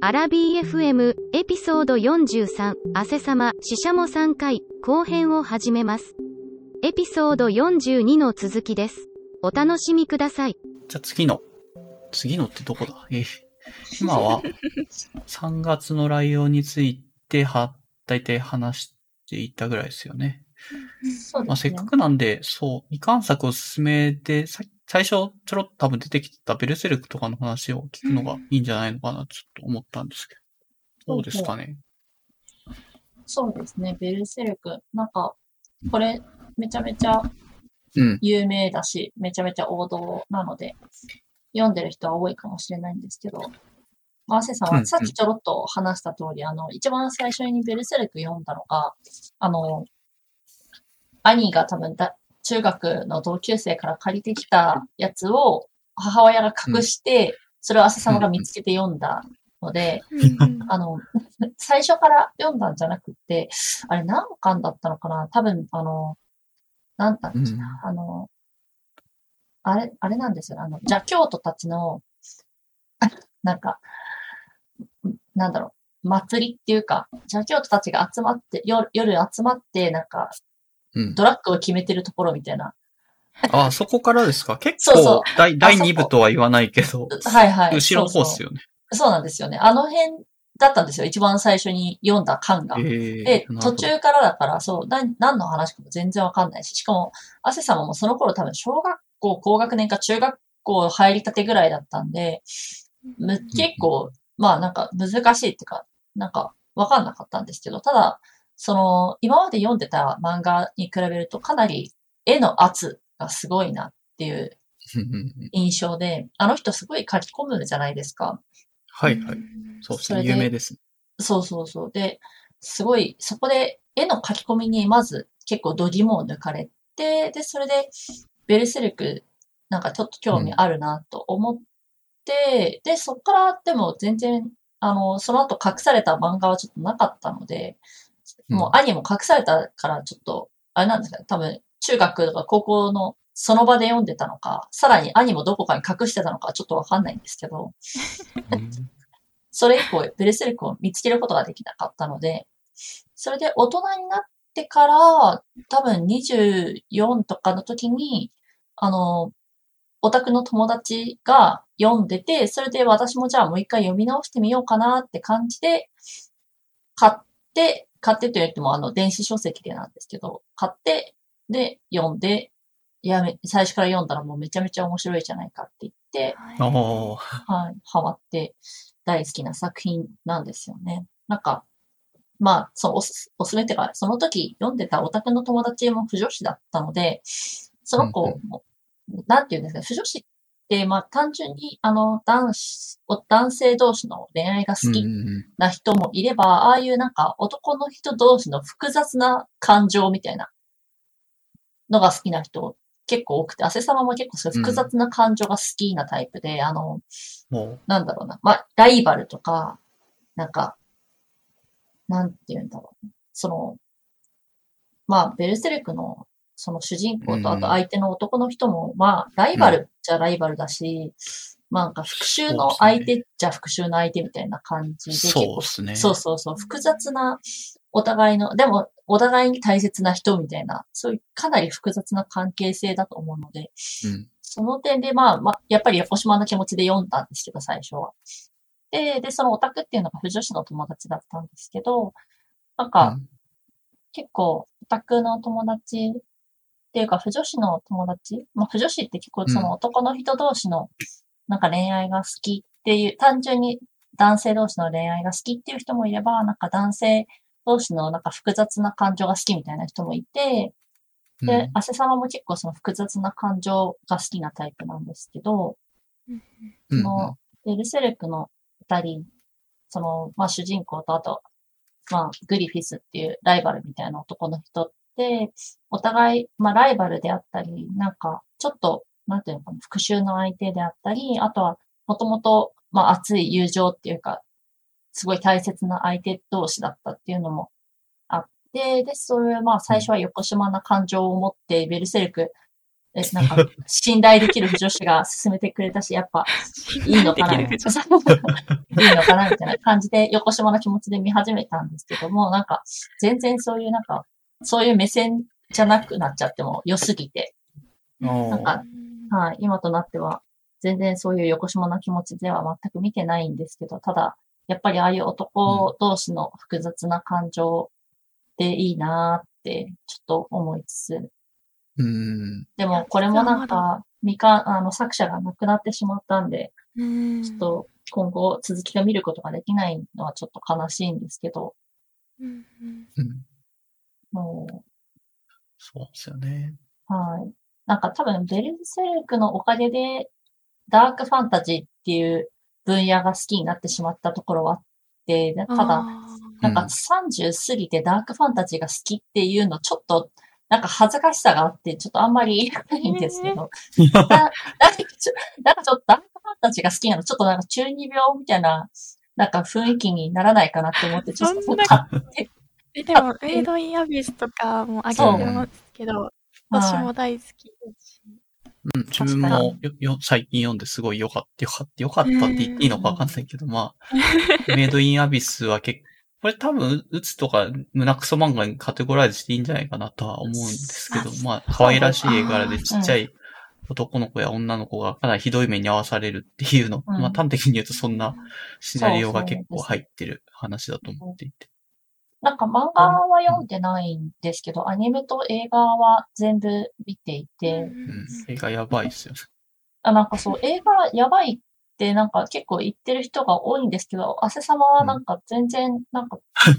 アラビー FM エピソード43汗様死者も3回後編を始めます。エピソード42の続きです。お楽しみください。じゃあ次の。次のってどこだ？えー今は3月のライオンについては、だいたい話していたぐらいですよね。まあ、せっか。くなんで、そう、未完作おすすめで、さ最初ちょろっと多分出てきてたベルセルクとかの話を聞くのがいいんじゃないのかな、ちょっと思ったんですけど。どうですかね？そうですね。ベルセルク。なんか、これ、めちゃめちゃうん。有名だし、めちゃめちゃ王道なので、読んでる人は多いかもしれないんですけど、まあ、アセさんうんうんはさっきちょろっと話した通り、あの、一番最初にベルセルク読んだのが、あの、兄が多分だ、中学の同級生から借りてきたやつを母親が隠して、それをアセ様が見つけて読んだので、あの、最初から読んだんじゃなくて、あれ何巻だったのかな？多分、あの、なんだっけな、あの、あれ、あれなんですよ。あの、邪教徒たちの、なんか、なんだろう、祭りっていうか、邪教徒たちが集まって、夜、夜集まって、なんか、うん。ドラッグを決めてるところみたいな。あ、そこからですか？結そうそう構、第、第あそこ2部とは言わないけど、はいはい。後ろの方っすよ。よね。そうなんですよね。あの辺だったんですよ。一番最初に読んだ巻が。えーで、途中からだから、そう、な何の話かも全然わかんないし、しかも、アセ様もその頃多分小学校高学年か中学校入りたてぐらいだったんで、む結構、まあなんか難しいっていうか、なんかわかんなかったんですけど、ただ、その、今まで読んでた漫画に比べるとかなり絵の圧がすごいなっていううんうんうん印象で、あの人すごい書き込むじゃないですか。はいはい。そうですね。それで有名ですね。そうそうそう。で、すごい、そこで絵の書き込みにまず結構度肝を抜かれて、で、それで、ベルセルク、なんかちょっと興味あるなと思って、で、そっからでも全然、あの、その後隠された漫画はちょっとなかったので、もう兄も隠されたからちょっと、あれなんですかね、多分中学とか高校のその場で読んでたのか、さらに兄もどこかに隠してたのかちょっとわかんないんですけど、それ以降、ベルセルクを見つけることができなかったので、それで大人になってから、多分24とかの時に、あの、オタクの友達が読んでて、それで私もじゃあもう一回読み直してみようかなって感じで、買って、買ってと言ってもあの電子書籍でなんですけど、買って、で、読んで、やめ、最初から読んだらもうめちゃめちゃ面白いじゃないかって言って、ああ、はい、ハマって大好きな作品なんですよね。なんか、まあ、そのおす、おすすめっていうか、その時読んでたオタクの友達も不女子だったので、その子も、なんていうんですか、不女子って、まあ単純に、あの、男子、お男性同士の恋愛が好きうんうんうんな人もいれば、ああいうなんか男の人同士の複雑な感情みたいなのが好きな人結構多くて、汗様も結構そういう複雑な感情が好きなタイプで、あの、もなんだろうな。まあ、ライバルとか、なんか、なんて言うんだろう。その、まあ、ベルセルクの、その主人公と、うんあと相手の男の人も、まあ、ライバルじゃライバルだし、まあ、なんか復讐の相手じゃ復讐の相手みたいな感じで、結そう構ですね。そうそうそう、複雑な、お互いの、でも、お互いに大切な人みたいな、そういうかなり複雑な関係性だと思うので、うん。その点で、まあ、まあ、やっぱり横島の気持ちで読んだんですけど、最初は。で、で、そのオタクっていうのが不女子の友達だったんですけど、なんか、結構、オタクの友達っていうか、不女子の友達？まあ、不女子って結構その男の人同士の、なんか恋愛が好きっていう、単純に男性同士の恋愛が好きっていう人もいれば、なんか男性同士のなんか複雑な感情が好きみたいな人もいて、うん。で、アセ様も結構その複雑な感情が好きなタイプなんですけど、うんその、ベルセルクの二人、その、まあ主人公とあと、まあグリフィスっていうライバルみたいな男の人って、お互い、まあライバルであったり、なんか、ちょっと、なんていうのかな、復讐の相手であったり、あとは、もともと、まあ熱い友情っていうか、すごい大切な相手同士だったっていうのもあって、で、それはまあ最初は横島な感情を持って、ベルセルク、え、なんか、信頼できる女子が勧めてくれたし、やっぱ、いいのかな、いいのかな、みたいな感じで、横島な気持ちで見始めたんですけども、なんか、全然そういうなんか、そういう目線じゃなくなっちゃっても良すぎて、なんか、はい、今となっては、全然そういう横島な気持ちでは全く見てないんですけど、ただ、やっぱりああいう男同士の複雑な感情でいいなって、ちょっと思いつつ、うん。でもこれもなんか、みか、あの、作者が亡くなってしまったんで、うん。ちょっと今後続きが見ることができないのはちょっと悲しいんですけど、うん。うんうん。もそうですよね。う、はい。なんか多分ベルセルクのおかげで、ダークファンタジーっていう分野が好きになってしまったところはあって、ただ、あなんか30過ぎてダークファンタジーが好きっていうのちょっと、なんか恥ずかしさがあって、ちょっとあんまり言 えないんですけど、ななんかちょなんかちょっとダークファンタジーが好きなの、ちょっとなんか中二病みたいな、なんか雰囲気にならないかなって思って、ちょっとえでも、メイドインアビスとかもあげてますけど、私も大好きですし。うん、自分もよよ最近読んですごい良かった、良かった、良かったって言っていいのかわかんないけど、まあ、メイドインアビスは結これ多分、うつとか胸クソ漫画にカテゴライズしていいんじゃないかなとは思うんですけど、まあ、可愛らしい絵柄でちっちゃい男の子や女の子がかなりひどい目に遭わされるっていうの、うん。まあ端的に言うとそんなシナリオが結構入ってる話だと思っていて。なんか漫画は読んでないんですけど、アニメと映画は全部見ていて、うん。絵がやばいっすよね。あなんかそう、映画やばいってなんか結構言ってる人が多いんですけど、汗様はなんか全然、なんか、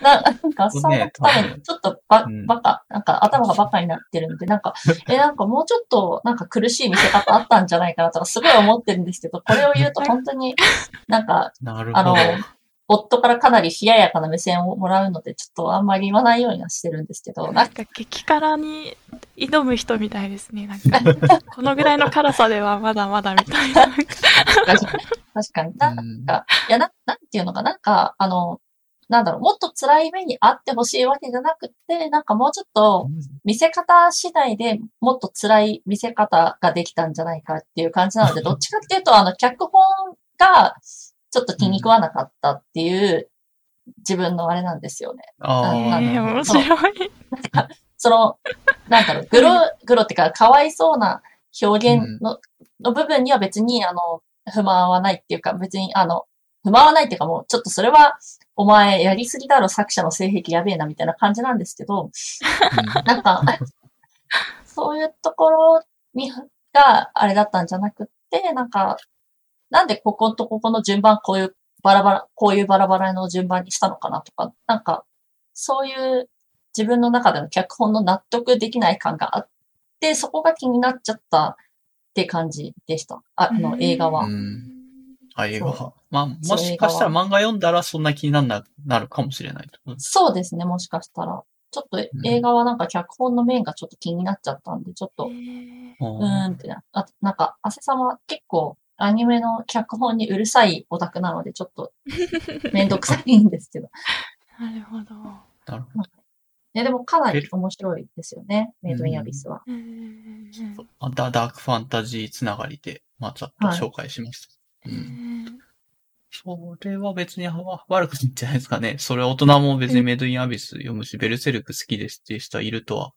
ななんか、そね多分、ちょっとば、うんバカ、なんか頭がバカになってるんで、なんか、え、なんかもうちょっと、なんか苦しい見せ方あったんじゃないかなとか、すごい思ってるんですけど、これを言うと本当に、なんか、なるほどあの。、夫からかなり冷ややかな目線をもらうので、ちょっとあんまり言わないようにはしてるんですけど、ななんか激辛に挑む人みたいですね。なんか、このぐらいの辛さではまだまだみたいな。確かに、確かに。なうんか、いや、な、なんていうのかな、なんか、あの、なんだろう、もっと辛い目にあってほしいわけじゃなくて、なんかもうちょっと、見せ方次第でもっと辛い見せ方ができたんじゃないかっていう感じなので、どっちかっていうと、あの、脚本がちょっと気に食わなかったっていう自分のあれなんですよね。あえあ、ー、面白い。その、なんだろう、グロ、グロっていうか、かわいそうな表現の、の部分には別に、あの、不満はないっていうか、別に、あの、不満はないっていうかもう、ちょっとそれは、お前やりすぎだろ、作者の性癖やべえな、みたいな感じなんですけど、なんか、そういうところに、があれだったんじゃなくって、なんか、なんでこことここの順番、こういうバラバラ、こういうバラバラの順番にしたのかなとか、なんか、そういう自分の中での脚本の納得できない感があって、そこが気になっちゃったって感じでした。ああの、映画は。うんあ、映画そは。まあ、もしかしたら漫画読んだらそんな気になるな、なるかもしれないと。そうですね、もしかしたら。ちょっと映画はなんか脚本の面がちょっと気になっちゃったんで、ちょっと、えーうーんってな。あと、なんか、汗様結構アニメの脚本にうるさいオタクなので、ちょっと めんどくさいんですけど。なるほど。なるほど。ね、でもかなり面白いですよね、メイドインアビスは。うんうんうんあダダークファンタジーつながりで、まあ、ざっと紹介しました。ううんんそれは別にわ悪くないんじゃないですかね。それ大人も別にメイドインアビス読むし、ベルセルク好きですっていう人はいるとは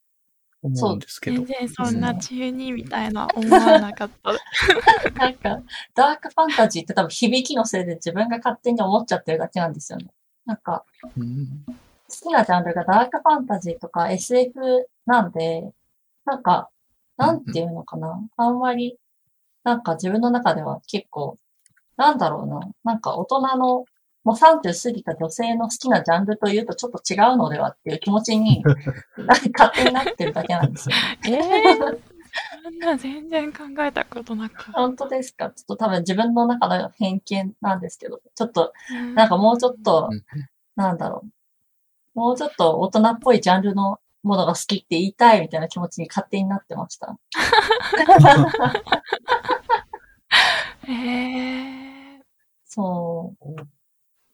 思うんですけど全。然そんな中二みたいな思わなかった。なんか、ダークファンタジーって多分響きのせいで自分が勝手に思っちゃってるだけなんですよね。なんか、うん好きなジャンルがダークファンタジーとか SF なんで、なんか、なんていうのかな。あんまり、なんか自分の中では結構、なんだろうな。なんか大人の、もう30過ぎた女性の好きなジャンルというとちょっと違うのではっていう気持ちに、勝手になってるだけなんですよね。えー、そんな全然考えたことなかっ本当ですか？ちょっと多分自分の中の偏見なんですけど、ちょっと、た。なんかもうちょっとう、んなんだろう。もうちょっと大人っぽいジャンルのものが好きって言いたいみたいな気持ちに勝手になってました。えー、そう。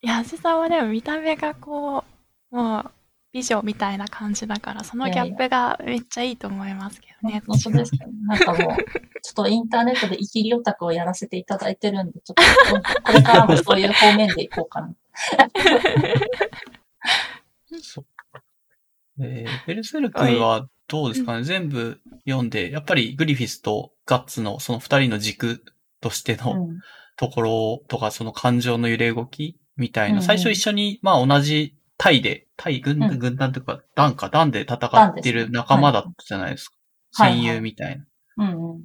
いや、あずさんはでも見た目がこう、まあ、美女みたいな感じだから、そのギャップがめっちゃいいと思いますけどね。本当ですよね。なんかもう、ちょっとインターネットでイキリオタクをやらせていただいてるんで、ちょっとこれからもそういう方面でいこうかな。そっか。えー、ベルセルクはどうですかね、全部読んで、やっぱりグリフィスとガッツのその二人の軸としてうのん。ところとか、その感情の揺れ動きみたいな、うんうん最初一緒に、まあ同じ隊で、隊軍団、うん軍団というか、団か、団で戦ってる仲間だったじゃないですか。はい戦友みたいな。うんうん。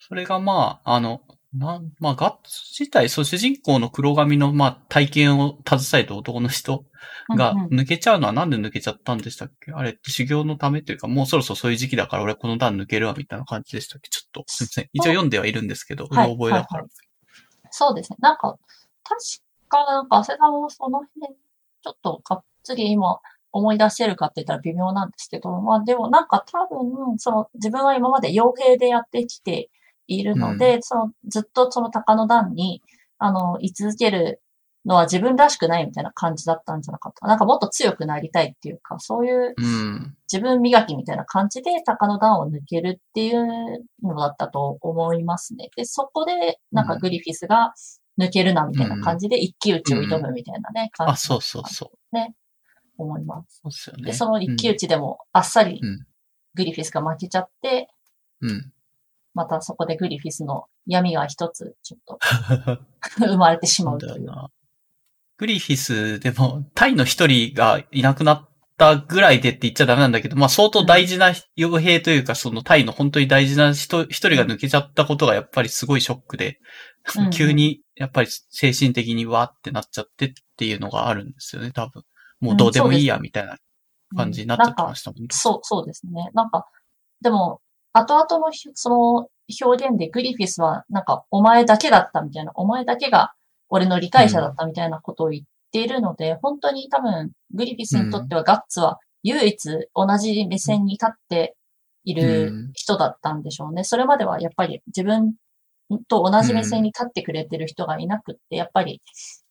それがまあ、あの、なん、まあ、ガッツ自体、そう、主人公の黒髪の、まあ、体験を携えた男の人がうんうん抜けちゃうのはなんで抜けちゃったんでしたっけ？あれって修行のためというか、もうそろそろそういう時期だから俺この段抜けるわ、みたいな感じでしたっけ？ちょっと、すみません。一応読んではいるんですけど、覚えだから。そうですね。なんか、確か、なんか、汗さんもその辺、ちょっとがっつり今思い出せるかって言ったら微妙なんですけど、まあでもなんか多分、その自分は今まで傭兵でやってきているので、そのずっとその鷹の段に、あの、居続けるのは自分らしくないみたいな感じだったんじゃなかったかな。なんかもっと強くなりたいっていうか、そういううん。自分磨きみたいな感じで鷹の段を抜けるっていうのだったと思いますね。で、そこで、なんかグリフィスが抜けるなみたいな感じで一騎打ちを挑むみたいなね、感あ、じそうそうそう。思います。そうですよね。で、その一騎打ちでもあっさりうんグリフィスが負けちゃって、うん。うん。またそこでグリフィスの闇が一つちょっと 生まれてしまそううという。グリフィスでも、タイの一人がいなくなったぐらいでって言っちゃダメなんだけど、まあ相当大事な傭兵というか、そのタイの本当に大事な人、一人が抜けちゃったことがやっぱりすごいショックで、急にやっぱり精神的にわーってなっちゃってっていうのがあるんですよね、多分。もうどうでもいいや、みたいな感じになっちゃってましたもんね。そう、そうですね。なんか、でも、後々のひその表現でグリフィスは、なんか、お前だけだったみたいな、お前だけが俺の理解者だったみたいなことを言っているので、本当に多分、グリフィスにとってはガッツは唯一同じ目線に立っている人だったんでしょうね。それまではやっぱり自分と同じ目線に立ってくれてる人がいなくって、やっぱり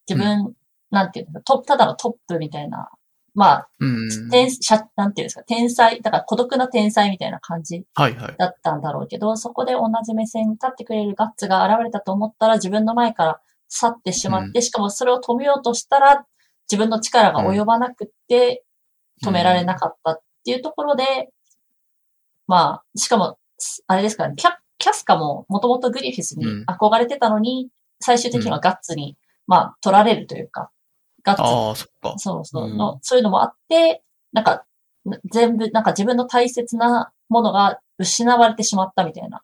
自分、なんていうの、トただのトップみたいな、まあ、うん。天、しゃなんていうんですか、天才、だから孤独な天才みたいな感じはいはい。だったんだろうけど、そこで同じ目線に立ってくれるガッツが現れたと思ったら自分の前から去ってしまって、しかもそれを止めようとしたら自分の力が及ばなくって止められなかったっていうところで、まあ、しかも、あれですからね、キャキャスカももともとグリフィスに憧れてたのに、最終的にはガッツに、まあ、取られるというか、ガッツ。ああ、そっか。そうそう。うん。の、そういうのもあって、なんか、全部、なんか自分の大切なものが失われてしまったみたいな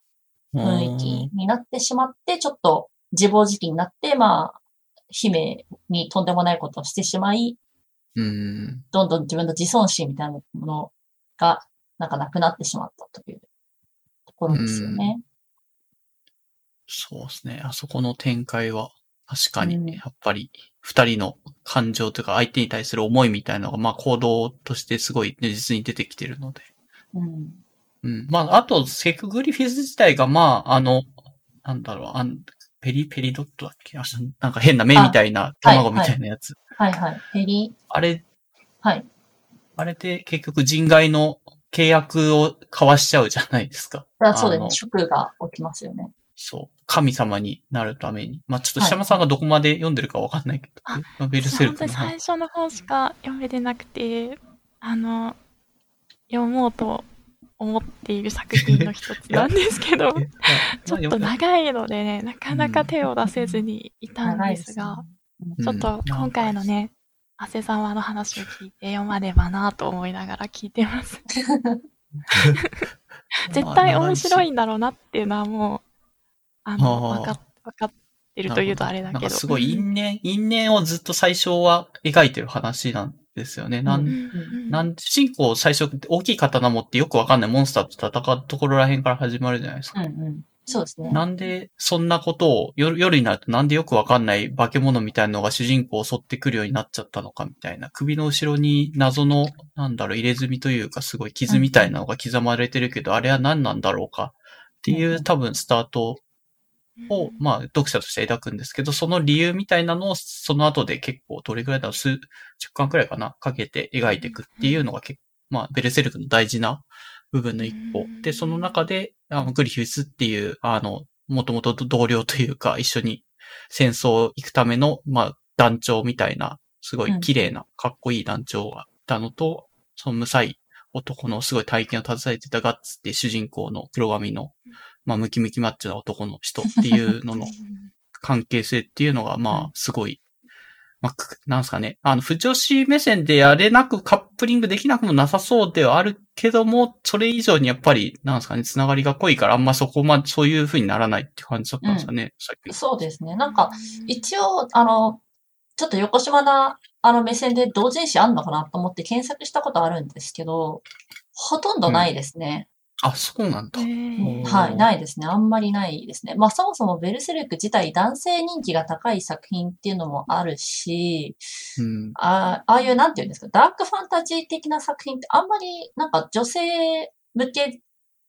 雰囲気になってしまって、ちょっと自暴自棄になって、まあ、姫にとんでもないことをしてしまい、うん。どんどん自分の自尊心みたいなものが、なんかなくなってしまったという。ところですよね。そうですね。あそこの展開は、確かに、うんやっぱり、二人の感情というか、相手に対する思いみたいなのが、まあ、行動としてすごい如実に出てきてるので。うん。うん。まあ、あと、セクグリフィス自体が、まあ、あの、なんだろう、あんペリペリドットだっけ？あ なんか変な目みたいな、はい卵みたいなやつ。はいはい。ヘリ、あれ、はい。あれで結局人外の契約を交わしちゃうじゃないですか。そうだよね。職が起きますよね。そう。神様になるために。まあ、ちょっと下山さんがどこまで読んでるかわかんないけど、あまあベルセル本当にクの最初の方しか読めてなくて、あの、読もうと思っている作品の一つなんですけど、ちょっと長いのでね、なかなか手を出せずにいたんですすが、ね。ちょっと今回のね、長谷沢の話を聞いて読まねばなと思いながら聞いてます。絶対面白いんだろうなっていうのはもう、あの、わかわかってるというとあれだけど。なんかすごい因縁、因縁をずっと最初は描いてる話なんですよね。なうんん、うんなん、主人公最初大きい刀持ってよくわかんないモンスターと戦うところら辺から始まるじゃないですか。うんうん。そうですね。なんで、そんなことを、夜夜になるとなんでよくわかんない化け物みたいなのが主人公を襲ってくるようになっちゃったのかみたいな。首の後ろに謎の、なんだろう、入れ墨というかすごい傷みたいなのが刻まれてるけど、あれは何なんだろうかっていううん多分スタートを、まあ、読者として抱くんですけど、その理由みたいなのを、その後で結構、どれぐらいだろう、数、10巻くらいかな、かけて描いていくっていうのが結構、まあ、ベルセルクの大事な部分の一歩。で、その中で、あの、グリフィスっていう、あの、もともと同僚というか、一緒に戦争行くための、まあ、団長みたいな、すごい綺麗な、かっこいい団長がいたのと、その無才男のすごい体験を携えてたガッツって主人公の黒髪の、まあ、ムキムキマッチョな男の人っていうのの関係性っていうのが、まあ、すごい、まあ、なんすかね。あの、不女子目線でやれなくカップリングできなくもなさそうではあるけども、それ以上にやっぱり、なんすかね、つながりが濃いから、あんまそこま、そういう風にならないって感じだったんですかね、うん、さっき。そうですね。なんか、一応、あの、ちょっと横島な、あの目線で同人誌あんのかなと思って検索したことあるんですけど、ほとんどないですね。うん、あ、そうなんだ。はい、ないですね。あんまりないですね。まあそもそもベルセルク自体男性人気が高い作品っていうのもあるし、うん、あああいうなんていうんですか、ダークファンタジー的な作品ってあんまりなんか女性向けっ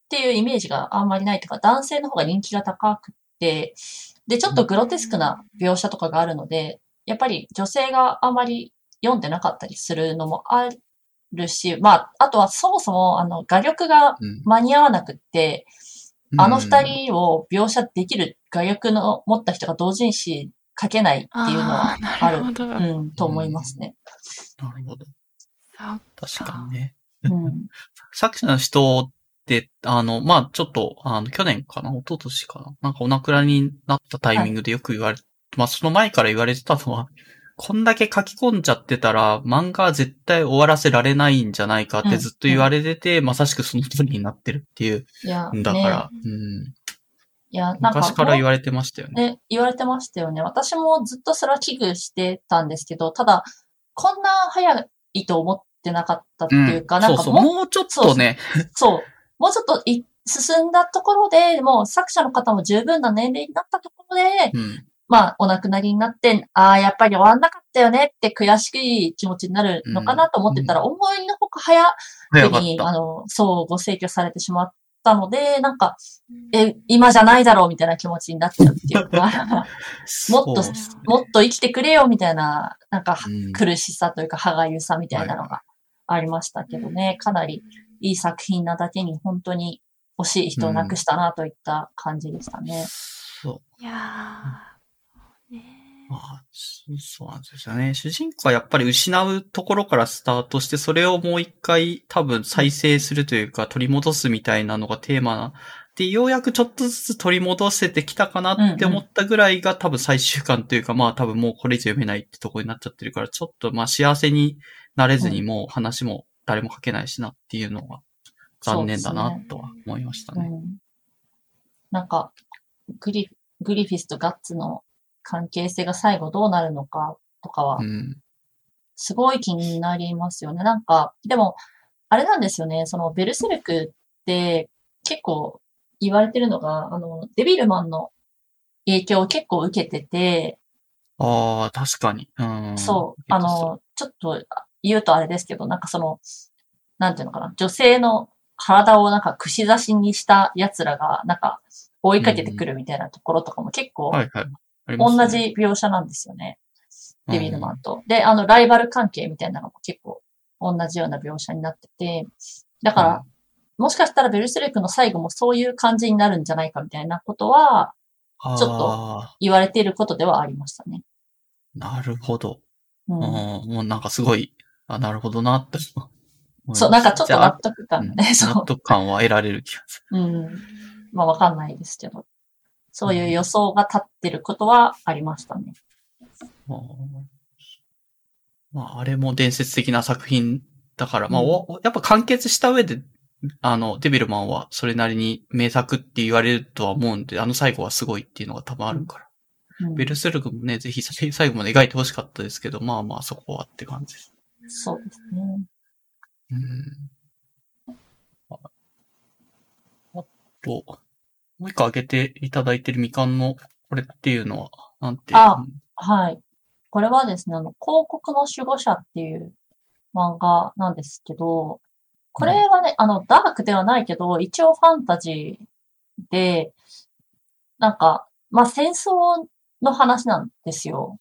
ていうイメージがあんまりないというか、男性の方が人気が高くて、で、ちょっとグロテスクな描写とかがあるので、やっぱり女性があまり読んでなかったりするのもあるし、まあ、あとはそもそも、あの、画力が間に合わなくって、うん、あの二人を描写できる画力の持った人が同人誌書けないっていうのはある、うん、と思いますね。なるほど。確かにね。うん、作者の人って、あの、まあ、ちょっと、あの、去年かな、一昨年かな、なんかお亡くなりになったタイミングでよく言われまあ、その前から言われてたのは、こんだけ書き込んじゃってたら、漫画は絶対終わらせられないんじゃないかってずっと言われてて、うん、まさしくその通りになってるっていう。いや、だから、ね、うん。いや、なんか。昔から言われてましたよね。ね、言われてましたよね。私もずっとそれは危惧してたんですけど、ただ、こんな早いと思ってなかったっていうか、うん、なんかもうもうちょっとね。そう。もうちょっとい進んだところで、もう作者の方も十分な年齢になったところで、うん、まあ、お亡くなりになって、ああ、やっぱり終わんなかったよねって悔しい気持ちになるのかなと思ってたら、うん、思いのほか早くに、あの、そう、ご逝去されてしまったので、なんか、え、今じゃないだろうみたいな気持ちになっちゃうっていうか、もっと、もっと生きてくれよみたいな、なんか、苦しさというか、歯がゆさみたいなのがありましたけどね、かなりいい作品なだけに本当に惜しい人を亡くしたなといった感じでしたね。そう。いやー。まあ、そうなんですよね。主人公はやっぱり失うところからスタートして、それをもう一回多分再生するというか取り戻すみたいなのがテーマな。で、ようやくちょっとずつ取り戻せてきたかなって思ったぐらいが多分最終巻というか、まあ多分もうこれ以上読めないってとこになっちゃってるから、ちょっとまあ幸せになれずにもう話も誰も書けないしなっていうのが残念だなとは思いましたね。ねうん、なんか、グリ、グリフィスとガッツの関係性が最後どうなるのかとかは、すごい気になりますよね。なんか、でも、あれなんですよね、そのベルセルクって結構言われてるのが、あの、デビルマンの影響を結構受けてて、ああ、確かに。うん、そう。あの、ちょっと言うとあれですけど、なんかその、なんていうのかな、女性の体をなんか串刺しにした奴らが、なんか追いかけてくるみたいなところとかも結構、はいはい。同じ描写なんですよね。デビルマンと。で、あの、ライバル関係みたいなのも結構同じような描写になってて、だから、もしかしたらベルセルクの最後もそういう感じになるんじゃないかみたいなことは、ちょっと言われていることではありましたね。なるほど。うん、もうなんかすごい、あ、なるほどなって。そう、なんかちょっと納得感がね。納得感は得られる気がする。うん。まあわかんないですけど。そういう予想が立ってることはありましたね。うん、まあ、あれも伝説的な作品だから、まあ、うん、やっぱ完結した上で、あの、デビルマンはそれなりに名作って言われるとは思うんで、あの最後はすごいっていうのが多分あるから。うん、ベルスルグもね、ぜひ 最後まで描いてほしかったですけど、まあまあそこはって感じです。そうですね。うん。あと、もう一個挙げていただいてるみかんのこれっていうのは、なんてあ、はい。これはですね、あの、広告の守護者っていう漫画なんですけど、これはね、あの、ダークではないけど、一応ファンタジーで、なんか、まあ戦争の話なんですよ。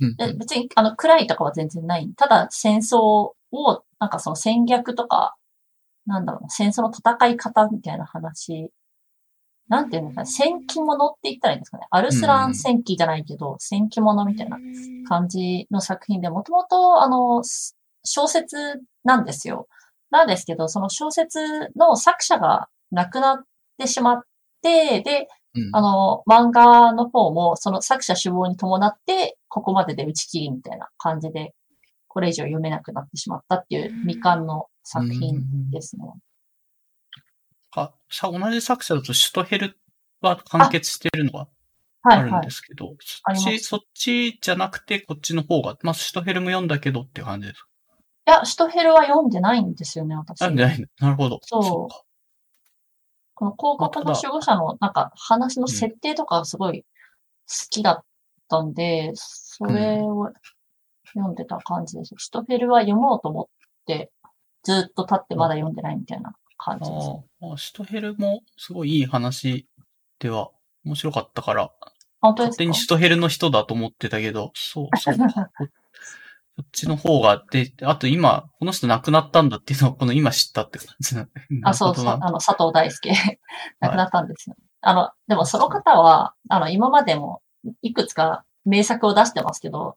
うんで別に、あの、暗いとかは全然ない。ただ戦争を、なんかその戦略とか、なんだろうな、戦争の戦い方みたいな話。なんていうのかな、戦記物って言ったらいいんですかね。アルスラン戦記じゃないけど、戦記物みたいな感じの作品で、もともと、あの、す小説なんですよ。なんですけど、その小説の作者が亡くなってしまって、で、うんあの、漫画の方も、その作者死亡に伴って、ここまでで打ち切りみたいな感じで、これ以上読めなくなってしまったっていう未完の作品ですね。あ、さ、同じ作者だとシュトヘルは完結してるのがはいはいあるんで。すけど、ありますそっち、そっちじゃなくてこっちの方が、まあ、シュトヘルも読んだけどって感じですか？いや、シュトヘルは読んでないんですよね、私。なんでないのなるほど。そうっかこの広告の守護者のなんか話の設定とかがすごい好きだったんで、それを読んでた感じです。シュトフェルは読もうと思って、ずっと経ってまだ読んでないみたいな感じです。ああ、シュトヘルもすごいいい話では面白かったから、本当ですか？勝手にシュトヘルの人だと思ってたけど、そう、そうか。こ こっちの方が、で、あと今、この人亡くなったんだっていうのを、この今知ったって感じなんだ。あ、そうそう、あの、佐藤大輔、亡くなったんですよ。あの、でもその方は、あの、今までもいくつか名作を出してますけど、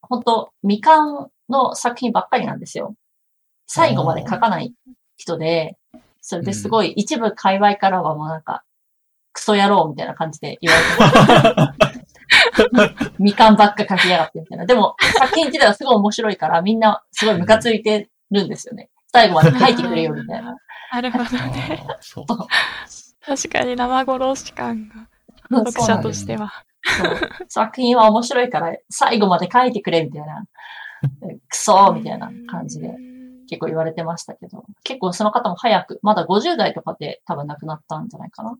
本当未完の作品ばっかりなんですよ。最後まで書かない人で、それですごい一部界隈からはもうなんか、クソ野郎みたいな感じで言われてます。未完ばっか書きやがってみたいな。でも、作品自体はすごい面白いから、みんなすごいムカついてるんですよね。最後まで書いてくれよ、みたいな。なるほどね。確かに生殺し感が、読者としては。作品は面白いから、最後まで書いてくれ、みたいな。クソーみたいな感じで結構言われてましたけど、結構その方も早く、まだ50代とかで多分亡くなったんじゃないかな。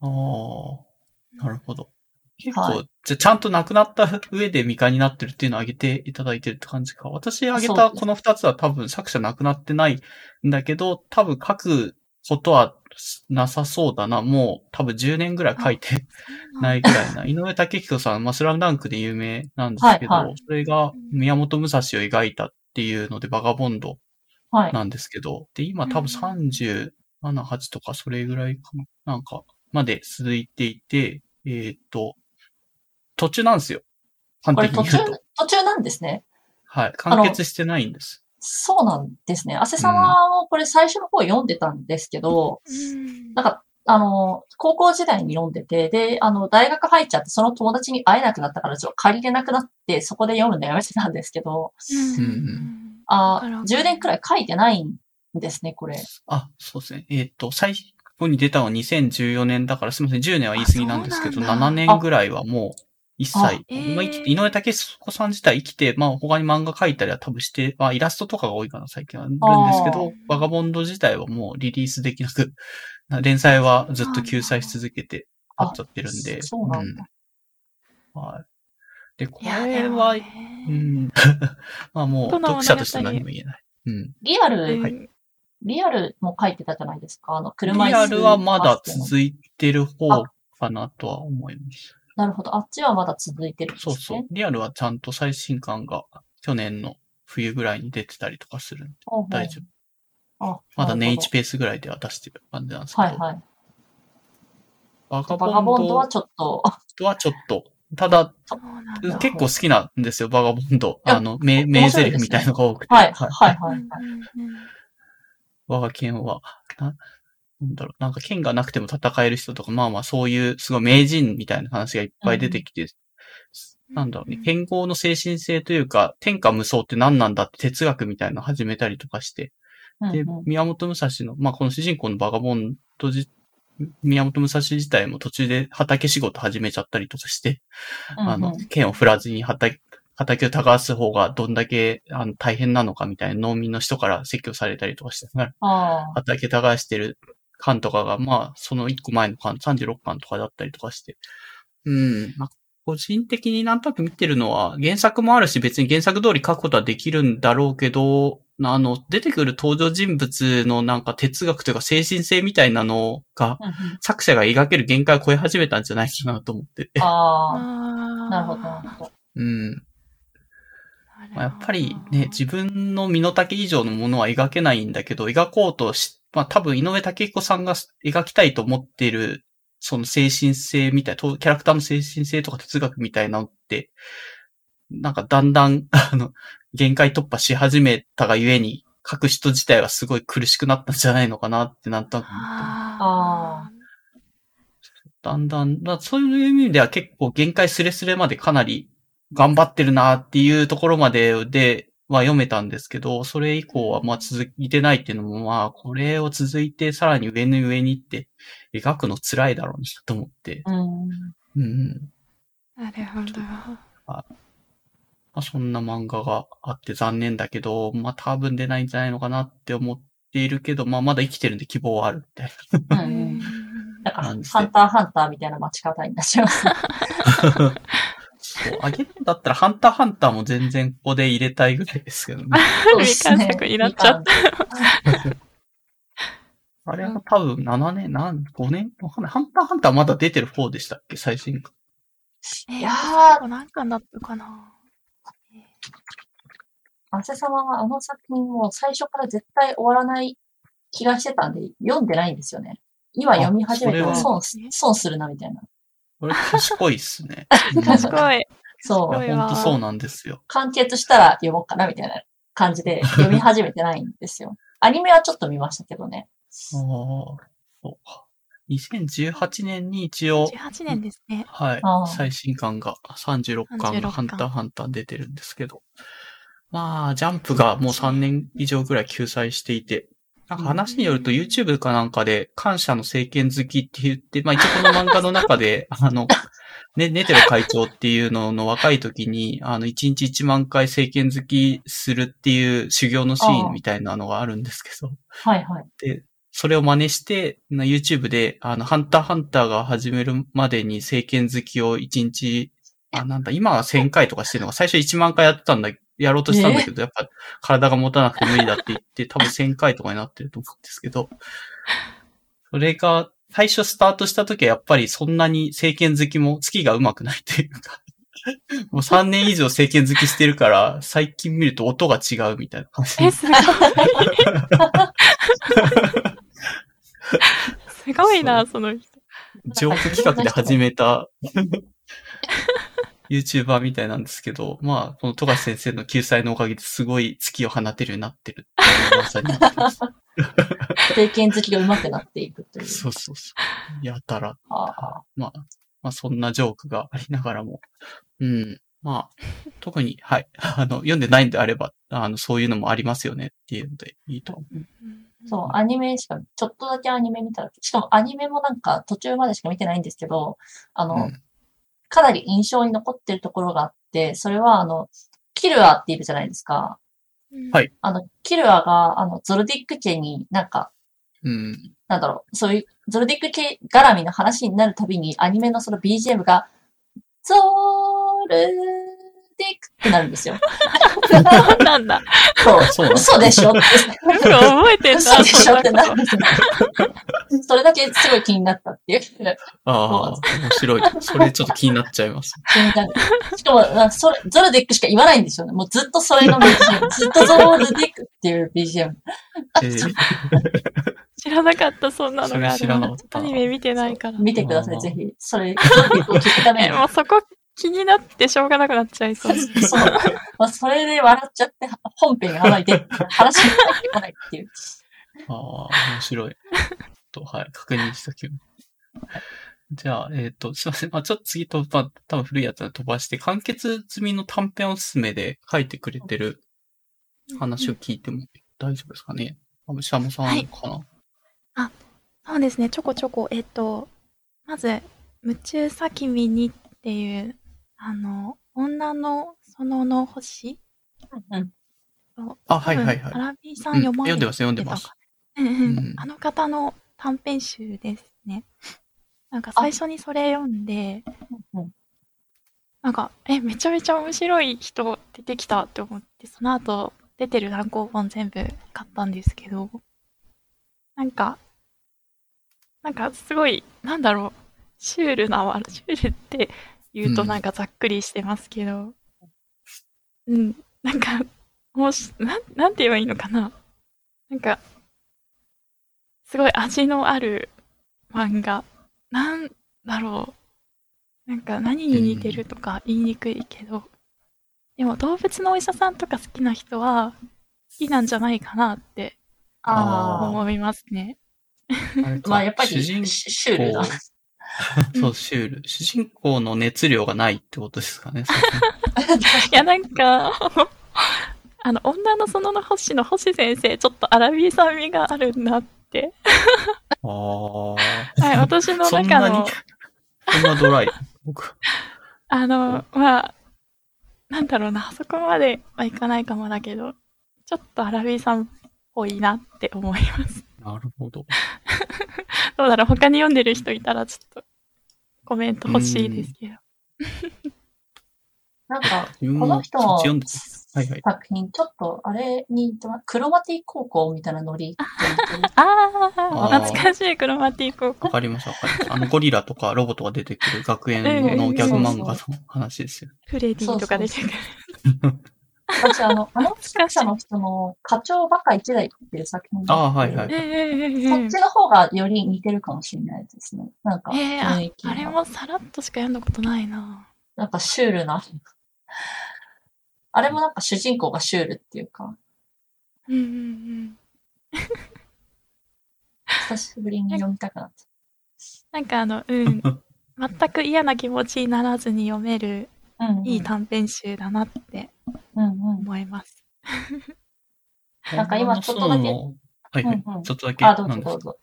ああ、なるほど。結構、はじゃあちゃんと亡くなった上で未完になってるっていうのを挙げていただいてるって感じか。私挙げたこの二つは多分作者亡くなってないんだけど、多分書くことはなさそうだな。もう多分10年ぐらい書いてないぐらいな。井上武彦さん、まあ、スラムダンクで有名なんですけど、はいはいそれが宮本武蔵を描いたっていうので、バガボンドはい。なんですけど、で、今多分37、8とかそれぐらいかな、なんか、まで続いていて、えーっと、途中なんですよ。端これ途中的に言うと。、途中なんですね。はい。完結してないんです。そうなんですね。汗様もこれ最初の方読んでたんですけど、うんなんか、あの、高校時代に読んでて、で、あの、大学入っちゃって、その友達に会えなくなったから、ちょっと借りれなくなって、そこで読むのやめてたんですけど、うんうんあわかるわかる10年くらい書いてないんですね、これ。あ、そうですね。えーっと、最後に出たのは2014年だから、すみません、10年は言い過ぎなんですけど、あそうなんだ7年ぐらいはもう、一切、井上武彦さん自体生きて、まあ他に漫画描いたりは多分して、まあイラストとかが多いかな、最近はあるんですけどバガボンド自体はもうリリースできなく、連載はずっと救済し続けてあっちゃってるんで。あそうなんだうんはい。で、これは、もねうん。まあもう、読者として何も言えない。うん。リアル、うんリアルも書いてたじゃないですか？あの、リ車椅子アルはまだ続いてる方かなとは思います。なるほど。あっちはまだ続いてるんですね。そうそう。リアルはちゃんと最新刊が去年の冬ぐらいに出てたりとかするんで大丈夫。あまだ年なる1ペースぐらいでは出してる感じなんですけど。はいはい。バガバガボンドはちょっと、ドはちょっと、ただ、結構好きなんですよ、バガボンド。あの、名、面名台詞みたいのが多くて。はい、はい、はい。うんうん我が県は、な、なんだろう、なんか剣がなくても戦える人とか、まあまあそういう、すごい名人みたいな話がいっぱい出てきて、なんだろうね、剣豪の精神性というか、天下無双って何なんだって哲学みたいなのを始めたりとかして、でうんうん、宮本武蔵の、まあこの主人公のバガボンドじ、宮本武蔵自体も途中で畑仕事始めちゃったりとかして、あの剣を振らずに畑、畑を耕す方がどんだけあの大変なのかみたいな農民の人から説教されたりとかして、あ畑耕してる巻とかが、まあ、その1個前の巻、36巻とかだったりとかして。うん。まあ、個人的になんとなく見てるのは、原作もあるし、別に原作通り書くことはできるんだろうけど、あの、出てくる登場人物のなんか哲学というか精神性みたいなのが、うんうん作者が描ける限界を超え始めたんじゃないかなと思ってて。ああ、あなるほど、なるほど。うん。まあ、やっぱりなね、自分の身の丈以上のものは描けないんだけど、描こうとし、まあ多分井上武彦さんが描きたいと思っている、その精神性みたい、とキャラクターの精神性とか哲学みたいなのって、なんかだんだん、あの、限界突破し始めたがゆえに、書く人自体はすごい苦しくなったんじゃないのかなってなんとなく思ってあだんだん、だそういう意味では結構限界スレスレまでかなり頑張ってるなっていうところまででは読めたんですけど、それ以降はまあ続いてないっていうのもまあ、これを続いてさらに上に上に行って描くの辛いだろうなと思って。うん。うん。ーなるほど。まあ、そんな漫画があって残念だけど、まあ多分出ないんじゃないのかなって思っているけど、まあまだ生きてるんで希望はあるみたいうんううんん。だかハンターハンターみたいな待ち方になっちゃいます。な。そう、あげるんだったらハンターハンターも全然ここで入れたいぐらいですけどね。そうですね未完食になっちゃったあれは多分7年、なん、5年？わかんない。ハンターハンターまだ出てる方でしたっけ？最新いやー最後なんかだったかな。アセ様はあの作品を最初から絶対終わらない気がしてたんで、読んでないんですよね。今読み始めても損す損するなみたいな。これ賢いっすね。賢い。そう。本当そうなんですよ。完結したら読もうかなみたいな感じで読み始めてないんですよ。アニメはちょっと見ましたけどね。ああ、そうか。2018年に一応、18年ですね。はい最新刊が36巻36の巻ハンターハンター出てるんですけど。まあ、ジャンプがもう3年以上ぐらい救済していて、なんか話によると YouTube かなんかで感謝の政権好きって言って、まあ一応この漫画の中で、あの、ね、ネテロ会長っていうのの若い時に、あの、1日1万回政権好きするっていう修行のシーンみたいなのがあるんですけど、はいはい。で、それを真似して、な YouTube で、あの、ハンターハンターが始めるまでに政権好きを1日、あ、なんだ、今は1000回とかしてるのが、最初1万回やってたんだ、やろうとしたんだけど、やっぱ体が持たなくて無理だって言って、多分1000回とかになってると思うんですけど、それが、最初スタートした時はやっぱりそんなに政権好きも月が上手くないというか、もう3年以上政権好きしてるから、最近見ると音が違うみたいな感じでえ、すごい。すごいな、その人。ジョーク企画で始めた YouTuber みたいなんですけど、まあ、この富樫先生の救済のおかげですごい月を放てるようになってるっていう噂になってます。政権好きが上手くなっていくという。そうそうそう。やたら。ああまあ、まあそんなジョークがありながらも。うん。まあ、特に、はい。あの、読んでないんであれば、あの、そういうのもありますよねっていうのでいいと思う。そう、アニメしか、ちょっとだけアニメ見たら、しかもアニメもなんか途中までしか見てないんですけど、あの、うんかなり印象に残ってるところがあって、それはあの、キルアっているじゃないですか。はいあの、キルアが、あの、ゾルディック家になんか、うん。なんだろう、そういう、ゾルディック系絡みの話になるたびに、アニメのその BGM が、ゾルディックってなるんですよ。そうなんだ。そう、そう嘘でしょ？って。覚えてんだ。嘘でしょってなるんですよ。それだけすごい気になったっていう。ああ、面白い。それちょっと気になっちゃいます。気になる。しかも、なんかそれ、ゾルディックしか言わないんですよね。もうずっとそれの BGM。ずっとゾルディックっていう BGM。えー知らなかった、そんなのがあるそれ知らなかったアニメ見てないから。見てください、ぜひ。それ、ゾルディックを聞くためえ、に。もうそこ気になってしょうがなくなっちゃいそう。そう。まあ、それで笑っちゃって、本編があまり出話に入ってこないっていう。ああ、面白い。と、はい、確認しときます。じゃあ、えっ、と、すいません。まあ、ちょっと次と、まあ、多分古いやつは飛ばして、完結済みの短編おすすめで書いてくれてる話を聞いても大丈夫ですかね。あぶしゃもさんかな、そうですね、ちょこちょこ、えっと、まず、夢中さ君にっていう、あの、女の園の星？うん。あ、はいはいはい。アラビーさんうん読まれ読んでます、読んでます。あの方の短編集ですね。なんか最初にそれ読んで、うんなんか、え、めちゃめちゃ面白い人出てきたって思って、その後、出てる単行本全部買ったんですけど、なんか、なんかすごい、なんだろう、シュールなわ、シュールって言うとなんかざっくりしてますけど、うん、なんか、もうし、なん、なんて言えばいいのかな。なんか、すごい味のある漫画。なんだろう。なんか何に似てるとか言いにくいけど、でも動物のお医者さんとか好きな人は好きなんじゃないかなってあ思いますね。あ。まあやっぱり主人シシュールだ。そう、シュール。主人公の熱量がないってことですかね。いや、なんか、あの、女の園の星の星先生、ちょっとアラビー酸味があるなって。ああ。はい、私の中の、、そんなドライ？僕。あの、まあ、なんだろうな、あそこまではいかないかもだけど、ちょっとアラビーさんっぽいなって思います。なるほど。どうだろう、他に読んでる人いたらちょっとコメント欲しいですけど。なんか、この人の。作品、ちょっと、あれにクロマティ高校みたいなノリ。ああ、懐かしいクロマティ高わ校。かりました、わかりました。あの、ゴリラとかロボットが出てくる学園のギャグ漫画の話ですよ。フレディとか出てくる。私、あの、あの作者の人の課長バカ一代っていう作品がああ、はいはいえ。ええそっちの方がより似てるかもしれないですね。なんか、ええ雰囲気があれもさらっとしか読んだことないな。なんかシュールな。あれもなんか主人公がシュールっていうか、うんうんうん。久しぶりに読みたくなって。なんかあの、うん。全く嫌な気持ちにならずに読めるうん、うん。いい短編集だなってうんうん。思います。なんか今ちょっとだけはいはい。うんうんちょっとだけ。あ、どうぞどうぞ。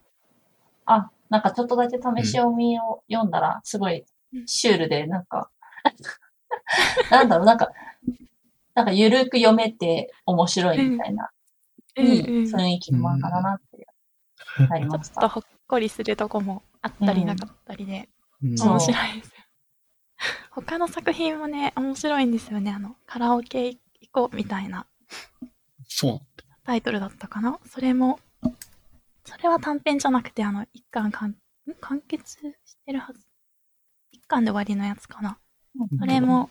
あ、なんかちょっとだけ試し読みを読んだら、すごいシュールで、なんか、なんだろう、なんか、なんかゆるく読めて面白いみたいな、いい雰囲気の漫画だなってなりちょました。っとほっこりするとこもあったりうんなかったりで、面白いですよ。他の作品もね、面白いんですよね。あの、カラオケ行こうみたいなそう。タイトルだったかなそれも、それは短編じゃなくて、あの、一巻完、ん完結してるはず。一巻で終わりのやつかな。それも、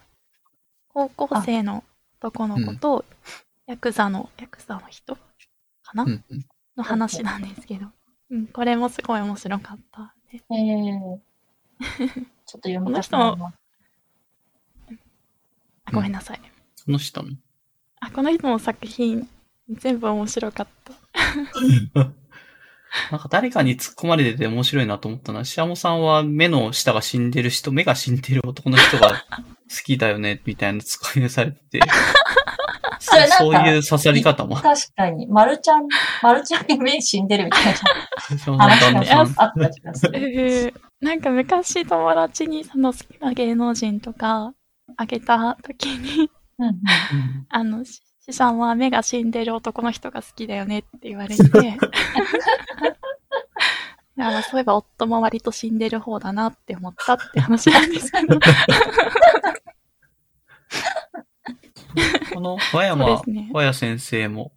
高校生の男の子と、ヤクザの、ヤクザの人かな、うんうん。の話なんですけど。うん、これもすごい面白かったんで。えー、ちょっと読みたくなります。あごめんなさい。その人の。あ、この人の作品、全部面白かった。なんか誰かに突っ込まれてて面白いなと思ったのは、シャモさんは目の下が死んでる人、目が死んでる男の人が好きだよね、みたいな突っ込みされてて、そそういう刺さり方も、確かに、マルちゃん、マルちゃんに目死んでるみたいシャモな さん旦那さん。話があった気がすなんか昔友達にその好きな芸能人とかあげた時に、うん。あの、ししさんは目が死んでる男の人が好きだよねって言われて、あそういえば夫も割と死んでる方だなって思ったって話なんですけど。この和山ね。和谷先生も、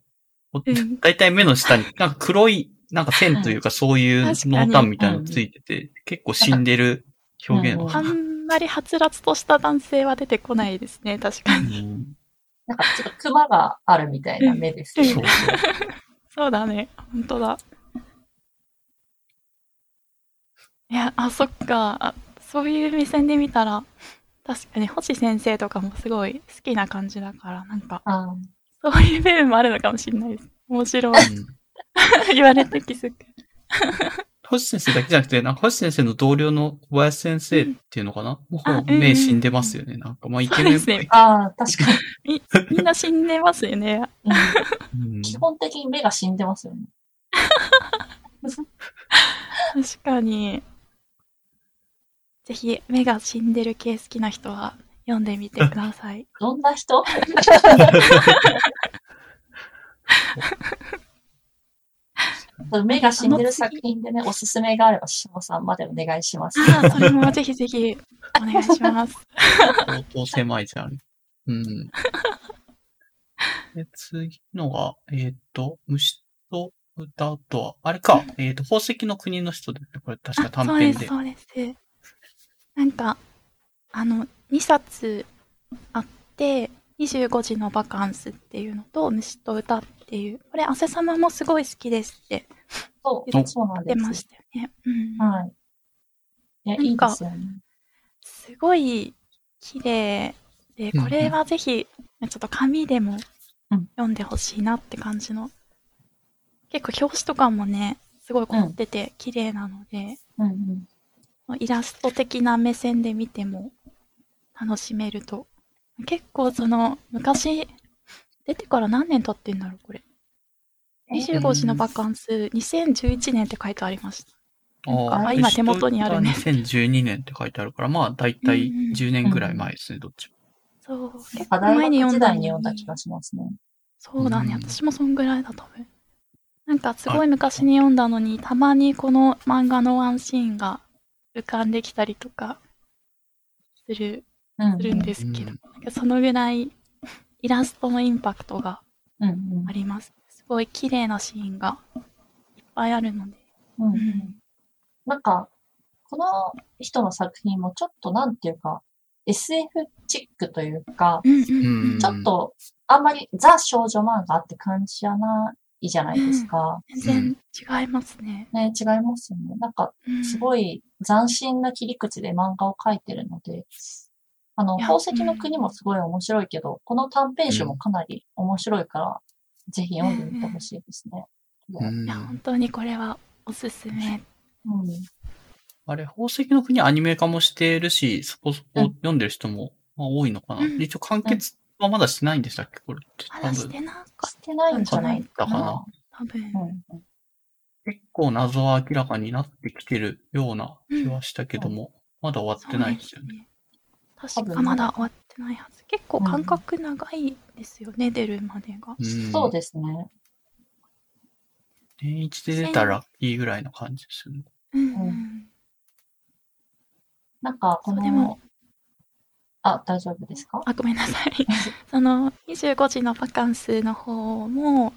だいたい目の下に、なんか黒い、なんか線というかそういう濃淡みたいなのついてて、結構死んでる表現うんを。あんまりはつらつとした男性は出てこないですね、確かに。うんなんかちょっとクマがあるみたいな目ですよね。そうだね、本当だ。いや、あ、そっか。あそういう目線で見たら、確かに星先生とかもすごい好きな感じだから、なんか、あそういう部分もあるのかもしれないです。面白い。うん 言われて気づく。星先生だけじゃなくて、なんか星先生の同僚の小林先生っていうのかな、もあう目死んでますよね。なんか、まあイケメンっぽいああ、確かみ、みんな死んでますよね。基本的に目が死んでますよね。確かに。ぜひ、目が死んでる系好きな人は読んでみてください。どんな人？目が死んでる作品でね、おすすめがあれば、しもさんまでお願いします。ああ、それもぜひぜひお願いします。相当狭いじゃん。うん。で、次のが、えっ、と、虫と歌とは、あれか、えっ、と、宝石の国の人ですね。これ確か短そうです、編で。そうです。なんか、あの、2冊あって、25時のバカンスっていうのと、虫と歌っていう。これ、汗様もすごい好きですってそう、おそうなんです。言ってましたよね。うん。はい。いや、いいなんかですよね。すごい綺麗で、うんうんこれはぜひ、ちょっと紙でもうん読んでほしいなって感じの。結構表紙とかもね、すごい凝ってて綺麗なので、うんうん。イラスト的な目線で見ても楽しめると。結構その、昔、出てから何年経ってんだろう、これ。25時のバカンス、2011年って書いてありました。ああ今手元にあるね2012年って書いてあるから、まあ、だいたいうんうん10年ぐらい前ですね、どっちも。そう、結あ、構大前に読んだに読んだ気がしますね。そうだね、うん私もそんぐらいだと思う。なんかすごい昔に読んだのに、たまにこの漫画のワンシーンが浮かんできたりとかする、うん。するんですけど、うんなんかそのぐらいイラストのインパクトがうんうんあります。すごい綺麗なシーンがいっぱいあるので。うんうんうんなんか、この人の作品もちょっとなんていうか、SF チックというか、うんうんうんちょっとあんまりザ少女漫画って感じじゃないじゃないですか。全然違いますね。ね、違いますよね。なんか、すい。ごい斬新な切り口で漫画を描いてるので、あの、宝石の国もすごい面白いけど、この短編集もかなり面白いから、ぜひ読んでみてほしいですね。うんいや、本当にこれはおすすめ。うん。あれ、宝石の国アニメ化もしてるし、そこそこ読んでる人も、まあ、多いのかな。うん一応完結はまだしないんでしたっけ？これって。ま多分。だしてなかっしてないんじゃないかかな多分。うん。結構謎は明らかになってきてるような気はしたけども、まだ終わってないですよね。ね。確かまだ終わってないはず。結構間隔長いですよね、出るまでが。うんそうですね。年一で出たらラッキーぐらいの感じですよね。うんううんなんか、こそうでもの、あ、大丈夫ですか？あ、ごめんなさい。その、25時のバカンスの方も、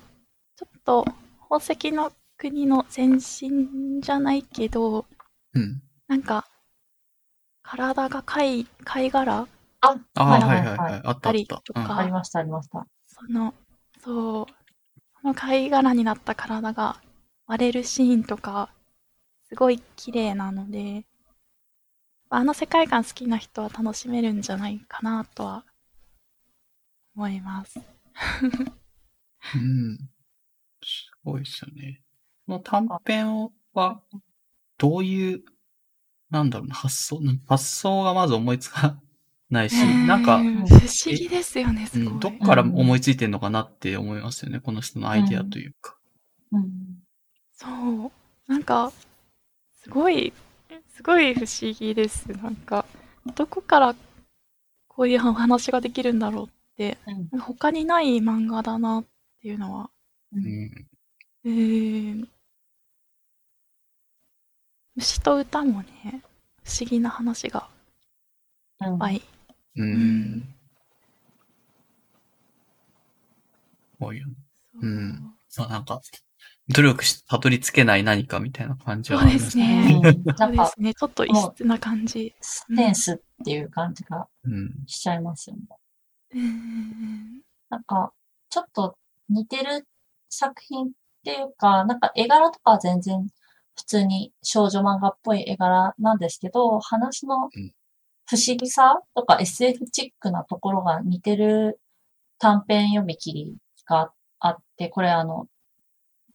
ちょっと、宝石の国の前身じゃないけど、うん。なんか、体が貝、貝殻？あ、はいははいいはい。はいはい。あったりとかありました、ありました。その、そう、その貝殻になった体が割れるシーンとか、すごい綺麗なので、あの世界観好きな人は楽しめるんじゃないかなとは思います。うん。すごいですよね。この短編は、どういう、なんだろうな、発想、発想がまず思いつかないし、なんか、うん不思議ですよね、すごい。うん、どっから思いついてんのかなって思いますよね。この人のアイディアというか。うん。そう。なんか、すごい、すごい不思議です。なんか、どこからこういうお話ができるんだろうって、うん他にない漫画だなっていうのは、う。うんん。えー、虫と歌もね、不思議な話がうんいっぱい。ううんん。こういう。そううんまあなんか、努力してたどり着けない何かみたいな感じはそうでありますすね。うんそなか、うんですね。ちょっと異質な感じ。センスっていう感じがうん。しちゃいますよね。うん。なんか、ちょっと似てる作品っていうか、なんか絵柄とかは全然普通に少女漫画っぽい絵柄なんですけど、話のうん不思議さとか SF チックなところが似てる短編読み切りがあって、これあの、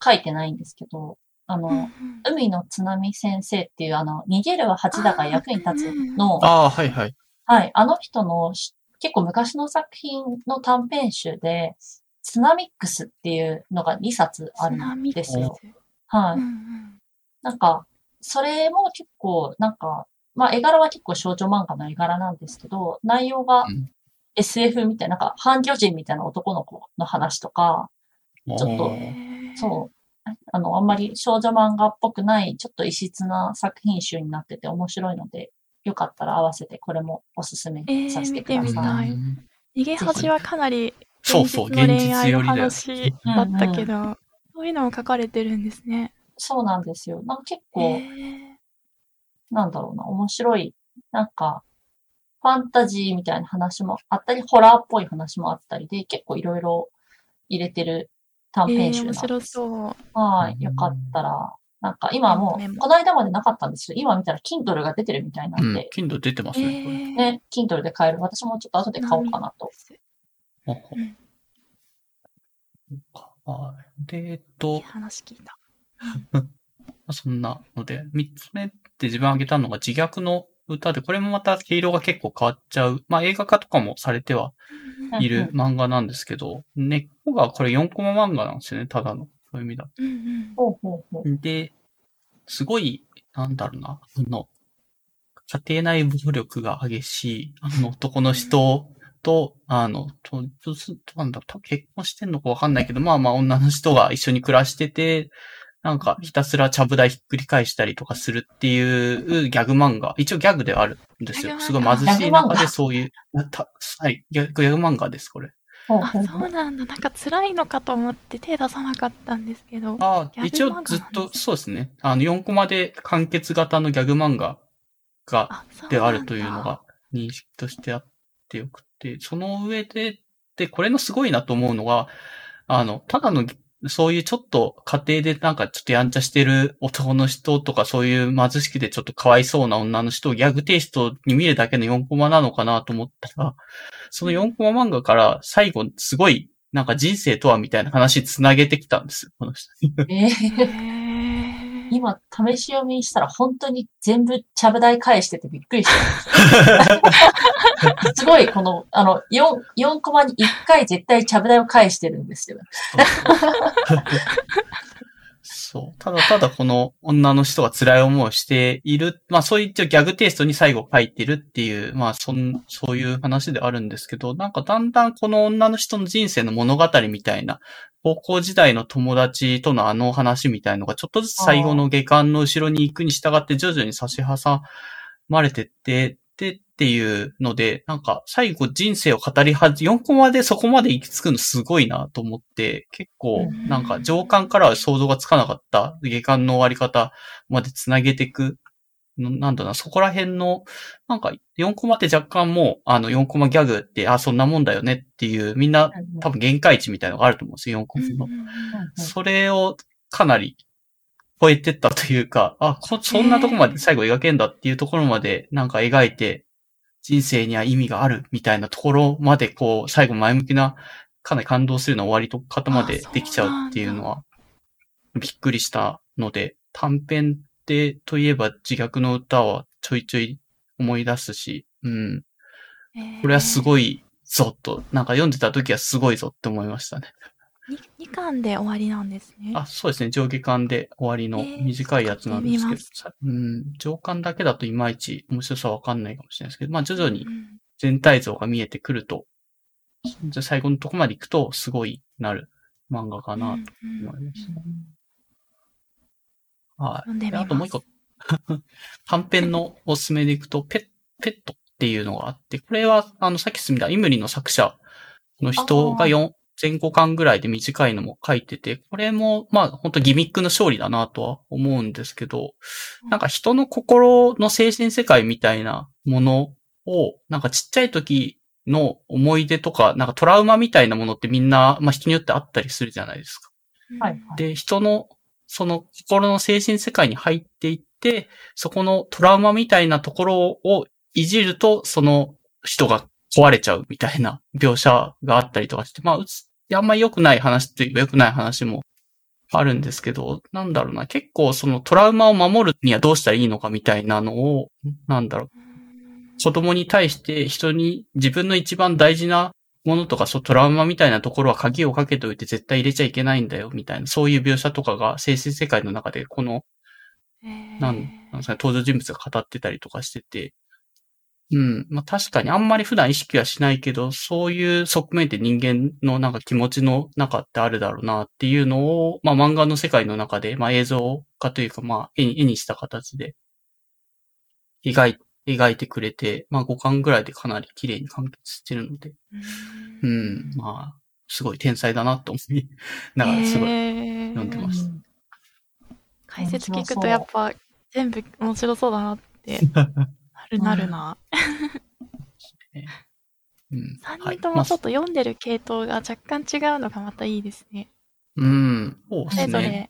書いてないんですけど、あの、海の津波先生っていうあの、逃げるは恥だが役に立つの、ああ、はいはい。はい。あの人のし結構昔の作品の短編集で、ツナミックスっていうのが2冊あるんですよ。はい。うんうんなんか、それも結構、なんか、まあ絵柄は結構少女漫画の絵柄なんですけど、内容がうん。SF みたいな、なんか半魚人みたいな男の子の話とか、ちょっとそう、あの、あんまり少女漫画っぽくない、ちょっと異質な作品集になってて面白いので、よかったら合わせてこれもおすすめえーさせてください。見てみたい。うん。逃げ恥はかなりそうそう、現実の恋愛の話だったけど、そういうのも書かれてるんですね。そうなんですよ。なんか結へ構、ーなんだろうな、面白い、なんか、ファンタジーみたいな話もあったり、ホラーっぽい話もあったりで、結構いろいろ入れてる短え編集ー、面白なんです。そう。はい、よかったら、なんか今もう、この間までなかったんですけど、今見たら Kindle が出てるみたいなうんんで、、Kindle 出てますえね、これ。ー、ね、Kindle で買える。私もちょっと後で買おうかなと。ほほうんはい。で、えっいいと、話聞いた。ま あそんなので、三つ目って自分挙げたのが自虐の歌で、これもまた毛色が結構変わっちゃう。まあ映画化とかもされてはいる漫画なんですけど、根っこがこれ4コマ漫画なんですよね、ただの。そういう意味だ。うんうんほうほうほう。で、すごい、なんだろうな、あの、家庭内暴力が激しい、あの男の人と、あの、と、となんだ、結婚してんのかわかんないけど、まあまあ女の人が一緒に暮らしてて、なんかひたすらちゃぶ台ひっくり返したりとかするっていうギャグ漫画。一応ギャグではあるんですよ。すごい貧しい中画？でそういう、たはい、ギャグギャグ漫画です、これ。あ、そううなんだ。なんか辛いのかと思って手出さなかったんですけど。ああ、ギャグ一応ずっと、そうですね。あの、4コマで完結型のギャグ漫画がであるというの。が認識としてあってよくて、その上で、で、これのすごいなと思うのが、あの、ただの、そういうちょっと家庭でなんかちょっとやんちゃしてる男の人とかそういう貧しくてちょっとかわいそうな女の人をギャグテイストに見るだけの4コマなのかなと思ったら、その4コマ漫画から最後すごいなんか人生とはみたいな話つなげてきたんですよ、この人。えーへー今、試し読みしたら本当に全部ちゃぶ台返しててびっくりした。すごい、この、あの、4、4コマに1回絶対ちゃぶ台を返してるんですよ。そう。ただただこの女の人が辛い思いをしている。まあそういうギャグテイストに最後書いてるっていう、まあそん、そういう話であるんですけど、なんかだんだんこの女の人の人生の物語みたいな、高校時代の友達とのあの話みたいのがちょっとずつ最後の下巻の後ろに行くに従って徐々に差し挟まれてって、っていうので、なんか最後人生を語りはじ、4コマでそこまで行き着くのすごいなと思って、結構うん。なんか上巻からは想像がつかなかった。下巻の終わり方までつなげていく。のなんだな、そこら辺の、なんか4コマって若干もう、あの4コマギャグって、あ、そんなもんだよねっていう、みんな多分限界値みたいなのがあると思うんですよ、4コマの。それをかなり超えてったというか、あ、こそんなとこまで最後描けんだっていうところまでなんか描いて、人生には意味があるみたいなところまでこう、最後前向きな、かなり感動するような終わりと方までできちゃうっていうのは、びっくりしたので、短編ってといえば自虐の歌はちょいちょい思い出すし、うん。これはすごい。いぞと、なんか読んでた時はすごいぞって思いましたね。2巻で終わりなんですね。あ、そうですね。上下巻で終わりのえー短いやつなんですけど、ちょっさうん、上巻だけだといまいち面白さわかんないかもしれないですけど、まあ徐々にうん全体像が見えてくると、じゃあ最後のとこまで行くとすごいなる漫画かなとうんうん思います。はい。読んあともう一個、短編のおすすめでいくと、ペッ、ペットっていうのがあって、これは、あの、さっき進んだイムリの作者の人があー4、前後巻ぐらいで短いのも書いてて、これも、まあ、本当ギミックの勝利だなとは思うんですけど、なんか人の心の精神世界みたいなものを、なんかちっちゃい時の思い出とか、なんかトラウマみたいなものってみんな、まあ人によってあったりするじゃないですか。はい。で、人の、その心の精神世界に入っていって、そこのトラウマみたいなところをいじると、その人が壊れちゃうみたいな描写があったりとかして、まあ、うつあんまり良くない話というか良くない話もあるんですけど、なんだろうな、結構そのトラウマを守るにはどうしたらいいのかみたいなのを、なんだろう、子供に対して人に自分の一番大事なものとか、そう、トラウマみたいなところは鍵をかけておいて絶対入れちゃいけないんだよ、みたいな、そういう描写とかが精神世界の中で、この、なんなんですかね、登場人物が語ってたりとかしてて、うん。まあ確かにあんまり普段意識はしないけど、そういう側面で人間のなんか気持ちの中ってあるだろうなっていうのを、まあ漫画の世界の中で、まあ映像化というか、まあ絵に絵にした形で描い描いてくれて、まあ5巻ぐらいでかなり綺麗に完結してるので、ううん。ん、まあ、すごい天才だなと思いながらすごいえ読んでます。う。ん解説聞くとやっぱ全部面白そうだなってな るなるな。うん。3はい人ともちょっと読んでる系統が若干違うのがまたいいですね。うん。そうでそれぞすね。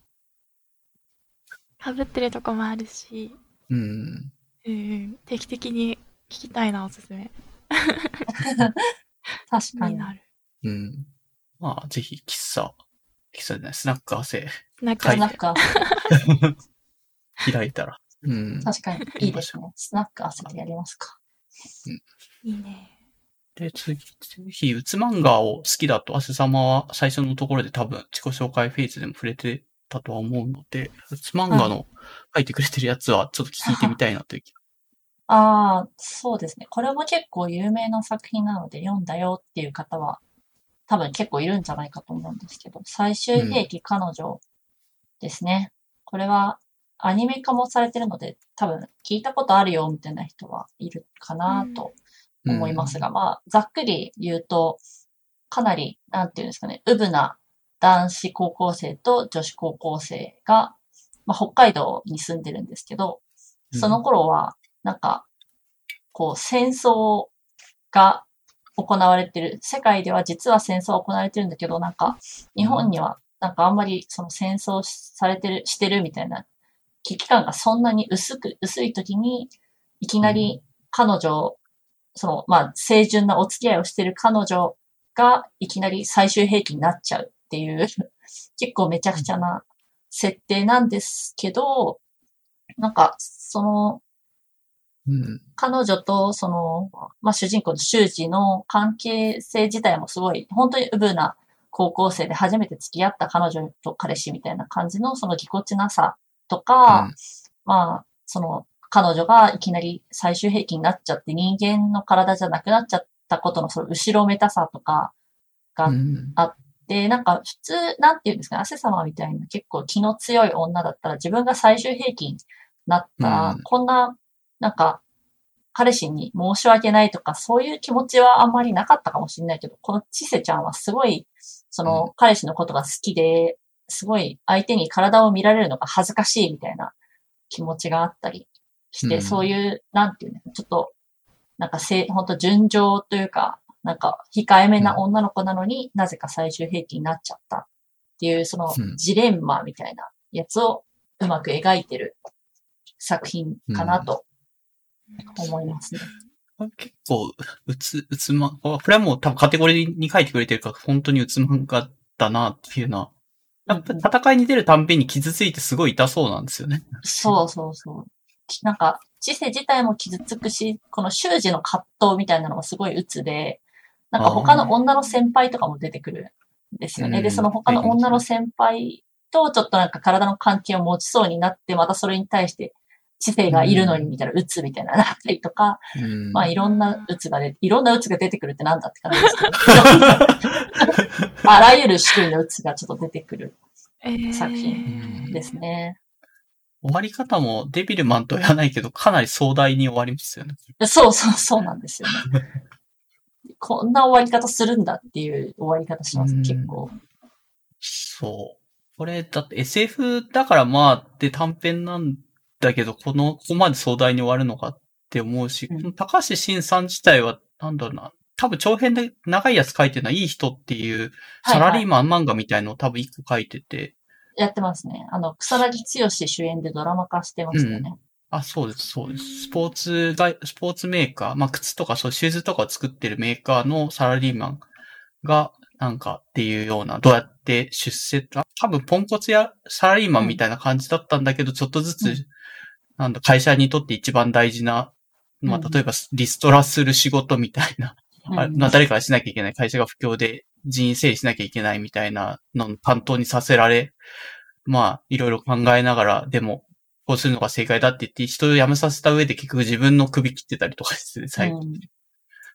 れ被ってるとこもあるし、うん。うん、定期的に聞きたいな、おすすめ。確かに。になる。うん。まあ、ぜひ、喫茶、喫茶じゃない、スナック汗なんか、スナック汗、開いたら。うん。確かにいいですね。スナック汗でやりますか。いいね。で、次、ぜひ、うつ漫画を好きだと、汗様は最初のところで多分、自己紹介フェーズでも触れてたとは思うので、うつ漫画の書いてくれてるやつは、ちょっと聞いてみたいなという気が。ああ、そうですね。これも結構有名な作品なので読んだよっていう方は多分結構いるんじゃないかと思うんですけど、最終兵器彼女ですね。これはアニメ化もされてるので多分聞いたことあるよみたいな人はいるかなと思いますが、まあざっくり言うとかなり、なんていうんですかね、うぶな男子高校生と女子高校生が、まあ、北海道に住んでるんですけど、その頃は、なんか、こう、戦争が行われてる。世界では実は戦争が行われてるんだけど、なんか、日本には、なんかあんまりその戦争されてる、してるみたいな危機感がそんなに薄く、薄い時に、いきなり彼女、その、まあ、清純なお付き合いをしてる彼女が、いきなり最終兵器になっちゃうっていう、結構めちゃくちゃな設定なんですけど、なんか、その、うん。彼女と、その、まあ、主人公の修二の関係性自体もすごい、本当にうぶな高校生で初めて付き合った彼女と彼氏みたいな感じの、そのぎこちなさとか、うん。まあ、その、彼女がいきなり最終兵器になっちゃって人間の体じゃなくなっちゃったことのその後ろめたさとかがあっうん。で、なんか普通、なんていうんですかね、汗様みたいな結構気の強い女だったら自分が最終兵器になったら、うん。こんな、なんか、彼氏に申し訳ないとか、そういう気持ちはあんまりなかったかもしれないけど、このちせちゃんはすごい、その、彼氏のことが好きで、すごい相手に体を見られるのが恥ずかしいみたいな気持ちがあったりして、うん。そういう、なんていうの、ちょっと、なんかせ、本当純情というか、なんか、控えめな女の子なのになぜか最終兵器になっちゃったっていう、そのうん。ジレンマみたいなやつをうまく描いてる作品かなと思いますね。結構、うつ、うつま、これはもう多分カテゴリーに書いてくれてるから、本当にうつ漫画だなっていうのは、やっぱ戦いに出るたんびに傷ついてすごい痛そうなんですよね。そうそうそう。なんか、知性自体も傷つくし、この修士の葛藤みたいなのがすごい鬱で、なんか他の女の先輩とかも出てくるんですよね。うんで、その他の女の先輩とちょっとなんか体の関係を持ちそうになって、またそれに対して知性がいるのにみたいな鬱みたいなのがあったりとか、うん。まあいろんな鬱が出て、いろんな鬱が出てくるってなんだって感じですけど、あらゆる種類の鬱がちょっと出てくるえー作品ですね。終わり方もデビルマンとは言わないけど、かなり壮大に終わりますよね。そうそうそうなんですよね。こんな終わり方するんだっていう終わり方します、うん結構。そう。これ、だって SF だからまあ、で短編なんだけど、この、ここまで壮大に終わるのかって思うし、うんこの高橋慎さん自体は、なんだろうな、多分長編で長いやつ書いてるのは、いい人っていう、サラリーマン漫画みたいのを多分一個書いてて、やってますね。あの、草薙剛主演でドラマ化してましたよね。あ、そうです、そうです。スポーツが、スポーツメーカー、まあ、靴とかそう、シューズとかを作ってるメーカーのサラリーマンが、なんかっていうような、どうやって出世、あ多分ポンコツやサラリーマンみたいな感じだったんだけど、ちょっとずつ、うんなんだ、会社にとって一番大事な、まあ、うん例えばリストラする仕事みたいな、まあ、誰かがしなきゃいけない、会社が不況で人員整理しなきゃいけないみたいなのを担当にさせられ、まあ、いろいろ考えながら、でも、こうするのが正解だって言って、人を辞めさせた上で結局自分の首切ってたりとかして、最後、うん。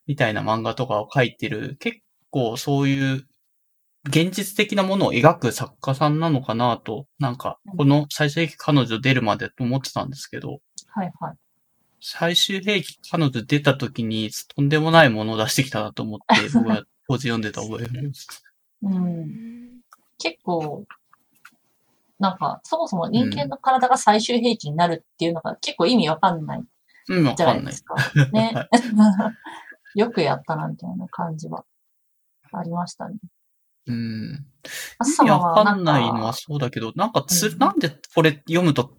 みたいな漫画とかを書いてる、結構そういう現実的なものを描く作家さんなのかなと、なんか、この最終兵器彼女出るまでと思ってたんですけど、はいはい。最終兵器彼女出た時にとんでもないものを出してきたなと思って、僕は当時読んでた覚えがあります。うん。結構、なんか、そもそも人間の体が最終兵器になるっていうのが結構意味わかんないうん、わじゃかない。なんいですか。ねは。よくやったな、みたいな感じはありましたね。うん。あ意味わかんないのはそうだけど、なんかつ、うんなんでこれ読むと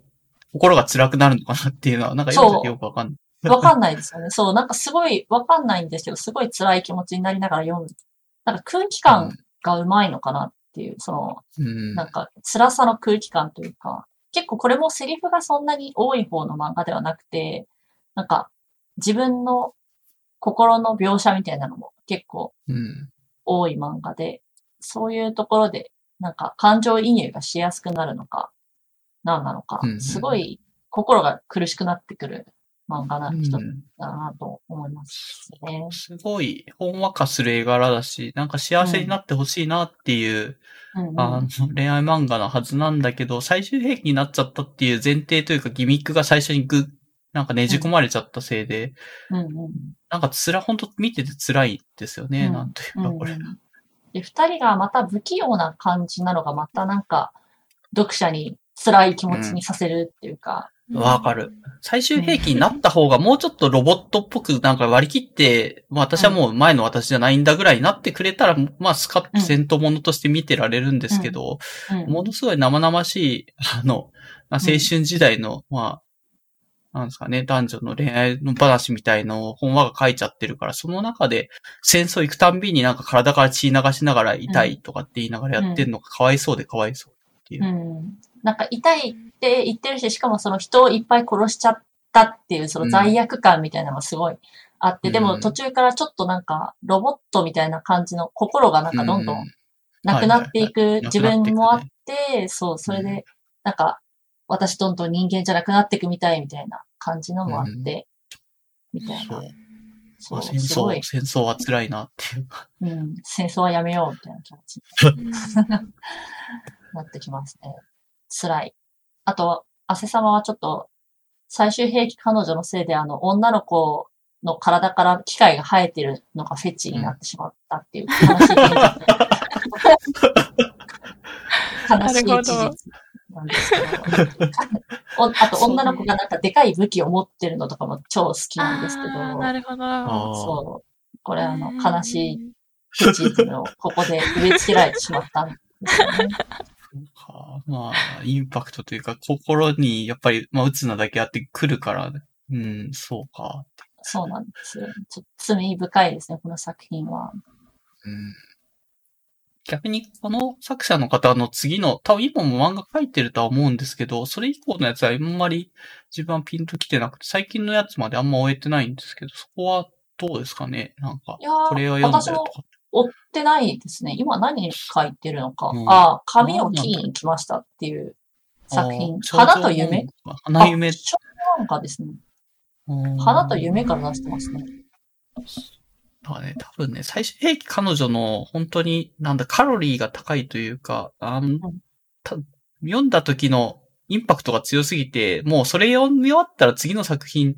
心が辛くなるのかなっていうのは、なんか読むときよくわかんない。わかんないですよね。そう、なんかすごいわかんないんですけど、すごい辛い気持ちになりながら読む。なんか空気感がうまいのかなっていう、その、うん。なんか辛さの空気感というか、結構これもセリフがそんなに多い方の漫画ではなくて、なんか自分の心の描写みたいなのも結構うん。多い漫画で、そういうところで、なんか感情移入がしやすくなるのか、何なのか。うんう、んすごい心が苦しくなってくる漫画なうん。一つだなと思いますね。すごい、ほんわかする絵柄だし、なんか幸せになってほしいなっていう、うんうん。あの、恋愛漫画のはずなんだけど、最終兵器になっちゃったっていう前提というかギミックが最初にぐ、なんかねじ込まれちゃったせいで、うんうん。なんかつら、本当見てて辛いですよね、うん。なんというか、うんこれ。で、二人がまた不器用な感じなのがまたなんか、読者に辛い気持ちにさせるっていうか、わかる。最終兵器になった方がもうちょっとロボットっぽくなんか割り切って、まあ私はもう前の私じゃないんだぐらいになってくれたら、まあスカッと戦闘ものとして見てられるんですけど、うん。ものすごい生々しい、あの、まあ青春時代の、まあ、なんですかね、男女の恋愛の話みたいのを本話が書いちゃってるから、その中で戦争行くたんびになんか体から血流しながら痛いとかって言いながらやってるのがかわいそうでかわいそうっていう。う。ん。なんか痛いって言ってるし、しかもその人をいっぱい殺しちゃったっていうその罪悪感みたいなのがすごいあって、うんでも途中からちょっとなんかロボットみたいな感じの心がなんかどんどうんんなくなっていく自分もあって、そう、それうで、なんか私どんどん人間じゃなくなっていくみたいみたいな感じのもあって、みたいな。そう。戦争、戦争は辛いなっていうか。うん、戦争はやめようみたいな気持ちに なってきますね。辛い。あと、汗様はちょっと、最終兵器彼女のせいで、あの、女の子の体から機械が生えてるのがフェチになってしまったっていう悲しい現実。悲しい事実なんですけど。おあと、女の子がなんかでかい武器を持ってるのとかも超好きなんですけど。なるほど。そう。これあの、うん悲しいフェチズムをここで植え付けられてしまったんですよね。そうかまあ、インパクトというか、心にやっぱり、まあ、打つなだけあってくるから、うん、そうか。そうなんですよ。ちょっと罪深いですね、この作品は。うん逆に、この作者の方の次の、多分今も漫画描いてるとは思うんですけど、それ以降のやつはあんまり自分はピンと来てなくて、最近のやつまであんま終えてないんですけど、そこはどうですかね？なんかこれを読んでるとか。追ってないですね。今何書いてるのか。うんああ、髪を切りに来ましたっていう作品。花と夢花夢あ。少女漫画ですね。花花と夢から出してますね。だからね、多分ね、最終兵器彼女の本当に、なんだ、カロリーが高いというか、あんた読んだ時のインパクトが強すぎて、もうそれ読み終わったら次の作品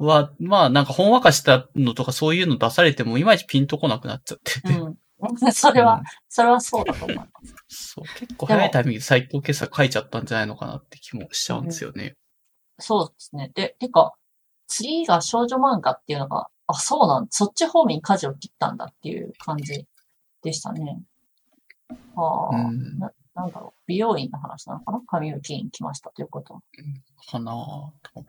は、まあなんかほんわかしたのとかそういうの出されてもいまいちピンとこなくなっちゃってて。うん。それはうん、それはそうだと思います。そう、結構早いタイミングで斎藤傑作書いちゃったんじゃないのかなって気もしちゃうんですよね。そうですね。で、てか、次が少女漫画っていうのが、あ、そうなんそっち方面に舵を切ったんだっていう感じでしたね。ああ、うんな、なんだろう。美容院の話なのかな？髪を切りに来ましたということは。かなぁと。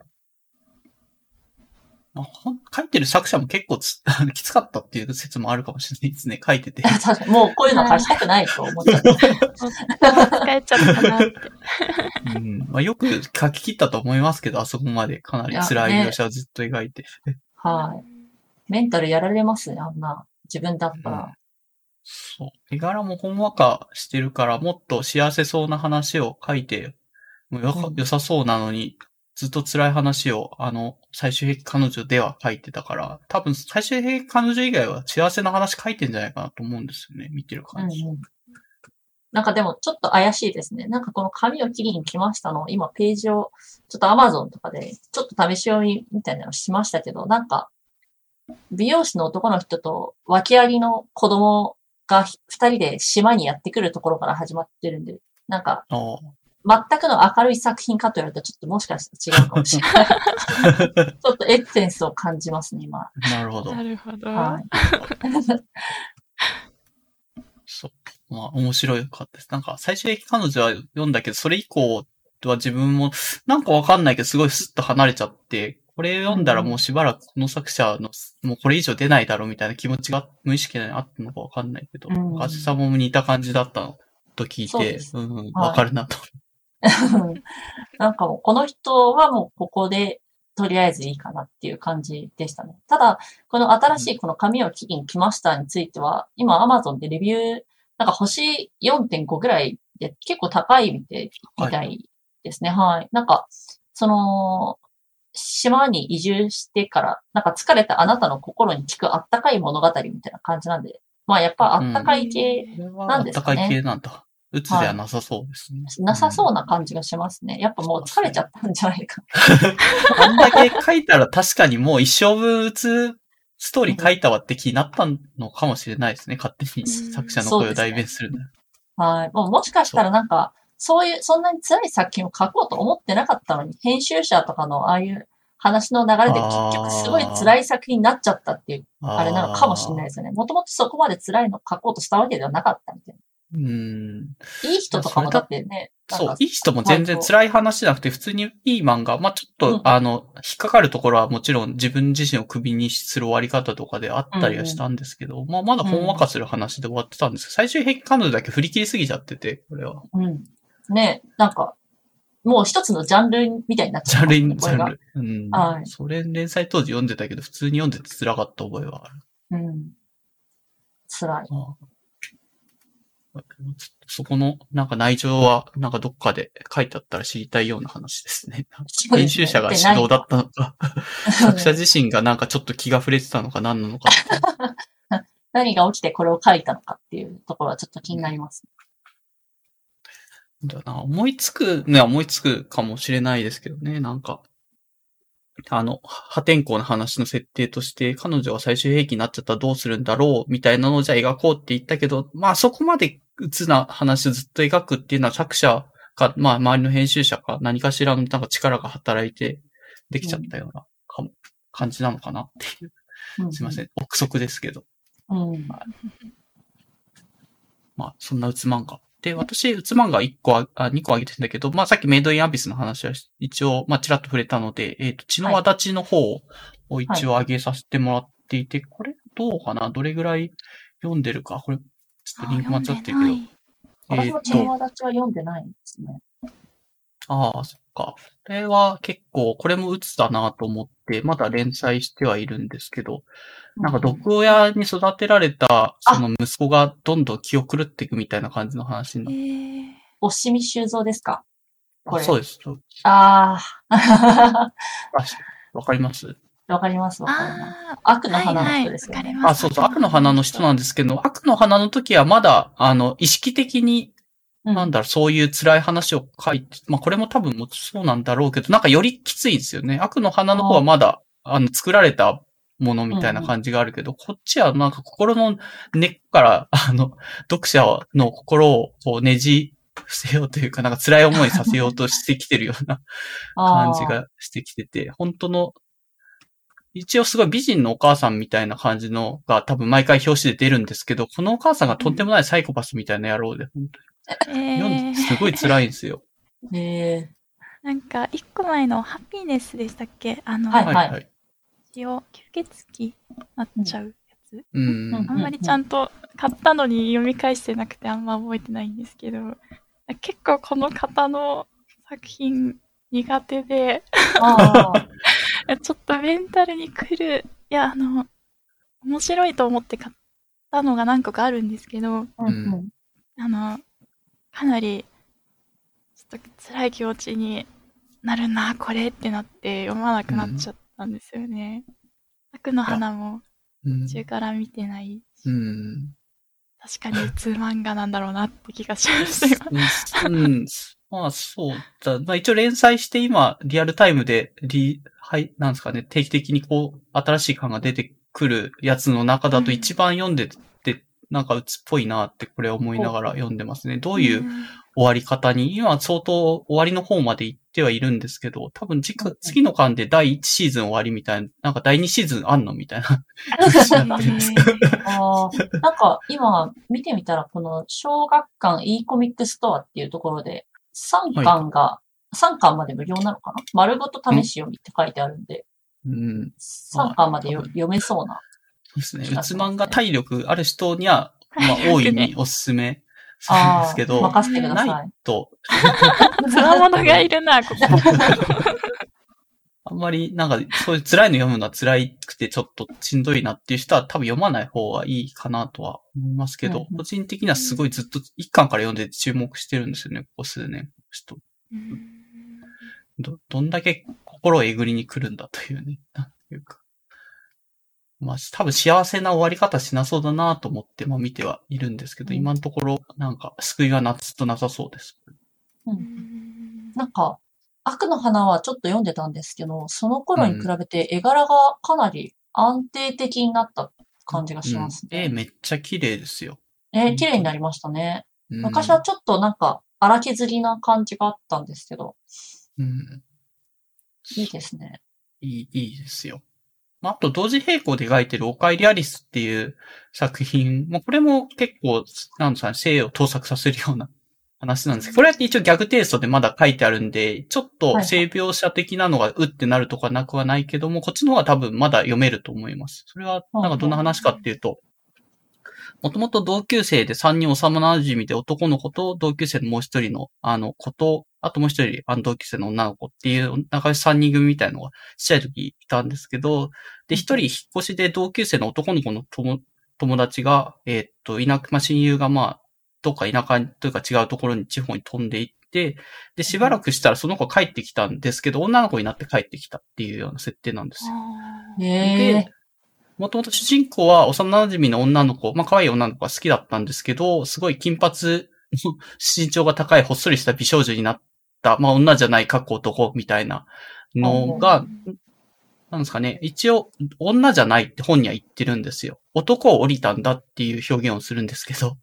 まあ、書いてる作者も結構つ きつかったっていう説もあるかもしれないですね。書いてて。もうこういうの書きたくないと思っちゃった。疲れちゃったかなって。うんまあ、よく書き切ったと思いますけど、あそこまでかなり辛い描写をずっと描いて。はい。メンタルやられますね、あんな。自分だったら。そう。絵柄もほんわかしてるから、もっと幸せそうな話を書いて、もうよかうん良さそうなのに、ずっと辛い話を、あの、最終兵器彼女では書いてたから、多分最終兵器彼女以外は幸せな話書いてんじゃないかなと思うんですよね。見てるうん感じ。うん。なんかでもちょっと怪しいですね。なんかこの髪を切りに来ましたの、今ページを、ちょっと Amazon とかで、ちょっと試し読みみたいなのしましたけど、なんか、美容師の男の人と訳ありの子供が二人で島にやってくるところから始まってるんで、なんか。全くの明るい作品かと言われたらちょっともしかしたら違うかもしれない。ちょっとエッセンスを感じますね、今。なるほどな。るほど。はい。そう。まあ、面白かったです。なんか、最終的に彼女は読んだけど、それ以降は自分も、なんかわかんないけど、すごいスッと離れちゃって、これ読んだらもうしばらくこの作者の、もうこれ以上出ないだろうみたいな気持ちが無意識であったのかわかんないけど、うんカズさんも似た感じだったのと聞いて、そうですうん、はいわかるなと。なんかもう、この人はもうここで、とりあえずいいかなっていう感じでしたね。ただ、この新しいこの紙を切りに来ましたについては、今 Amazon でレビュー、なんか星4.5ぐらいで結構高いみたいですね。はい。なんか、その、島に移住してから、なんか疲れたあなたの心に聞くあったかい物語みたいな感じなんで、まあやっぱあったかい系、これはなあったかい系なんだ。うつではなさそうですね。なさそうな感じがしますね。やっぱもう疲れちゃったんじゃないか。あんだけ書いたら確かにもう一生分うつストーリー書いたわって気になったのかもしれないですね。勝手に作者の声を代弁するなら。はい。もうもしかしたらなんか、そういう、そんなに辛い作品を書こうと思ってなかったのに、編集者とかのああいう話の流れで結局すごい辛い作品になっちゃったっていう、あれなのかもしれないですよね。もともとそこまで辛いのを書こうとしたわけではなかったみたいうん。な。いい人とかもだってね、そういい人も全然辛い話じゃなくて、普通にいい漫画。まあ、ちょっと、うんあの、引っかかるところはもちろん自分自身をクビにする終わり方とかであったりはしたんですけど、まあ、まだほんわかする話で終わってたんですけど、最終的に彼女だけ振り切りすぎちゃってて、これは。うん。ね、なんか、もう一つのジャンルみたいになっちゃう、ジャンルジャンル。うん。はいそれ連載当時読んでたけど、普通に読んでて辛かった覚えはある。うん。辛い。ああそこの、なんか内情は、なんかどっかで書いてあったら知りたいような話ですね。編集者が指導だったのか、作者自身がなんかちょっと気が触れてたのか何なのか。何が起きてこれを書いたのかっていうところはちょっと気になります。だな思いつくね、思いつくかもしれないですけどね、なんか。あの、破天荒な話の設定として、彼女が最終兵器になっちゃったらどうするんだろう、みたいなのをじゃあ描こうって言ったけど、まあそこまで鬱な話をずっと描くっていうのは作者か、まあ周りの編集者か何かしらのなんか力が働いてできちゃったようなかも、感じなのかなっていう。うんすいません。憶測ですけど。うん。まあ、そんなうつ漫画。で、私、うつ漫画1個あ、あ2個あげてんだけど、まあ、さっきメイドインアビスの話は一応、まあ、ちらっと触れたので、えっ、と、血の輪立ちの方を一応あげさせてもらっていて、これどうかな？どれぐらい読んでるか？これ、ちょっとリンク間違ってるけど。っ、も血の輪立ちは読んでないんですね。ああ、そっか。これは結構、これも鬱だなと思って、まだ連載してはいるんですけど、なんか毒親に育てられた、その息子がどんどん気を狂っていくみたいな感じの話になえって。おしみ修造ですか？これ。あそうです。あ。あわかります？わかります、わかります。あ悪のあ、花のはいはい、人ですよね。わかります。あ、そうそう、悪の花の人なんですけど、悪の花の時はまだ、あの、意識的に、うんなんだろう、そういう辛い話を書いて、まあこれも多分もそうなんだろうけど、なんかよりきついんですよね。悪の花の方はまだ、あの、作られたものみたいな感じがあるけど、こっちはなんか心の根っから、あの、読者の心をこうねじ伏せようというか、なんか辛い思いさせようとしてきてるような 感じがしてきてて、本当の、一応すごい美人のお母さんみたいな感じのが多分毎回表紙で出るんですけど、このお母さんがとんでもないサイコパスみたいな野郎で、本当に。え読んーですごい辛いんですよ。あー。なんか、一個前のハピネスでしたっけ？あの、はいはい。はい。一応、吸血鬼なっちゃうやつ？うん。うん。あん。まりちゃん。と買ったのに読み返してなくてあん。ま覚えてないん。ですけど、結構この方の作品苦手で、ああ。ちょっとメンタルに来る、いや、あの、面白いと思って買ったのが何個かあるんですけど、うんうん。あの、かなり、ちょっと辛い気持ちになるな、これってなって読まなくなっちゃったんですよね。悪の花もうん途中から見てないし、うん。確かにうつ漫画なんだろうなって気がしました、今。うん。まあそうだ。まあ一応連載して今、リアルタイムで、リ、はい、なんですかね、定期的にこう、新しい感が出てくるやつの中だとうん一番読んでて、なんか鬱っぽいなってこれ思いながら読んでますね。どういう終わり方に、今相当終わりの方まで行ってはいるんですけど、多分次次の巻で第1シーズン終わりみたいな、なんか第2シーズンあんのみたいな。あなんか今見てみたら、この小学館 e コミックストアっていうところで、3巻が、はい、3巻まで無料なのかな？丸ごと試し読みって書いてあるんで、うん、3巻まで読めそうな。そうですね。うつ漫画体力ある人には、まあ、大いにおすすめするんですけど、任せてください。ないと。つわものがいるな、ここ。あんまり、なんか、そういう辛いの読むのは辛くてちょっとしんどいなっていう人は多分読まない方がいいかなとは思いますけど、うん、個人的にはすごいずっと一巻から読んで注目してるんですよね、ここ数年。ちょっと。ど、どんだけ心をえぐりに来るんだというね、なんていうか。まあ、多分幸せな終わり方しなそうだなと思って、まあ見てはいるんですけど、うん、今のところ、なんか、救いがなつとなさそうです。うん。なんか、悪の花はちょっと読んでたんですけど、その頃に比べて絵柄がかなり安定的になった感じがしますね。うん、絵めっちゃ綺麗ですよ。え綺麗になりましたね。うん、昔はちょっとなんか荒削りな感じがあったんですけど。うん。いいですね。いい、いいですよ。まあ、あと同時並行で描いてるおかえりアリスっていう作品、まあ、これも結構、なんですかね、性を盗作させるような話なんですけど、これは一応逆テイストでまだ書いてあるんで、ちょっと性描写的なのがうってなるとかなくはないけども、こっちの方が多分まだ読めると思います。それは、なんかどんな話かっていうと、もともと同級生で3人幼馴染で男の子と同級生のもう一人の、あの、子と、あともう一人、あの同級生の女の子っていう、仲良し3人組みたいのがちっちゃい時いたんですけど、で、一人引っ越しで同級生の男の子の友友達が、えー、っと、田舎、まあ、親友がまあ、どっか田舎というか違うところに地方に飛んでいって、で、しばらくしたらその子帰ってきたんですけど、女の子になって帰ってきたっていうような設定なんですよ。で、もともと主人公は幼馴染の女の子、まあ可愛い女の子が好きだったんですけど、すごい金髪、身長が高いほっそりした美少女になった、まあ女じゃない過去男みたいなのが、なんですかね、一応女じゃないって本には言ってるんですよ。男を降りたんだっていう表現をするんですけど、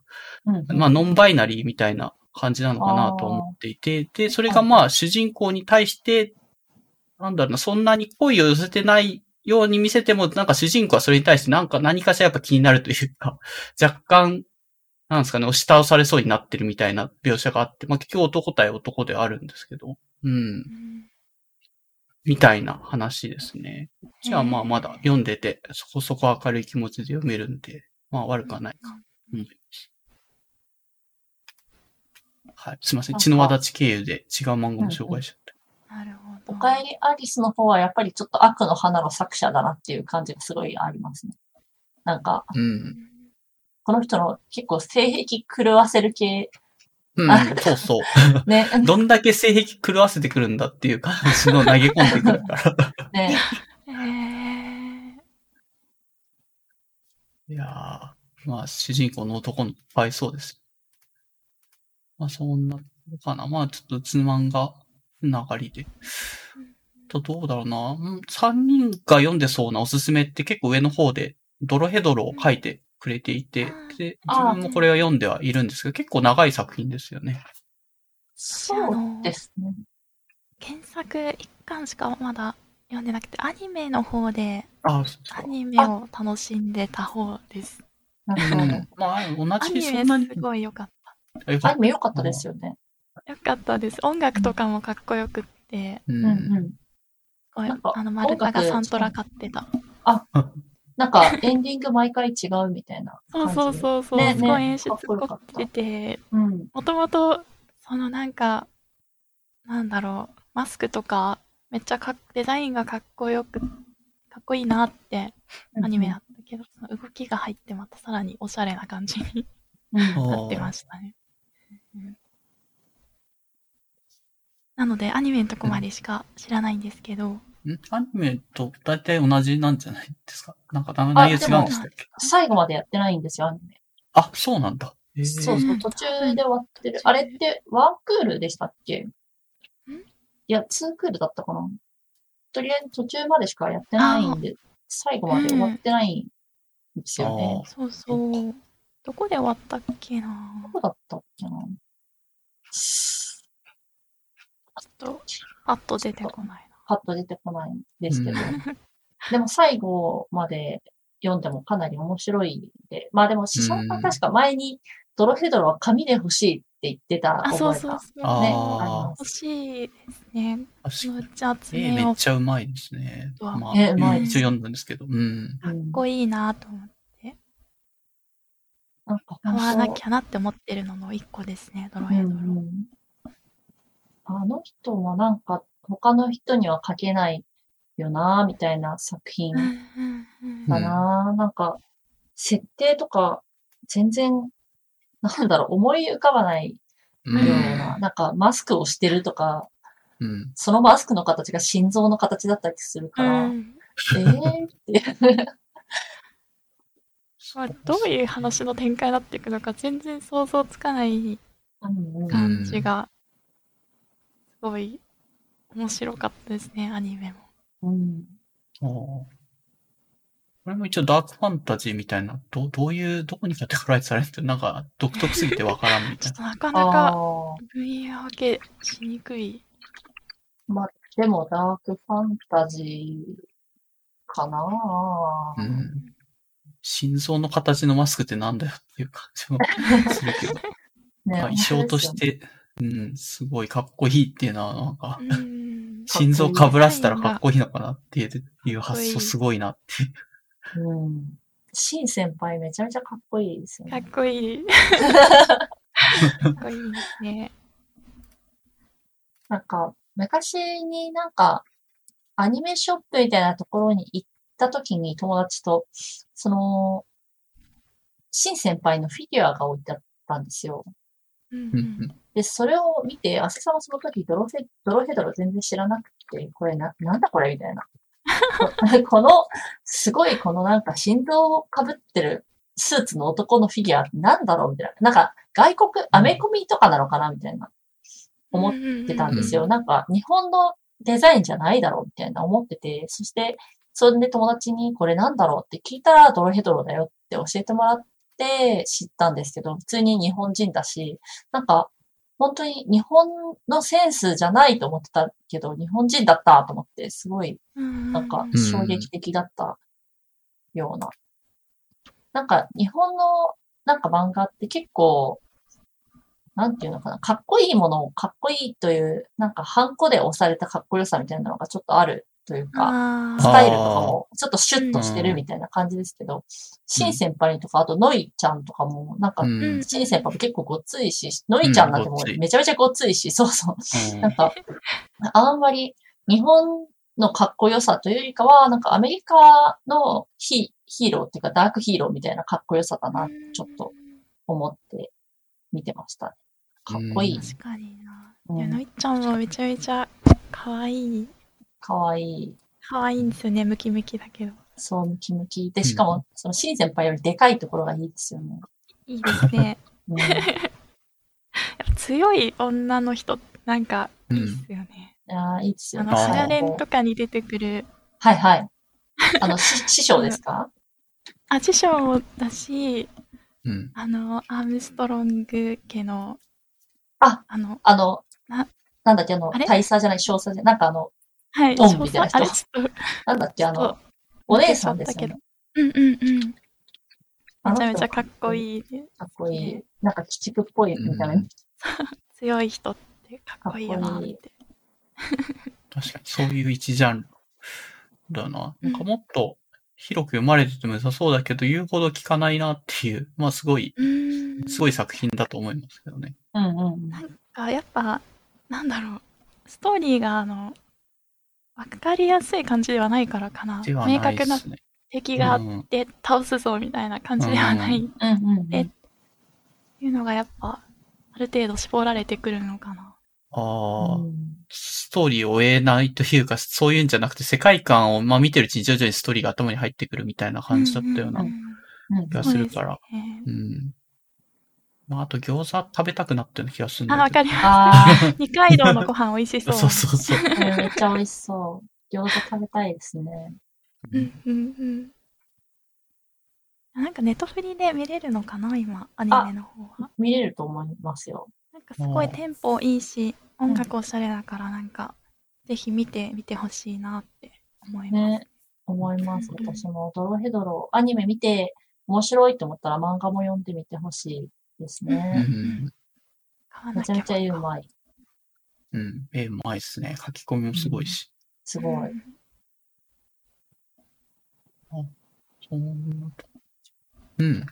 うん、まあ、ノンバイナリーみたいな感じなのかなと思っていて、で、それがまあ、主人公に対して、なんだろうな、そんなに恋を寄せてないように見せても、なんか主人公はそれに対してなんか何かしらやっぱ気になるというか、若干、なんですかね、押し倒されそうになってるみたいな描写があって、まあ結局男対男ではあるんですけど、うん。みたいな話ですね。じゃあまあまだ読んでて、そこそこ明るい気持ちで読めるんで、まあ悪くはないか。うんはい。すいません。血の輪立ち経由で違う漫画も紹介しちゃった。なるほど。おかえりアリスの方はやっぱりちょっと悪の花の作者だなっていう感じがすごいありますね。なんか、うん、この人の結構性癖狂わせる系。うん、そうそう。ね。どんだけ性癖狂わせてくるんだっていう感じの投げ込んでくるから。ね。いやー、まあ、主人公の男のかわいそうです。まあそんなかな。まあちょっとつ漫画流りで。と、どうだろうな。3人が読んでそうなおすすめって結構上の方で、ドロヘドロを書いてくれていて、で、自分もこれは読んではいるんですけど、結構長い作品ですよね。そうですね。原作1巻しかまだ読んでなくて、アニメの方で、アニメを楽しんでた方です。なるほど。まあ、同じアニメすごい良かっアニメ良かったですよね。良かったです。音楽とかもかっこよくって。うんうんあの、丸太がサントラ買ってた。あ、なんかエンディング毎回違うみたいなそうそうそうそう、ね、すごい演出凝ってて、もともと、そのなんか、なんだろう、マスクとか、めっちゃかデザインがかっこよく、かっこいいなってアニメだったけど、その動きが入ってまたさらにおしゃれな感じに なってましたね。なので、アニメのとこまでしか知らないんですけど。んアニメと大体同じなんじゃないですか？なんか内容違うんでしたっけ最後までやってないんですよ、アニメ。あ、そうなんだ。そうそう、途中で終わってる。あれってワンクールでしたっけ？いや、ツークールだったかな。とりあえず途中までしかやってないんで、最後まで終わってないんですよね。そうそう。どこで終わったっけな？どこだったっけな？ちょっと、パッと出てこないパッと出てこないんですけど。うん でも最後まで読んでもかなり面白いんで。まあでも、シシャンさん確か前にドロヘドロは紙で欲しいって言ってたな。あ、そう覚えがそうそう。あね、ーあります欲しいですね。めめよう。かっちゃうまいですね。まあ、絵うまい一応読んだんですけど。うん。うんっこいいなと思って。なんか買わな本きゃなって思ってるのの一個ですね、ドロ当ヘドロ。あの人もなんか他の人には書けないよなみたいな作品。うんうんな、なんか、設定とか全然、なんだろう、思い浮かばないう。ようん。な、なんかマスクをしてるとか、うん。そのマスクの形が心臓の形だったりするから、うん。えー？って。まあ、どういう話の展開になっていくのか全然想像つかないうんうん。感じが、すごい面白かったですね、アニメも。うんおーこれも一応ダークファンタジーみたいな、どどういう、どこにカテゴライズされるなんか独特すぎてわからんみたいな。なかなあかあ、分野分けしにくい。まあ、でもダークファンタジーかなうん。心臓の形のマスクってなんだよっていう感じもするけど。ね まあ衣装とし。て、うん、すごいかっこいいっていうのは、なんかう、ん。心臓かぶらせたらかっこいいのかなっていう発想すごいなっていう。うん。シン先輩めちゃめちゃかっこいいですよかっね。こいい。かっこいいですね。なんか、昔になんか、アニメショップみたいなところに行った時に友達と、その、シン先輩のフィギュアが置いてあったんですよ。うんうんうんで、それを見て、アセさんはその時ドロヘ、ドロヘドロ全然知らなくて、これな、なんだこれみたいな。こ この、すごいこのなんか心臓をかぶってるスーツの男のフィギュアなんだろうみたいな。なんか外国、アメコミとかなのかなみたいな。思っってたんですよ。なんか、日本のデザインじゃないだろうみたいな思ってて、そして、それで友達にこれなんだろうって聞いたらドロヘドロだよって教えてもらって知ったんですけど、普通に日本人だし、なんか、本当に日本のセンスじゃないと思ってたけど、日本人だったと思って、すごい、うんなんかうん衝撃的だったような。なんか、日本のなんか漫画って結構、なんていうのかな、かっこいいものをかっこいいという、なんかハンコで押されたかっこよさみたいなのがちょっとあるというか、スタイルとかもちょっとシュッとしてるみたいな感じですけど、シン先輩とか、あとノイちゃんとかも、なんか。シン先輩も結構ごっついし、ノイちゃんなんてもうめちゃめちゃごっついし、そうそう。うんなんか、あんまり日本のかっこよさというよりかは、なんかアメリカのヒヒーローっていうかダークヒーローみたいなかっこよさだな、ちょっと思って見てました。かっこいい。うん確かにな。うんいや、のいちゃんもめちゃめちゃ可愛い。かわいい。可愛いんですよね、ムキムキだけど。そう、ムキムキ。で、しかも、その、シン先輩よりでかいところがいいですよね。いいですね。うん、やっぱ強い女の人、なんかいいですよね。いやーいいですよね。あの、あースラレンとかに出てくる、はいはい。あの、し 師匠ですか？あ、師匠もだし、うん。あの、アームストロング家の、あ、あの、あのな、なんだっけ、あの大佐じゃない、少佐じゃない、なんかあの、はい、ドン少みたいな人佐あれちょっと、なんだっけ、あちょっの、お姉さんですよね。うんうんうん。めちゃめちゃかっこいい。かっこいい。なんか、鬼畜っぽいみたいな。うん 強い人ってかっこいいよなって。確かに、そういう一ジャンルだな。なんかもっと広く読まれてても良さそうだけど、言うほど聞かないなっていう、まあすごい。すごい作品だと思いますけどね。うんうん。なんかやっぱ、なんだろう、ストーリーがあの、わかりやすい感じではないからかな。ではない明確なですね。敵があっうんて倒すぞみたいな感じではないっうんうんうん。えいうのがやっぱ、ある程度絞られてくるのかな。ああ、うんストーリーを追えないというか、そういうんじゃなくて、世界観を、まあ見てるうちに徐々にストーリーが頭に入ってくるみたいな感じだったような気がするから。そうですねうん。まあ、あと餃子食べたくなったような気がするんだあ、けど。わかります。あ 二階堂のご飯美味しそう。そうそうそう。あ、めっちゃ美味しそう。餃子食べたいですね。うんうんうん。なんかネットフリで見れるのかな今、アニメの方は。見れると思いますよ。なんかすごいテンポいいし、音楽おしゃれだからなんか、ぜひ見てみてほしいなって思います。ね。思います。うん私もドロヘドロ、アニメ見て面白いと思ったら漫画も読んでみてほしいですうね。ん。買わなきゃめちゃめちゃ絵うまい。うん。絵うまいっすね。書き込みもすごいし。すごい。そんなとうん。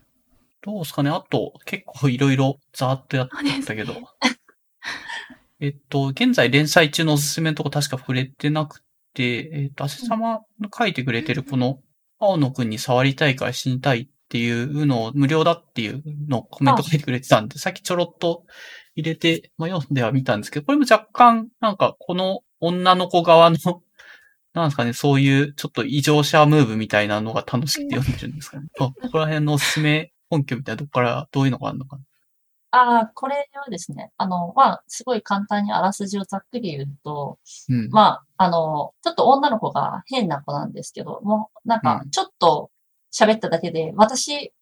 どうですかねあと、結構いろいろざーっとやったけど。えっと、現在連載中のおすすめのとこ確か触れてなくて、えっと、足様の書いてくれてるこの、青野くんに触りたいから死にたいっていうのを無料だっていうのをコメント書いてくれてたんで、さっきちょろっと入れて、まあ、読んではみたんですけど、これも若干、なんかこの女の子側の、なんですかね、そういうちょっと異常者ムーブみたいなのが楽しくて読んでるんですかね。あ ここら辺のおすすめ本拠みたいなとこからどういうのがあるのかな。ああ、これはですね、あの、まあ、すごい簡単にあらすじをざっくり言うと、うん。まあ、あの、ちょっと女の子が変な子なんですけど、もう、なんかう、んちょっと喋っただけで、私、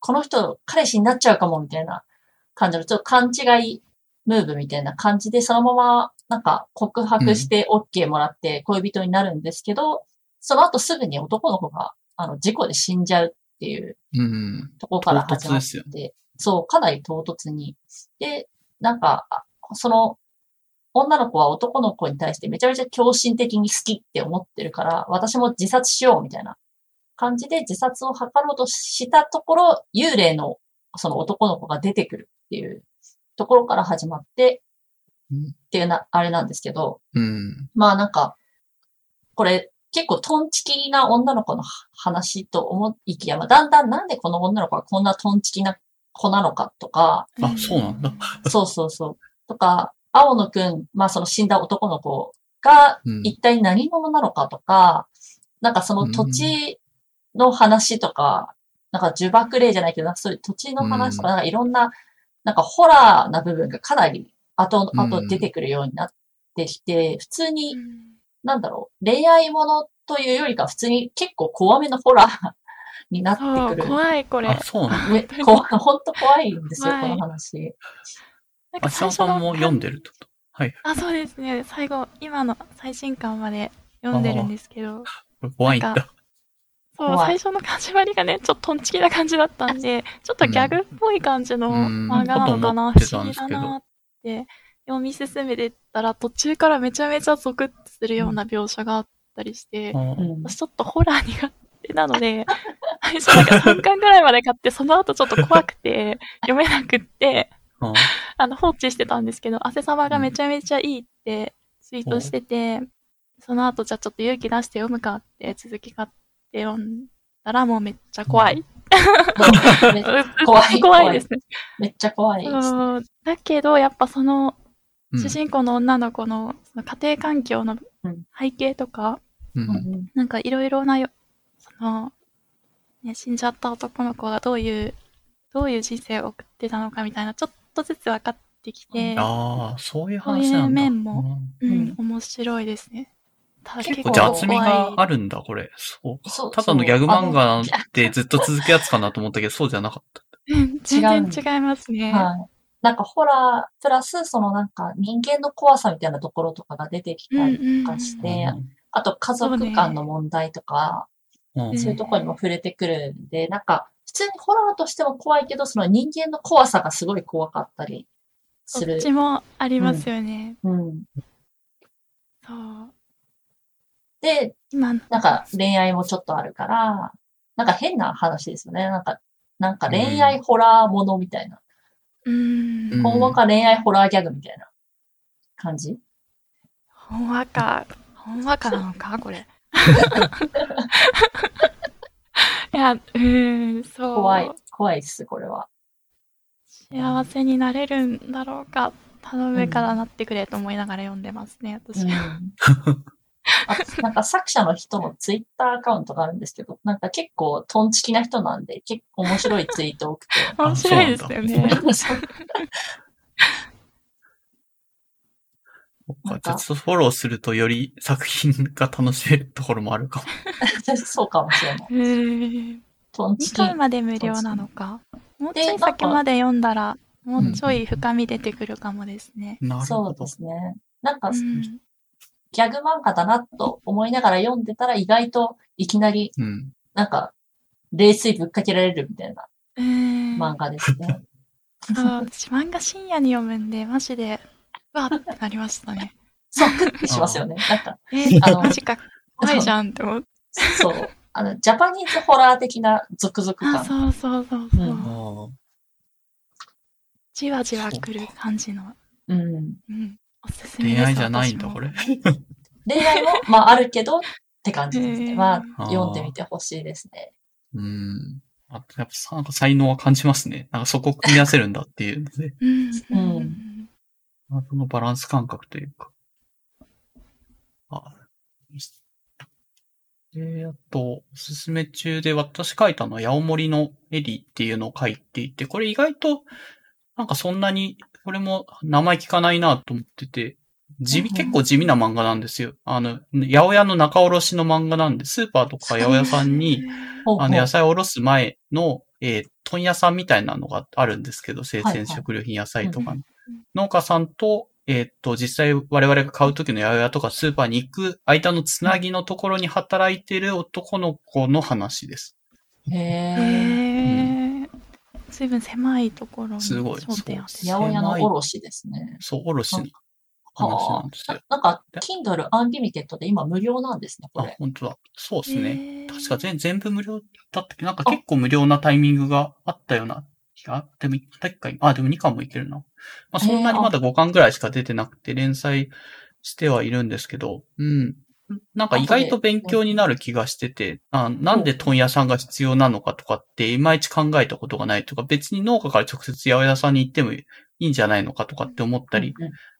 この人、彼氏になっちゃうかも、みたいな感じの、ちょっと勘違いムーブみたいな感じで、そのまま、なんか、告白して OK もらって恋人になるんですけど、その後すぐに男の子が、あの、事故で死んじゃうっていううん。ところから始まっ唐突ですよて、そう、かなり唐突に。で、なんか、あその、女の子は男の子に対してめちゃめちゃ狂信的に好きって思ってるから、私も自殺しようみたいな感じで自殺を図ろうとしたところ、幽霊のその男の子が出てくるっていうところから始まって、うんっていうな、あれなんですけど、うん。まあなんか、これ結構トンチキな女の子の話と思いきや、まあ、だんだんなんでこの女の子はこんなトンチキな子なのかとか、あ、そうなんだ。そうそうそう。とか、青野くん、まあその死んだ男の子がうん。一体何者なのかとか、なんかその土地の話とか、なんか呪縛霊じゃないけど、なんかそういう土地の話とか、うんなんかいろんな、なんかホラーな部分がかなり後うん々出てくるようになってきて、普通にう、んなんだろう、恋愛ものというよりか普通に結構怖めのホラー になってくる。怖いこれ。あ、そうなんだ。ね、こほんと怖いんですよ、この話。なんかあしさんさんも読んでるってこと？はい。あ、そうですね。最後、今の最新刊まで読んでるんですけど、怖いんなんだ。そう、最初の始まりがね、ちょっとトンチキな感じだったんで、ちょっとギャグっぽい感じのうん。漫画なのかな、うん不思議だなって読み進めてったら、途中からめちゃめちゃゾクッとするような描写があったりして、あうん。私ちょっとホラー苦手なので、最初なんか3巻ぐらいまで買って、その後ちょっと怖くて読めなくって、ああの、放置してたんですけど、汗様がめちゃめちゃいいってツイートしてて、その後じゃあちょっと勇気出して読むかって続き買って読んだらもうめっちゃ怖い。怖い 怖いですね。めっちゃ怖いですね。うんだけど、やっぱその、うん主人公の女の子のその家庭環境のうん背景とか、うんうんなんかいろいろなよ、その、ね、死んじゃった男の子がどういう、どういう人生を送ってたのかみたいな、ちょっとずつ分かってきて、ああ、そういう話なんだ。そういう面もうんうんうん、面白いですね。結構じゃあ厚みがあるんだ、これ。そうか。ただのギャグ漫画なんそうあてずっと続くやつかなと思ったけど、そうじゃなかった。うん全然違いますね。はい。なんかホラー、プラス、そのなんか人間の怖さみたいなところとかが出てきたりとかして、あと家族間の問題とか、うんうんそういうところにも触れてくるんで、なんか、普通にホラーとしても怖いけど、その人間の怖さがすごい怖かったりするそっ。ちもありますよね。うん。そう。で、今、なんか恋愛もちょっとあるから、なんか変な話ですよね。なんか、なんか恋愛ホラーものみたいな。うーん、ほんわか恋愛ホラーギャグみたいな感じ？ほんわか、ほんわかなのかこれ。いや、うーん、そう。怖い。怖いっす、これは。幸せになれるんだろうか。頼むからなってくれと思いながら読んでますね、私うんは。あ なんか作者の人のツイッターアカウントがあるんですけど、なんか結構トンチキな人なんで、結構面白いツイート多くて。面白いですよね。そうか、なんかちょっとフォローするとより作品が楽しめるところもあるかも。そうかもしれない。へートンチ2巻まで無料なのか。もうちょい先まで読んだら、もうちょい深み出てくるかもですね。なるほそうどで。すね。なんか、うん。ギャグ漫画だなと思いながら読んでたら意外といきなりうん。なんか冷水ぶっかけられるみたいなうん。漫画ですね。私漫画深夜に読むんで、マジで、うわってなりましたね。そう、クッてしますよね。なんか、えー、あのマジか、怖いじゃんって思って。そう。あの、ジャパニーズホラー的なゾクゾクあ、感。そうそうそうそう。うんあじわじわ来る感じの。うん。うん。おすすーめです。恋愛じゃないんだ、これ。恋愛も、まああるけど、って感じですね。まあ、読んでみてほしいですね。うん。あやっぱさ、なんか才能は感じますね。なんかそこを組み合わせるんだっていうので、うん。うんうん。まあそのバランス感覚というか。あ、で、あと、おすすめ中で私書いたのは、ヤオモリのエリっていうのを書いていて、これ意外と、なんかそんなに、これも名前聞かないなと思ってて、地味、うんうん結構地味な漫画なんですよ。あの、八百屋の仲卸の漫画なんで、スーパーとか八百屋さんに、あの、野菜をおろす前の、えー問屋さんみたいなのがあるんですけど、生鮮食料品野菜とかの。農家さんと、えーっと、実際我々が買う時の八百屋とかスーパーに行く間のつなぎのところに働いてる男の子の話です。へへー。ー。随分狭いところにすごい焦点当てて八百屋のおろしですね。そう、おろしの話なんですよ。なんか、Kindle Unlimited で今無料なんですね、こあれ、。本当だ。そうですね。確か全全部無料だったっけなんか結構無料なタイミングがあったような気が、でも1回、あ、でも2巻もいけるな。まあそんなにまだ5巻ぐらいしか出てなくて連載してはいるんですけど、うん。なんか意外と勉強になる気がしてて、あなんで問屋さんが必要なのかとかっていまいち考えたことがないとか、別に農家から直接八百屋さんに行ってもいいんじゃないのかとかって思ったり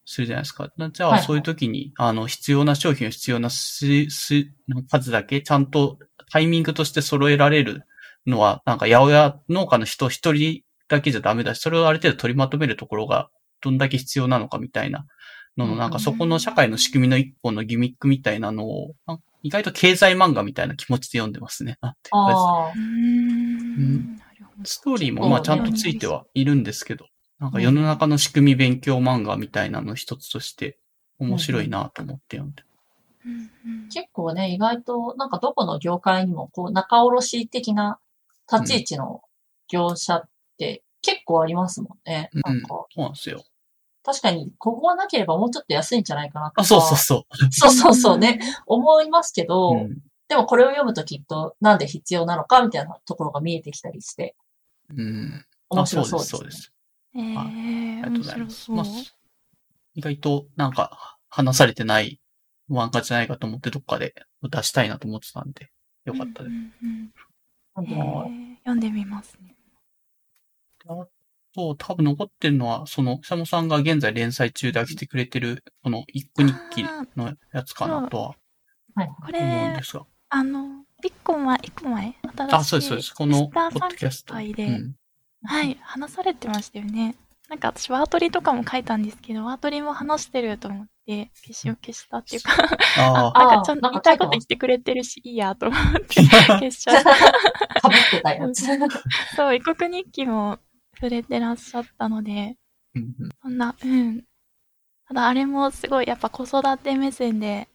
するじゃないですか。じゃあそういう時に、あの、必要な商品を必要な数だけちゃんとタイミングとして揃えられるのは、なんか八百屋農家の人一人だけじゃダメだし、それをある程度取りまとめるところがどんだけ必要なのかみたいなのの、なんかそこの社会の仕組みの一本のギミックみたいなのを、意外と経済漫画みたいな気持ちで読んでますね。ああうーん。ストーリーもまあちゃんとついてはいるんですけど、なんか世の中の仕組み勉強漫画みたいなの一つとして面白いなと思って読んで。結構ね、意外と、なんかどこの業界にも、こう、仲卸的な立ち位置の業者って結構ありますもんね。うん、なんか、そうなんですよ。確かに、ここがなければもうちょっと安いんじゃないかなとか。あ、そうそうそう。そうそうそうね。思いますけど、うんでもこれを読むときっとなんで必要なのかみたいなところが見えてきたりして、うん。面白そうあです、ね。そうです。えー、ありがとう面ございま白そう。すまあ意外となんか話されてない漫画じゃないかと思ってどっかで出したいなと思ってたんで、よかったです。うんうんうん読んでみますね。あと、多分残ってるのは、その、シャモさんが現在連載中で飽きてくれてる、この一句日記のやつかなとははい。こ思うんれで、すが。あの、一個前、一個前、新しい。あ、そうです、そうです。この、ポミスターッドキャスト。でうんはい、話されてましたよね。なんか私ワートリとかも書いたんですけど、ワートリも話してると思って、消しを消したっていうか、ああ、なんかちゃんと言いたいこと言ってくれてるし、いいやと思って 消しちゃった。かぶってたやつ。そう、異国日記も触れてらっしゃったので、うんうんそんな、うん。ただあれもすごいやっぱ子育て目線で、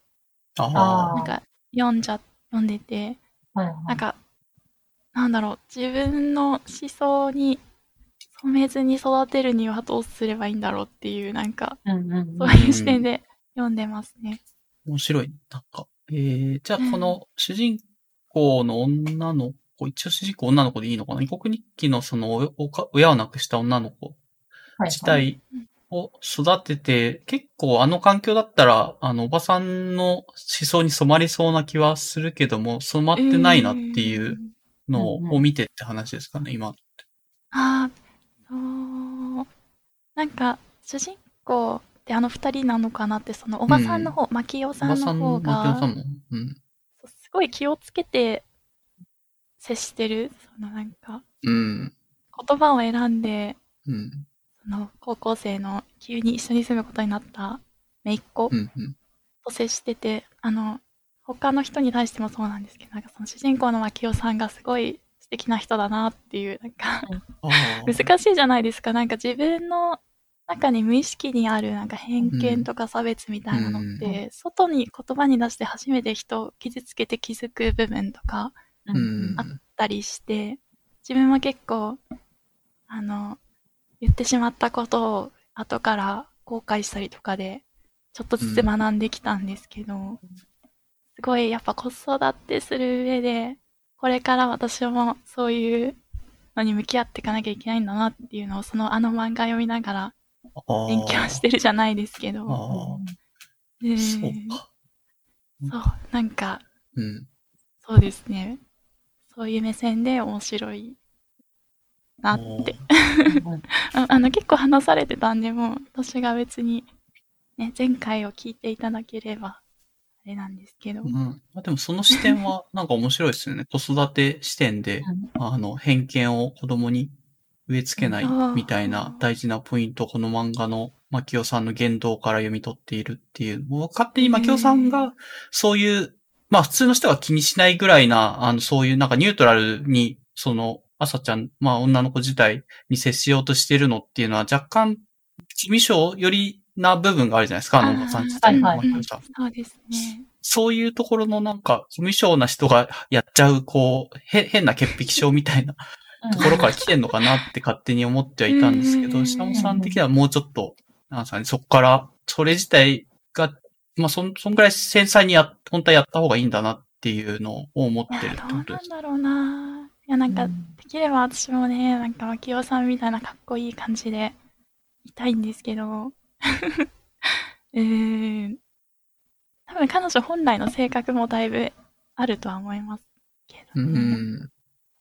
あなんか読んじゃ、読んでて、はいはいなんか、なんだろう、自分の思想に染めずに育てるにはどうすればいいんだろうっていう、なんか、うんうんそういう視点で読んでますね。面白い。なんか、えー、じゃあこの主人公の女の子、一応主人公女の子でいいのかな？異国日記のその親を亡くした女の子自体を育てて、結構あの環境だったら、あの、おばさんの思想に染まりそうな気はするけども、染まってないなっていうのを見てって話ですかね、今。ああ、そう。なんか、主人公ってあの二人なのかなって、そのおばさんの方、牧代おさんのばさんの、方が、マキオさんも、うん。すごい気をつけて接してる？そのなんか、うん。言葉を選んで、うん。その高校生の急に一緒に住むことになった姪っ子うん。うん。と接してて、あの、他の人に対してもそうなんですけど、なんかその主人公の牧代さんがすごい素素敵な人だなっていう、なんか、あ難しいじゃないですか。なんか自分の中に無意識にあるなんか偏見とか差別みたいなのって、う外に言葉に出して初めて人を傷つけて気づく部分とかーうん。あったりして、自分は結構、あの、言ってしまったことを後から後悔したりとかで、ちょっとずつ学んできたんですけど、すごいやっぱ子育てする上で、これから私もそういうのに向き合っていかなきゃいけないんだなっていうのを、そのあの漫画読みながら勉強してるじゃないですけど、そうか。そう、なんか、うん。そうですね。そういう目線で面白いなって。ああの、結構話されてたんで、もう私が別に、ね、前回を聞いていただければ、あれなんですけど。うん。まあ、でもその視点は なんか面白いですよね。子育て視点で、あの、偏見を子供に植え付けないみたいな大事なポイントをこの漫画の牧雄さんの言動から読み取っているっていう。もう勝手に牧雄さんがそういう、まあ普通の人が気にしないぐらいな、あの、そういうなんかニュートラルに、その、朝ちゃん、まあ女の子自体に接しようとしてるのっていうのは若干、ミ症よりな部分があるじゃないですか、あのさん自体はいはい。そうですね。そういうところのなんか、コミュ障な人がやっちゃう、こう、へ、変な潔癖症みたいなところから来てんのかなって勝手に思ってはいたんですけど、うん下本さん的にはもうちょっと、なんですかね、そこから、それ自体が、まあ、そん、そんぐらい繊細にや、本当はやった方がいいんだなっていうのを思ってるってことです。なんだろうな。いや、なんか、できれば私もね、なんか、牧雄さんみたいなかっこいい感じでいたいんですけど、えー、多分彼女本来の性格もだいぶあるとは思いますけうどね。ん。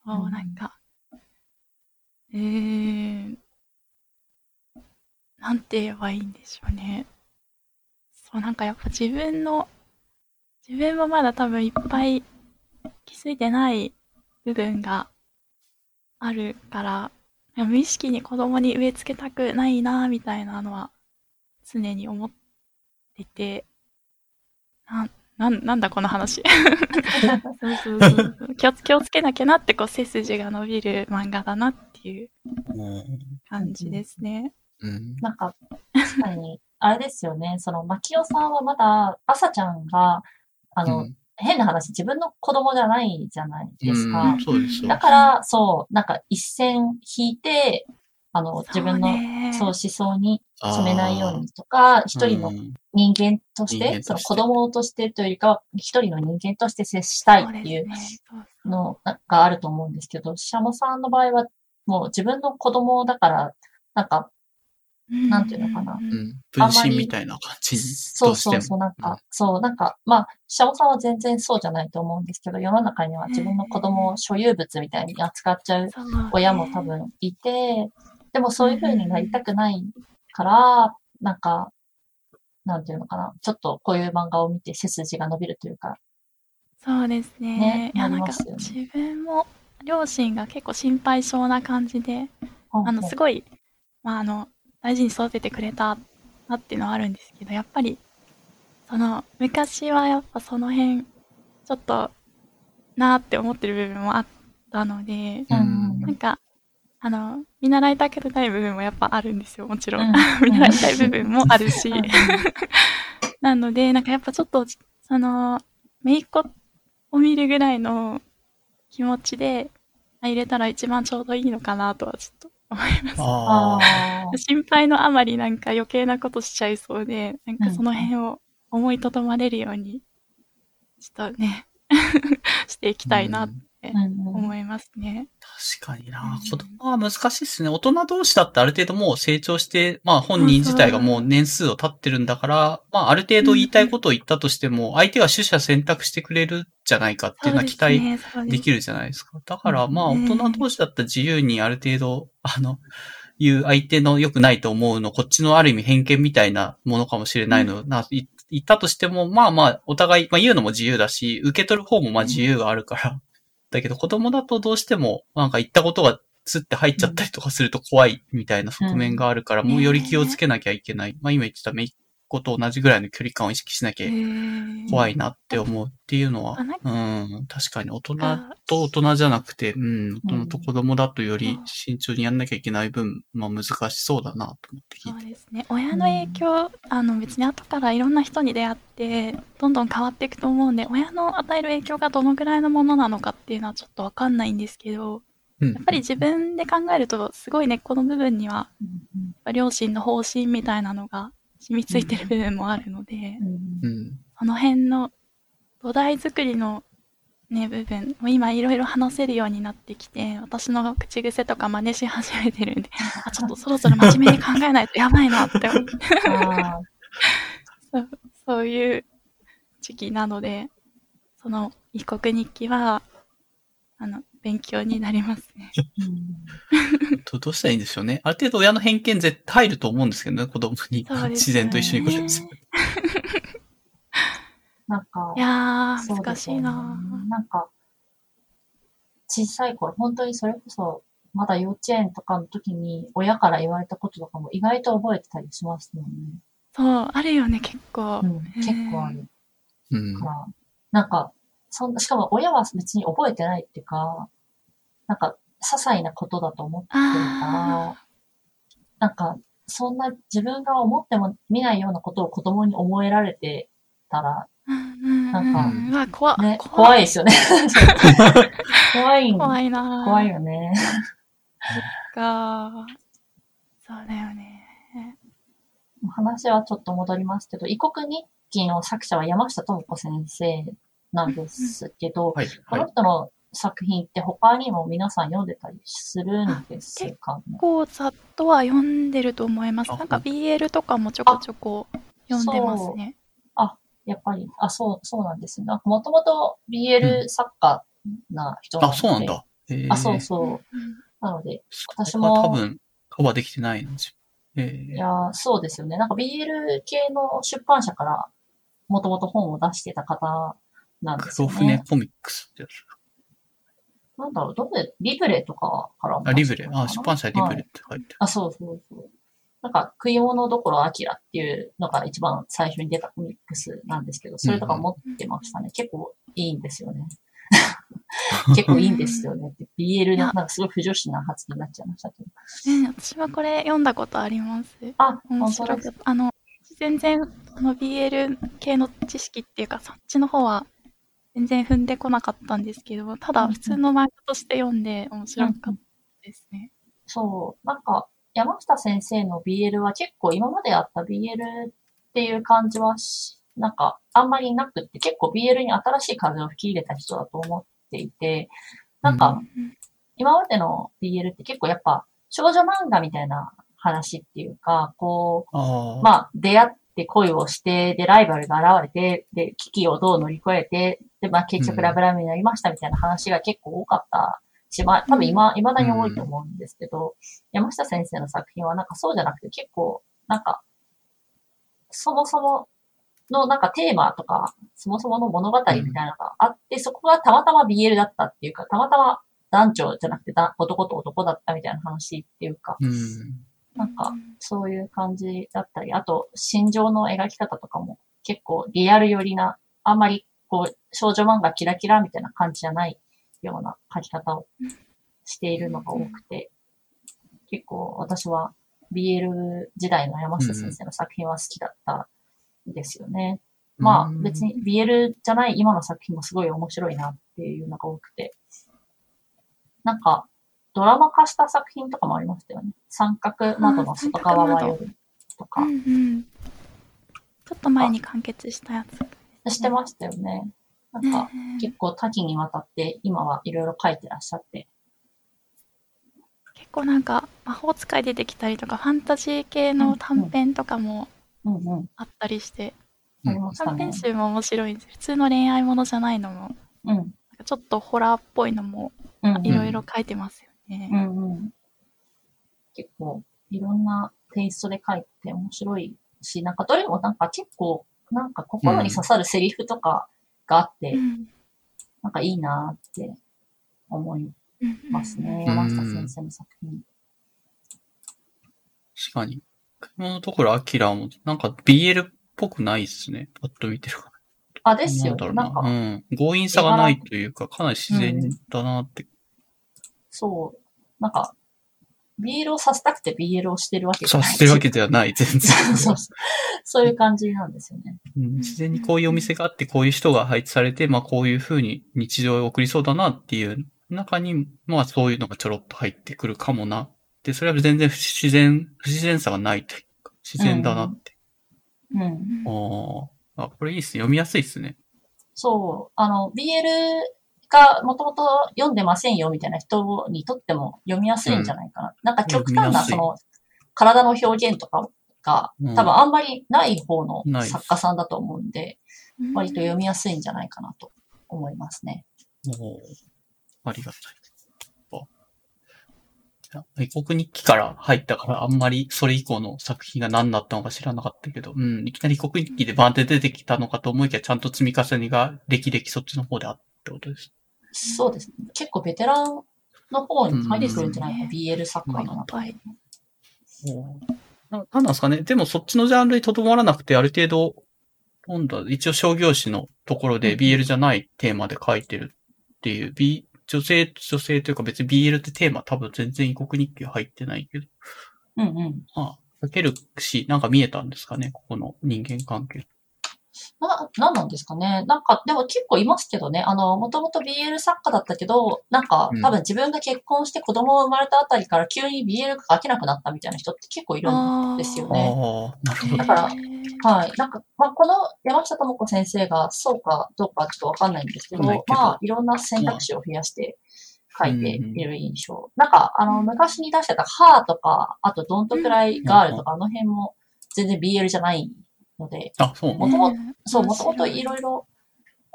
そう、なんか、えー、なんて言えばいいんでしょうね。そう、なんかやっぱ自分の、自分もまだ多分いっぱい気づいてない部分があるから、いや無意識に子供に植え付けたくないなみたいなのは常に思ってて、なん、なん、なんだこの話。そうそうそうそう気をつ気をつけなきゃなってこう背筋が伸びる漫画だなっていう感じですね。うん。なんか、確かに、あれですよね、その、牧雄さんはまだ、朝ちゃんが、あの、うん。変な話、自分の子供じゃないじゃないですか。うんそうですよ。だから、そう、なんか一線引いて、あの、自分の、そう、思そ想に染めないようにとか、一人のうん人間として、その子供としてというよりかは、一人の人間として接したいっていうのがあると思うんですけど、シャモさんの場合は、もう自分の子供だから、なんか、なんていうのかな。ううん。ん。分身みたいな感じ？に。そうそうそう、なんうん。か、そう、なんか、まあ、シャモさんは全然そうじゃないと思うんですけど、世の中には自分の子供を所有物みたいに扱っちゃう親も多分いて、でもそういう風になりたくないから、なんか、なんていうのかな、ちょっとこういう漫画を見て背筋が伸びるというか、そうですね。ねいや、なんかなりますよね。自分も両親が結構心配性な感じで、あの、すい、ごい、まあ、あの、大事に育ててくれたなっていうのはあるんですけど、やっぱり、その、昔はやっぱその辺、ちょっと、なーって思ってる部分もあったので、うんなんか、あの、見習いたくない部分もやっぱあるんですよ、もちろん。うん 見習いたい部分もあるしうん。なので、なんかやっぱちょっと、その、めいっ子を見るぐらいの気持ちで入れたら一番ちょうどいいのかなとはちょっと思います。あ 心配のあまりなんか余計なことしちゃいそうで、なんかその辺を思いとどまれるように、ちょっとね、していきたいなっ思いますね。確かになうん。子供は難しいですね。大人同士だってある程度もう成長して、まあ本人自体がもう年数を経ってるんだから、まあある程度言いたいことを言ったとしても、相手が取捨選択してくれるじゃないかっていうのは期待できる。るじゃないですか。だからまあ大ね人同士だったら自由にある程度、あの、言う相手の良くないと思うの、こっちのある意味偏見みたいなものかもしれないの、な、い言ったとしても、まあまあ、お互い、まあ言うのも自由だし、受け取る方もまあ自由があるから。だけど子供だとどうしても、なんか言ったことがつって入っちゃったりとかすると怖いみたいな側面があるから、うんもうより気をつけなきゃいけない。まあ今言ってためい子と同じぐらいの距離感を意識しなきゃ怖いなって思うっていうのは、うん、確かに大人あと大人じゃなくて、うん、大人と子供だとより慎重にやんなきゃいけない分、まあ難しそうだなと思って聞そいうて。ですね。親の影響、あの別に後からいろんな人に出会って、どんどん変わっていくと思うんで、親の与える影響がどのぐらいのものなのかっていうのはちょっとわかんないんですけど、うん。やっぱり自分で考えると、すごい根っこの部分には、両親の方針みたいなのが染みついてる部分もあるので、うんうん。その辺の土台作りのね、部分、もう今いろいろ話せるようになってきて、私の口癖とか真似し始めてるんで、あ、ちょっとそろそろ真面目に考えないとやばいなって思って そうそういう時期なので、その異国日記は、あの、勉強になりますね。うんど どうしたらいいんでしょうね。ある程度親の偏見絶対入ると思うんですけどね、子供にね自然と一緒に暮らす。なんかい、やー、ね難しいななんか、小さい頃、本当にそれこそ、まだ幼稚園とかの時に親から言われたこととかも意外と覚えてたりしますもんね。そう、あるよね、結構。うん、結構あるうん。なんか、そんしかも親は別に覚えてないっていうか、なんか、些細なことだと思ってるからあ、なんか、そんな自分が思っても見ないようなことを子供に思えられてたら、なんか怖ね、怖怖いですよね。怖いん怖いな怖いよね。か。そうだよね。話はちょっと戻りますけど、異国日記の作者は山下智子先生なんですけど、はい。こはい。の人の作品って他にも皆さん読んでたりするんですかね？結構ざっとは読んでると思います。あなんか BL とかもちょこちょこ読んでますね。やっぱり、あ、そう、そうなんですね。なんかもともと BL 作家な人なのあ、で、そうなんだ。えーあ、そうそう。うんなので、私そも多分、カバーできてないんですよ。えいやー、そうですよね。なんか BL 系の出版社からもともと本を出してた方なんー、ですよ黒船ね。コミックスってやつ。なんだろう、どこで、リブレとかからもあ、リブレ。あ、出版社リブはいレって書いてある。あ、そうそうそう。なんか、食い物どころアキラっていうのが一番最初に出たコミックスなんですけど、それとか持ってましたね。結構いいんですよね。結構いいんですよねって。BL の、なんかすごい不女子な発言になっちゃいましたけど。ね私はこれ読んだことあります。あ、面本当です白か？った。あの、全然、その BL 系の知識っていうか、そっちの方は全然踏んでこなかったんですけど、ただ普通の漫画として読んで面白かったですね。そう。なんか、山下先生の BL は結構今まであった BL っていう感じはし、なんか、あんまりなくって、結構 BL に新しい風を吹き入れた人だと思っていて、なんか、うん今までの BL って結構やっぱ少女漫画みたいな話っていうか、こ。う、まあ出会って恋をして、で、ライバルが現れて、で、危機をどう乗り越えて、で、まあ結局ラブラブになりましたみたいな話が結構多かったし、まあ多分今、未だに多いと思うんですけど、山下先生の作品はなんかそうじゃなくて結構、なんか、そもそものなんかテーマとか、そもそもの物語みたいなのがあって、そこがたまたま BL だったっていうか、たまたま男女じゃなくてだ男と男だったみたいな話っていうか、うん。なんかそういう感じだったり、あと、心情の描き方とかも結構リアル寄りな、あんまりこう、少女漫画キラキラみたいな感じじゃないような描き方をしているのが多くて、結構私は BL 時代の山下先生の作品は好きだったんですよね。まあうん別に BL じゃない今の作品もすごい面白いなっていうのが多くて。なんか、ドラマ化した作品とかもありましたよね。三角窓の外側は夜とかうんうん。ちょっと前に完結したやつ。してましたよね。なんかね結構多岐にわたって今はいろいろ書いてらっしゃって。結構なんか魔法使い出てきたりとか、ファンタジー系の短編とかもうんうん。あったりして、ありましたね短編。集も面白いんです。普通の恋愛ものじゃないのも、うん。なんかちょっとホラーっぽいのもうんうんいろいろ書いてますよね。うんうん。結構、いろんなテイストで書いて面白いし、なんかどれもなんか結構、なんか心に刺さるセリフとかがあって、うんなんかいいなって思いうんますね。うん山下先生の作品。確かに。車のところ、アキラも、なんか BL っぽくないですね。パッと見てるかあ、ら。ですよ。なんだろうな。なんか、うん。強引さがないというか、かなり自然だなって。そう。なんか、BL をさせたくて BL をしてるわけじゃない。させてるわけではない、全然。そうそう。そういう感じなんですよね。うん自然にこういうお店があって、こういう人が配置されて、まあこういう風に日常を送りそうだなっていう中に、まあそういうのがちょろっと入ってくるかもな。で、それは全然不自然、不自然さがないというか、自然だなって。うん。ああ。あ、これいいっすね。読みやすいっすね。そう。あの、BL がもともと読んでませんよみたいな人にとっても読みやすいんじゃないかな。なんか極端なその、体の表現とかが、うん多分あんまりない方の作家さんだと思うんで、割と読みやすいんじゃないかなと思いますね。おおありがたい。あいや異国日記から入ったから、あんまりそれ以降の作品が何だったのか知らなかったけど、うん、いきなり異国日記でバーンって出てきたのかと思いきや、ちゃんと積み重ねが歴々そっちの方であったってことです。そうですね。結構ベテランの方に入ってくるんじゃないかな、うん BL 作家の中で。ななんなんですかねでもそっちのジャンルにとどまらなくて、ある程度、今度は一応商業誌のところで BL じゃないテーマで書いてるっていう、B、女性、女性というか別に BL ってテーマ多分全然異国日記は入ってないけど、うんうん。ああ、書けるし、なんか見えたんですかねここの人間関係。な、なんなんですかね。なんか、でも結構いますけどね。あの、もともと BL 作家だったけど、なんかうん、多分自分が結婚して子供が生まれたあたりから急に BL が書けなくなったみたいな人って結構いるんですよあね。だ。からはい。なんか、まあ、この山下智子先生がそうかどうかちょっとわかんないんですけど、まあ、いろんな選択肢を増やして書いている印象。なんか、あの、昔に出してたハーとか、あとドントクライガールとか、あの辺も全然 BL じゃないので。もともそう、もともとい。ろいろ、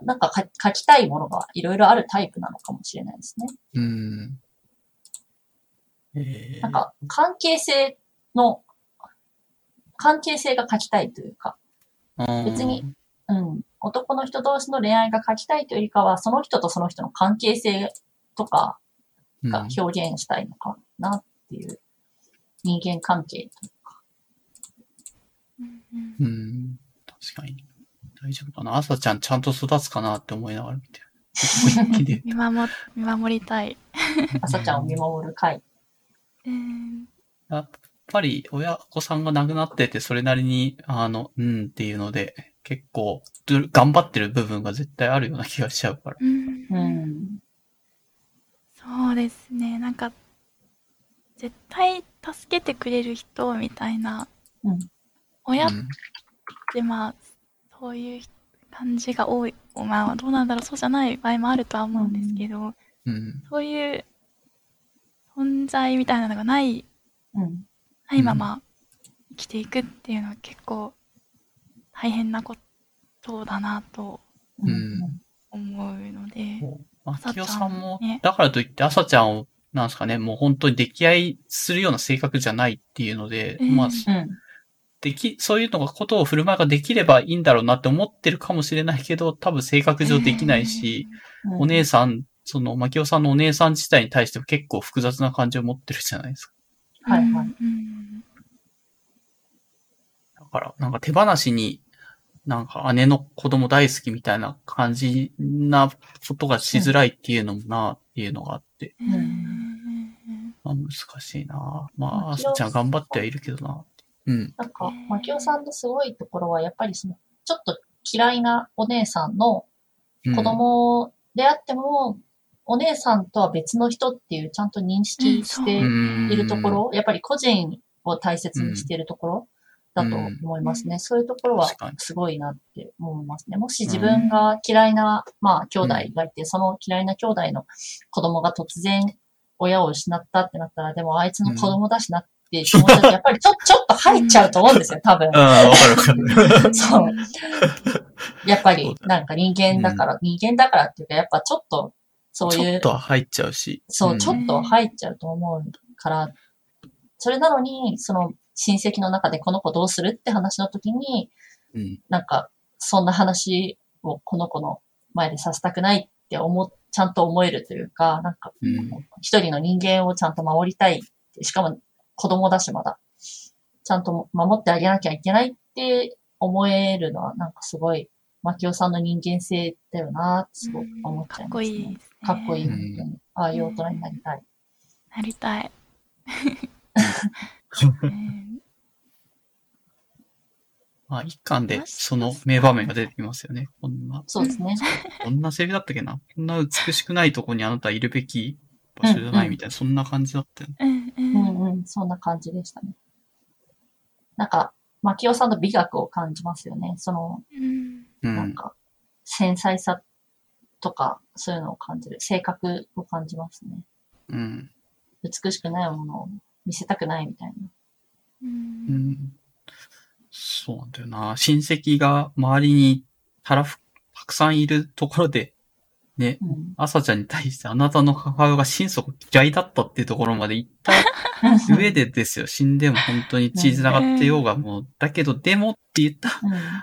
なんかか書きたいものがいろいろあるタイプなのかもしれないですね。うん。ええなんか、関係性の、関係性が書きたいというか、別に、うん、男の人同士の恋愛が書きたいというよりかは、その人とその人の関係性とかうん、が表現したいのかなっていう、人間関係というん。確かに。大丈夫かな朝ちゃんちゃんと育つかなって思いながら見てる。一気で。見守、見守りたい。朝ちゃんを見守る会。うんやっぱり親子さんが亡くなってて、それなりに、あの、うんっていうので、結構、ど頑張ってる部分が絶対あるような気がしちゃうから。うんうん。そうですね。なんか、絶対助けてくれる人みたいな、うん親っうんてまあ、そういう感じが多い。まあ、どうなんだろう、そうじゃない場合もあるとは思うんですけど、うん。そういう存在みたいなのがない、うん。ないまま生きていくっていうのは結構大変なことだなとうん。うん思うので、まあ、朝ちゃんきよさんもね、だからといって朝ちゃんを、なんですかね、もう本当に溺愛するような性格じゃないっていうので、うんまあ、うん。でき、そういうのが、ことを振る舞いができればいいんだろうなって思ってるかもしれないけど、多分性格上できないし、うんお姉さん、その、まきおさんのお姉さん自体に対しても結構複雑な感じを持ってるじゃないですか。はいはい。うんだから、なんか手放しに、なんか姉の子供大好きみたいな感じなことがしづらいっていうのもな、っていうのがあって、うんうんまあ難しいなまあ、まきお朝ちゃん頑張ってはいるけどな。うん。なんか、マキオさんのすごいところは、やっぱりその、ちょっと嫌いなお姉さんのうん子供であっても、お姉さんとは別の人っていうちゃんと認識しているところ、やっぱり個人を大切にしているところだと思いますね。そういうところはすごいなって思いますね。もし自分が嫌いな、まあ、兄弟がいて、その嫌いな兄弟の子供が突然親を失ったってなったら、でもあいつの子供だしなっていう気持ちがやっぱりちょちょっと入っちゃうと思うんですよ、多分。ああ、わかるわかる。そう。やっぱり、なんか人間だから、人間だからっていうか、やっぱちょっと、そうちょっいう、とは入っちゃうし。そう、んちょっと入っちゃうと思うから、それなのに、その親戚の中でこの子どうするって話の時に、うん。なんか、そんな話をこの子の前でさせたくないって思っ、ちゃんと思えるというか、なんか、うん一人の人間をちゃんと守りたい。しかも子供だしまだ。ちゃんと守ってあげなきゃいけないって思えるのは、なんかすごい、マキオさんの人間性だよなってすごく思っちゃいます、ねかっこいいね。かっこいい、うん本当に。ああいう大人になりたい。なりたい。うん まあ、一巻でその名場面が出てきますよね。こんな、そうですね。こんなセリフだったっけなこんな美しくないとこにあなたいるべき場所じゃないみたいな、そんな感じだったよね。うんううんんうん、そんな感じでしたね。なんか、マキオさんの美学を感じますよね。その、うんうん。なんか、繊細さとか、そういうのを感じる。性格を感じますね。うん。美しくないものを見せたくないみたいな。ううんん。そうなんだよな。親戚が周りにたらふ、たくさんいるところで、ね、うん。朝ちゃんに対してあなたの母親が心底嫌いだったっていうところまで行った 上でですよ。死んでも本当に血繋がってようがもう、だけどでもって言った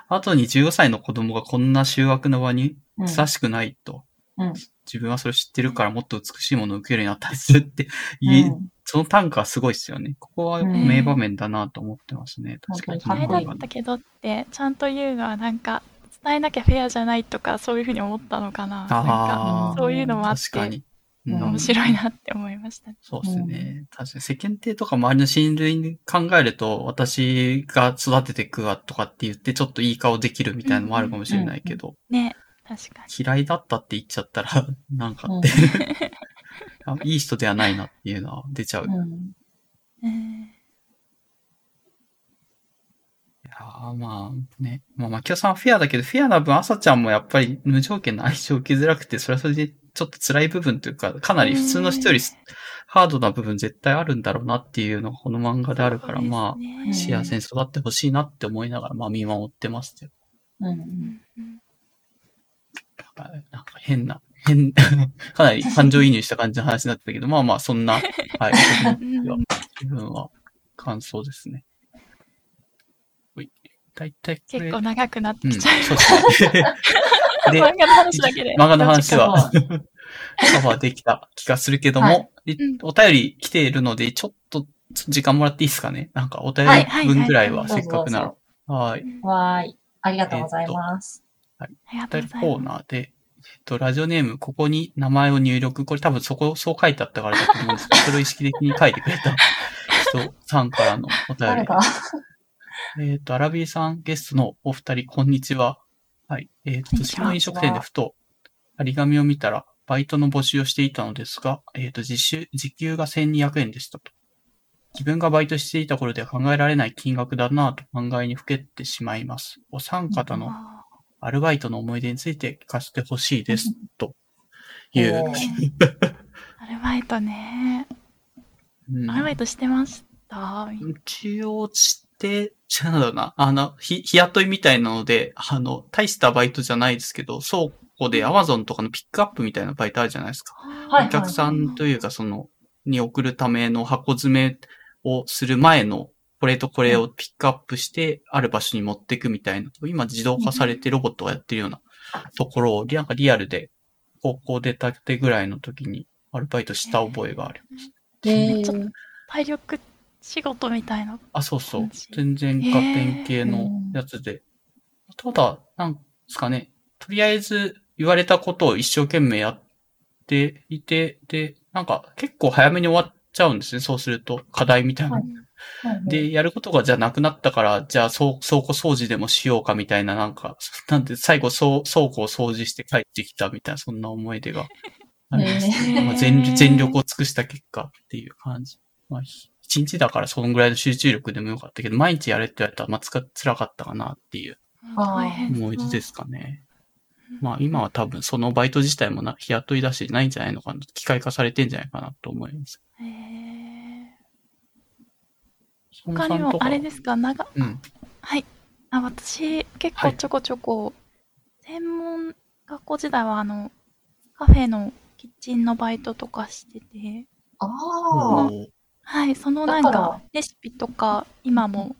後に15歳の子供がこんな修学の場にうん。ふさわしくないと。うん自分はそれを知ってるからもっと美しいものを受けるようになったりするっていう、うんその短歌はすごいですよね。ここは名場面だなと思ってますね。確かに。本当にかっこいだったけどって、ちゃんと言うのはなんか、伝えなきゃフェアじゃないとか、そういうふうに思ったのかな。なんか、そういうのもあって、確かに。うんうん面白いなって思いました。そうですね。確かに世間体とか周りの親類に考えると、私が育ててくわとかって言って、ちょっといい顔できるみたいなのもあるかもしれないけど、ね、確か嫌いだったって言っちゃったら、なんかって、あいい人ではないなっていうのは出ちゃう。いうん。に。うんやーまあね。まあ、マキオさんはフェアだけど、フェアな分、朝ちゃんもやっぱり無条件の愛情を受けづらくて、それはそれでちょっと辛い部分というか、かなり普通の人よりハードな部分絶対あるんだろうなっていうのがこの漫画であるから、まあ、うん幸せに育ってほしいなって思いながら、まあ見守ってますよ。うんなんか変な、変、かなり感情移入した感じの話になってたけど、まあまあそんな、はい、自分は感想ですね。ほいだいたいこれ、結構長くなってうん、きちゃう。そうですね。で、漫画の話だけで。漫画の話はそカバーできた気がするけども、はいいお便り来ているので、ちょっと時間もらっていいですかね？なんかお便はいり分ぐらいははいはいせっかくなら。はい。わーい。ありがとうございます。ありがとお便りコー。ナーで、えっと、ラジオネーム、ここに名前を入力。これ多分そこ、そう書いてあったからだと思うんですけど、それを意識的に書いてくれた人さんからのお便り。えっと、アラビーさんゲストのお二人、こんにちは。はい。えっと、こんにちは私の飲食店でふと、張り紙を見たら、バイトの募集をしていたのですが、えっと、時収、時給が1200円でしたと。自分がバイトしていた頃では考えられない金額だなぁと考えにふけってしまいます。お三方のあアルバイトの思い出について聞かせてほしいです。という アルバイトね。うんアルバイトしてました。一応して、じゃあなんだろうな。あの、ひ、日雇いみたいなので、あの、大したバイトじゃないですけど、倉庫で Amazon とかのピックアップみたいなバイトあるじゃないですか。はいお客さんというか、その、に送るための箱詰めをする前の、これとこれをピックアップして、ある場所に持っていくみたいな、今自動化されてロボットがやってるようなところを、なんかリアルで、高校出たてぐらいの時に、アルバイトした覚えがある。えちょっと体力仕事みたいな。あ、そうそう。全然合点系のやつで。ただ、なんですかね。とりあえず言われたことを一生懸命やっていて、で、なんか結構早めに終わっちゃうんですね。そうすると、課題みたいな。はいで、やることがじゃあなくなったから、じゃあ倉倉庫掃除でもしようかみたいな、なんか、なんで最後倉倉庫を掃除して帰ってきたみたいな、そんな思い出があります。まあ全全力を尽くした結果っていう感じ。まあ、ひ一日だからそのぐらいの集中力でもよかったけど、毎日やれって言われたら、まあ、つか辛かったかなっていう。思い出ですかね。まあ、今は多分そのバイト自体もな、日雇いだし、ないんじゃないのかな。機械化されてんじゃないかなと思います。へー他他にも、あれですか、長、うん。はい。あ、私、結はい構ちょこちょこ、専門学校時代は、あの、カフェのキッチンのバイトとかしてて、ああ、はい、そのなんだかレシピとか、今も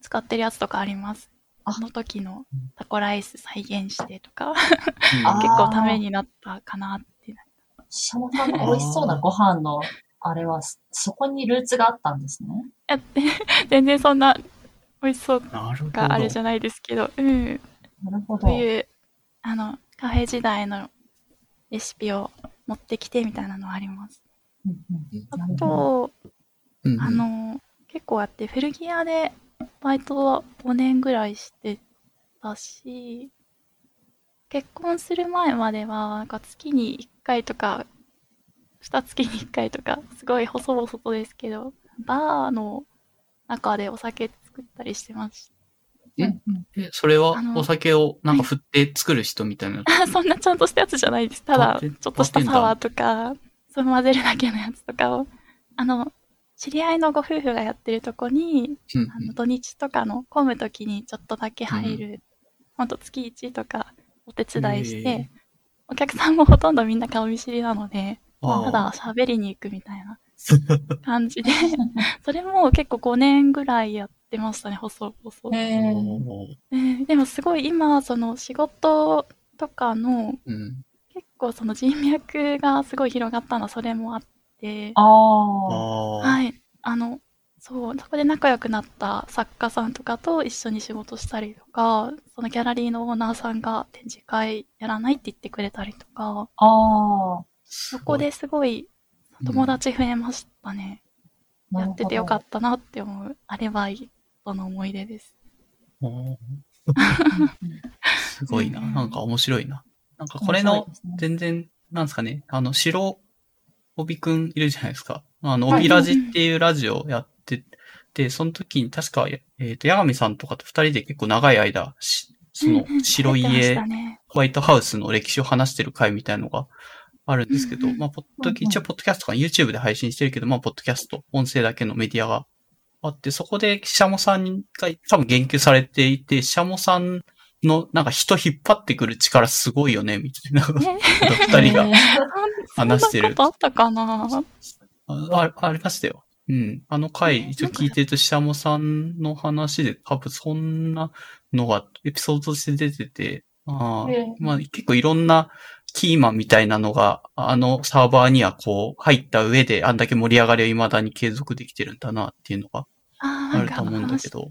使ってるやつとかあります？ああの時のタコライス再現してとか、結構ためになったかなって。シャモさんの美味しそうなご飯の、あれは、そこにルーツがあったんですね？や 全然そんな、美味しそうなるほど。があるじゃないですけど、うん。なるほど。そういう、あの、カフェ時代のレシピを持ってきてみたいなのはあります。うんうんあなるほと、うんうんあの、結構あって、古着屋でバイトは5年ぐらいしてたし、結婚する前までは、なんか月に1回とか、2月に1回とか、すごい細々とですけど、バーの中でお酒作ったりしてましうんうんえ、それはあのお酒をなんか振って作る人みたいな？た。そんなちゃんとしたやつじゃないです。ただ、ちょっとしたサワーとか、そう混ぜるだけのやつとかを、あの、知り合いのご夫婦がやってるとこに、うんあの土日とかの混むときにちょっとだけ入る、ほんと月1とかお手伝いしへて、お客さんもほとんどみんな顔見知りなので、ただ喋りに行くみたいな 感じで、それも結構5年ぐらいやってましたね、細々。へー。おー。えーでもすごい今、その仕事とかのうん。結構その人脈がすごい広がったのはそれもあって、ああ。ああ。はい。あの、そう、そこで仲良くなった作家さんとかと一緒に仕事したりとか、そのギャラリーのオーナーさんが展示会やらないって言ってくれたりとか、ああ。そこですごい友達増えましたね。なるほどやっててよかったなって思う、アレバイトの思い出です。すごいな。うんなんか面白いな。なんかこれの全然、なんですかね、あの、白帯くんいるじゃないですか。あの、はい。帯ラジっていうラジオをやってて、その時に確か、えっ、と、八神さんとかと二人で結構長い間、しそのうんうん。白家た、ね。ホワイトハウスの歴史を話してる回みたいのがあるんですけど、うんうん。まあ、ポッドうんうん。一応、ポッドキャストか YouTube で配信してるけど、まあ、ポッドキャスト、音声だけのメディアがあって、そこで、シャモさんが多分言及されていて、シャモさんの、なんか人引っ張ってくる力すごいよね、みたいな。ね二人が 話してるそんなことあったかな？ああありましたよ。うん。あの回、一応聞いてると、シャモさんの話で、多分そんなのがエピソードとして出てて、あまあ結構いろんなキーマンみたいなのが、あのサーバーにはこう入った上で、あんだけ盛り上がりを未だに継続できてるんだなっていうのがあると思うんだけど。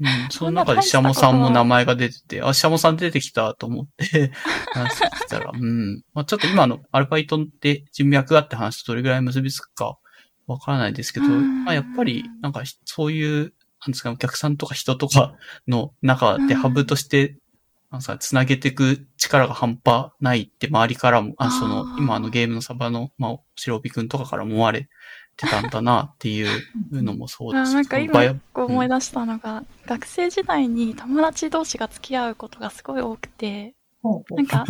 うん、その中でシャモさんも名前が出てて、あ、シャモさん出てきたと思って、話してたら、うん。まあちょっと今のアルバイトって人脈があって話とどれぐらい結びつくかわからないですけど、うん。まあやっぱり、なんかそういう、なんですか、お客さんとか人とかの中でハブとして、なんか、つなげていく力が半端ないって周りからも、あその今あのゲームのサバの、まあ、白帯くんとかからも思われてたんだなっていうのもそうですあなんか今思い出したのが、学生時代に友達同士が付き合うことがすごい多くて、なんか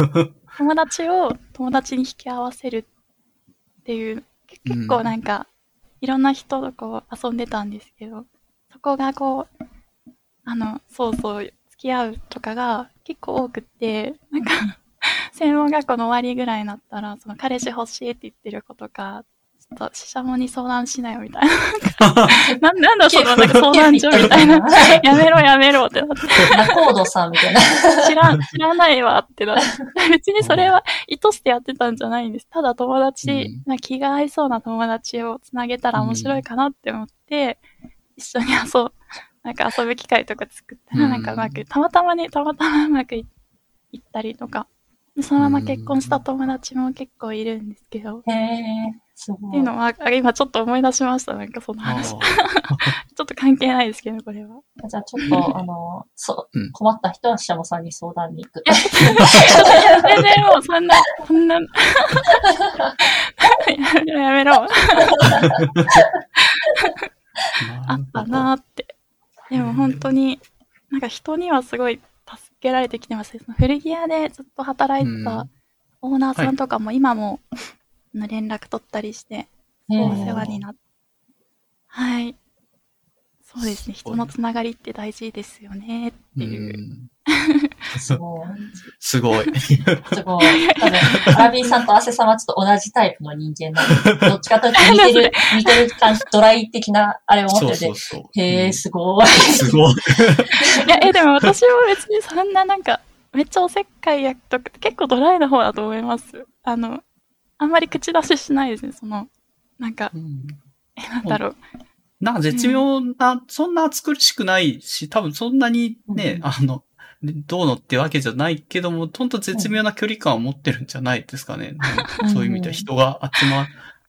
友達を友達に引き合わせるっていう、け結構なんか、いろんな人とこう遊んでたんですけど、そこがこう、あの、そうそう、付き合うとかが結構多くって、なんか、専門学校の終わりぐらいになったら、その彼氏欲しいって言ってる子とか、ちょっと、ししゃもに相談しなよみたいな。ななんだそのなんか相談所みたいな。やめろやめろってなって。ナコードさんみたいな。知らん、知らないわってなって。別にそれは意図してやってたんじゃないんです。ただ友達、うんまあ気が合いそうな友達をつなげたら面白いかなって思って、一緒に遊ぶ、なんか遊ぶ機会とか作ったら、うんなんかうまく、たまたまに、たまたまうまくいいったりとか、でそのまま結婚した友達も結構いるんですけど、へえ、すごい。っていうのは、あ今ちょっと思い出しました、なんかその話。ちょあっと関係ないですけど、これは。じゃあちょっと、あの、そ困った人はシャモさんに相談に行く。全然もうそんな、そんな、やめろやめろ。ー あったなーって。でも本当に、なんか人にはすごい助けられてきてますね。その古着屋でずっと働いてうんたオーナーさんとかも今も、あの連絡取ったりして、お世話になって。はい。そうですね。人のつながりって大事ですよねっていう。うんすごい。すごい。すごい。多分、アラビーさんとアセさんはちょっと同じタイプの人間なので、どっちかというと似てる、似てる感じ、ドライ的なあれを持っててそうそう、そう。へえ、うんすごい。すごい。いや、え、でも私も別にそんななんか、めっちゃおせっかい役とか、結構ドライな方だと思います。あの、あんまり口出ししないですね、その、なんか、うんえ、なんだろう。なんか絶妙な、そんな暑苦しくないし、多分そんなにね、うんあの、どうのってわけじゃないけども、ほんと絶妙な距離感を持ってるんじゃないですかね。うんそういう意味では人が集まっ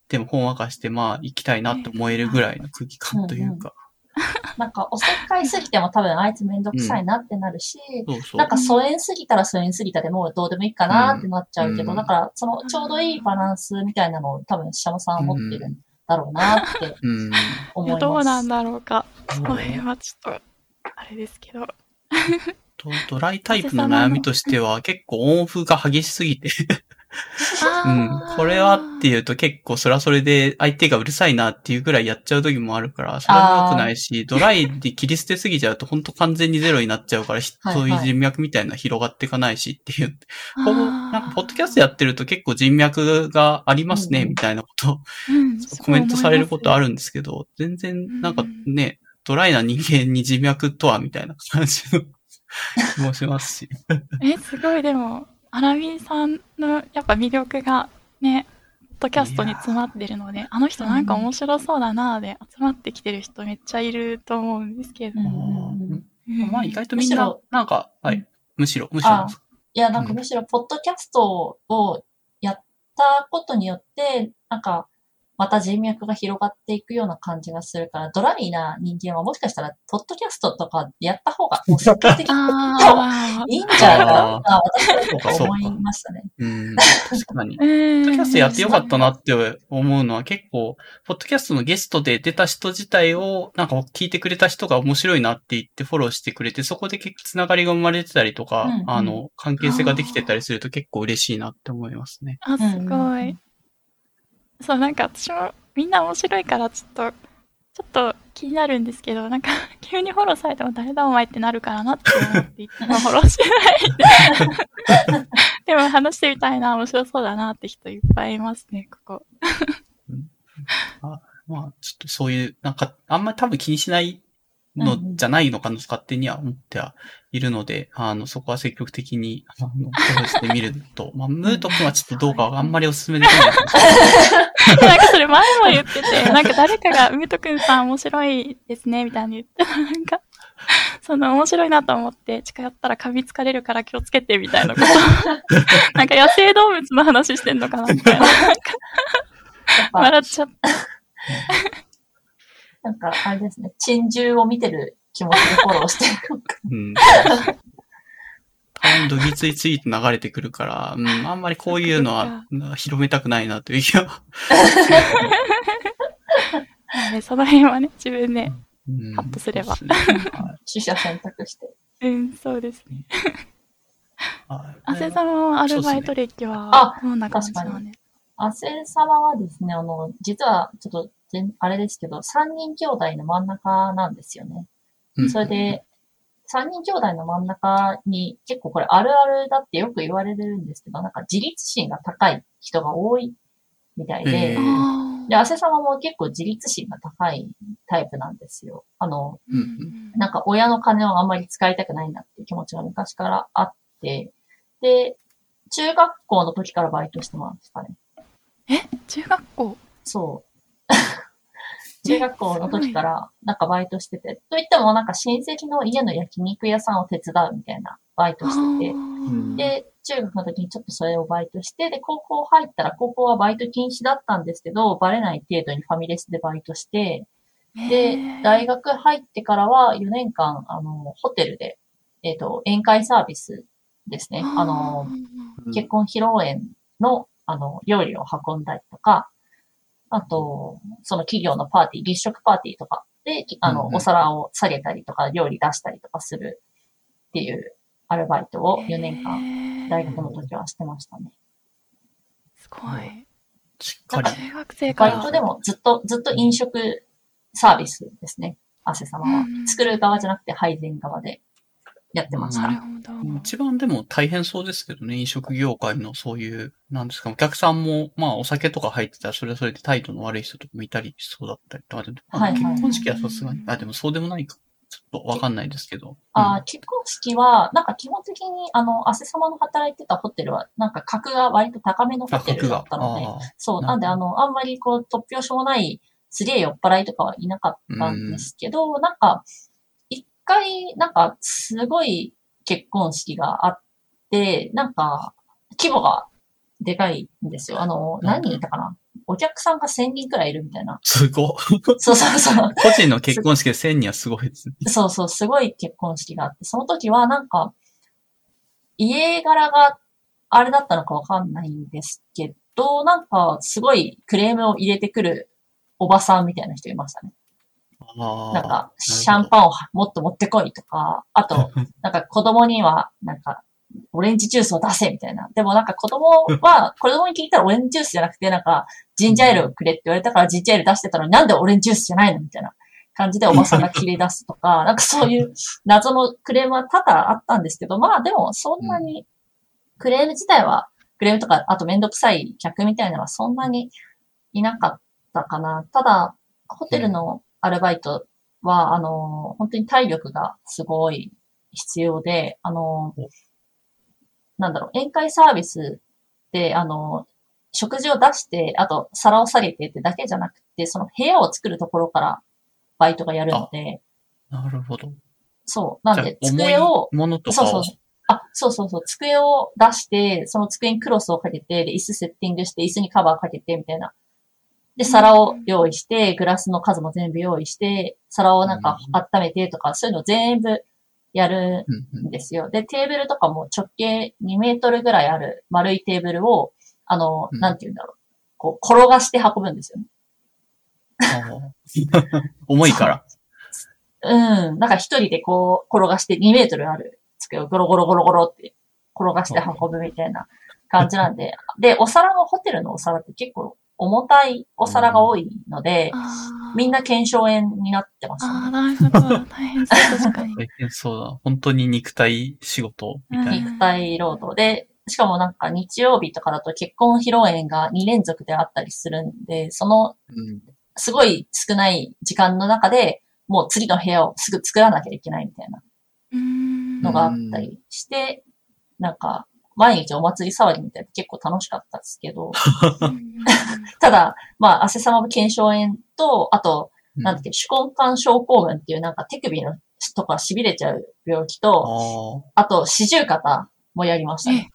てもほんわかして、まあ行きたいなって思えるぐらいの空気感というか。なんか、おせっかいすぎても多分あいつめんどくさいなってなるし、そうそう。なんか疎遠すぎたら疎遠すぎたでもうどうでもいいかなってなっちゃうけど、うんだからそのちょうどいいバランスみたいなのを多分シャモさんは持ってるんだろうなってうん。思います。どうなんだろうか。そうこれはちょっと、あれですけど。とドライタイプの悩みとしては結構オンオフが激しすぎて、うん。これはっていうと結構それはそれで相手がうるさいなっていうぐらいやっちゃう時もあるから、それも良くないし、ドライで切り捨てすぎちゃうと本当完全にゼロになっちゃうから、いそういう人脈みたいなの広がっていかないしっていう。あーほぼ、なんかポッドキャストやってると結構人脈がありますね、うんみたいなことをうんコメントされることある。るんですけど、全然なんかね、ドライな人間に人脈とはみたいな感じの気もしますし。え、すごい、でも、アラビーさんのやっぱ魅力がね、ポッドキャストに詰まってるので、あの人なんか面白そうだなぁで集まってきてる人めっちゃいると思うんですけど。うんうんうんうんまあ意外とみんなむしろ、なんか、はうい。むしろ、むしろあ。いや、なんかむしろ、ポッドキャストをやったことによって、なんか、また人脈が広がっていくような感じがするから、ドライな人間はもしかしたら、ポッドキャストとかやった方が、もう積極的にあいいんじゃないかな、私そうかは思いましたね。うん。確かに。ポッドキャストやってよかったなって思うのは結構、ポッドキャストのゲストで出た人自体を、なんか聞いてくれた人が面白いなって言ってフォローしてくれて、そこで結構つながりが生まれてたりとか、うんうんあの、関係性ができてたりすると結構嬉しいなって思いますね。あ、すごい。そう、なんか私もみんな面白いからちょっと、ちょっと気になるんですけど、なんか 急にフォローされても誰だお前ってなるからなって思ってフォローしてない。でも話してみたいな、面白そうだなって人いっぱいいますね、ここ。まあ、ちょっとそういう、なんか、あんまり多分気にしないのじゃないのかな、勝手には思ってはいるので、あの、そこは積極的に、あの、フォローしてみると、まあ、ムート君はちょっとどうかはあんまりお勧めできない なんかそれ前も言ってて、なんか誰かが、梅とくんさん面白いですね、みたいに言ってたなんか、その面白いなと思って、近寄ったら噛みつかれるから気をつけて、みたいなこと。なんか野生動物の話してんのかな、みたいな。なんか笑っちゃった。なんか、あれですね、珍獣を見てる気持ちでフォローしてる。うん。たまにドギツイツイート流れてくるから、うん、あんまりこういうのはうん広めたくないなという気は。その辺はね、自分で、うん。カットすれば。そうですね。はい。取捨選択して。うん、そうですね。はい。あせさんはアルバイト歴はあ、どんな感じなんですアセ様はですね、あの、実は、ちょっと全、あれですけど、三人兄弟の真ん中なんですよね。うん。それで、三人兄弟の真ん中に結構これあるあるだってよく言われてるんですけど、なんか自立心が高い人が多いみたいで、で、アセ様も結構自立心が高いタイプなんですよ。あの、ーうんなんか親の金をあんまり使いたくないなっていう気持ちが昔からあって、で、中学校の時からバイトしてましたね。中学校？そう。中学校の時からなんかバイトしてて、といってもなんか親戚の家の焼肉屋さんを手伝うみたいなバイトしてて、ん。で、中学の時にちょっとそれをバイトして、で、高校入ったら高校はバイト禁止だったんですけど、バレない程度にファミレスでバイトして、で、大学学入ってからは4年間、あの、ホテルで、えっ、と、宴会サービスですね。あの、結婚披露宴の、あの、料理を運んだりとか、あと、その企業のパーティー、立食パーティーとかで、あの、うんうんお皿を下げたりとか、料理出したりとかするっていうアルバイトを4年間、間大学の時はしてましたね。すごい。しっかり。中学生から。バイトでもずっと、ずっと飲食サービスですね。アセ様はうん。作る側じゃなくて配膳側でやってました。なるほど。一番でも大変そうですけどね、飲食業界のそういう、なんですか、お客さんも、まあお酒とか入ってたらそれはそれで態度の悪い人とかもいたりしそうだったりとか、でもまあ結婚式はさすがに、あ、でもそうでもないか。ちょっとわかんないですけど。あー結婚式は、なんか基本的に、あの、アセ様の働いてたホテルは、なんか格が割と高めのホテル。だったので、あそう、なんであの、あんまりこう、突拍子もないすげえ酔っ払いとかはいなかったんですけど、なんか、一回、なんか、すごい結婚式があって、なんか、規模がでかいんですよ。あの、何人いたかな？お客さんが1000人くらいいるみたいな。すご。そうそうそう。個人の結婚式で1000人はすごいですね。そうそう、すごい結婚式があって、その時はなんか、家柄があれだったのかわかんないんですけど、なんか、すごいクレームを入れてくるおばさんみたいな人いましたね。なんか、シャンパンをもっと持ってこいとか、あと、なんか子供には、なんか、オレンジジュースを出せみたいな。でもなんか子供は、子供に聞いたらオレンジジュースじゃなくて、なんか、ジンジャーエールをくれって言われたからジンジャーエール出してたのになんでオレンジジュースじゃないのみたいな感じでおばさんが切り出すとか、なんかそういう謎のクレームは多々あったんですけど、まあでもそんなに、クレーム自体は、クレームとか、あとめんどくさい客みたいなのはそんなにいなかったかな。ただ、ホテルのアルバイトは、あの、本当に体力がすごい必要で、あの、なんだろう、宴会サービスで、あの、食事を出して、あと皿を下げてってだけじゃなくて、その部屋を作るところからバイトがやるので、なるほど。そう。なんで、机を、ものとかを。そうそうあ、そうそうそう、机を出して、その机にクロスをかけて、で、椅子セッティングして、椅子にカバーかけて、みたいな。で、皿を用意して、グラスの数も全部用意して、皿をなんか温めてとか、そういうの全部やるうんですよ。で、テーブルとかも直径2メートルぐらいある丸いテーブルを、あの、うんなんて言うんだろう。こう、転がして運ぶんですよね。重いから。うん。なんか一人でこう、転がして2メートルある机をゴロゴロゴロゴロって転がして運ぶみたいな感じなんで。で、お皿もホテルのお皿って結構重たいお皿が多いので、みんな検証炎になってますあー、ね。なるほど。大変そう、確かに。大変そうだ。本当に肉体仕事みたいな。肉体労働で、しかもなんか日曜日とかだと結婚披露宴が2連続であったりするんで、そのうんすごい少ない時間の中で、もう次の部屋をすぐ作らなきゃいけないみたいなのがあったりして、なんか、毎日お祭り騒ぎみたいで結構楽しかったですけど、ただ、まあ、汗様腱鞘炎と、あと、なんだっけ、手根管症候群っていうなんか手首のとか痺れちゃう病気と、ああと四十肩もやりましたね。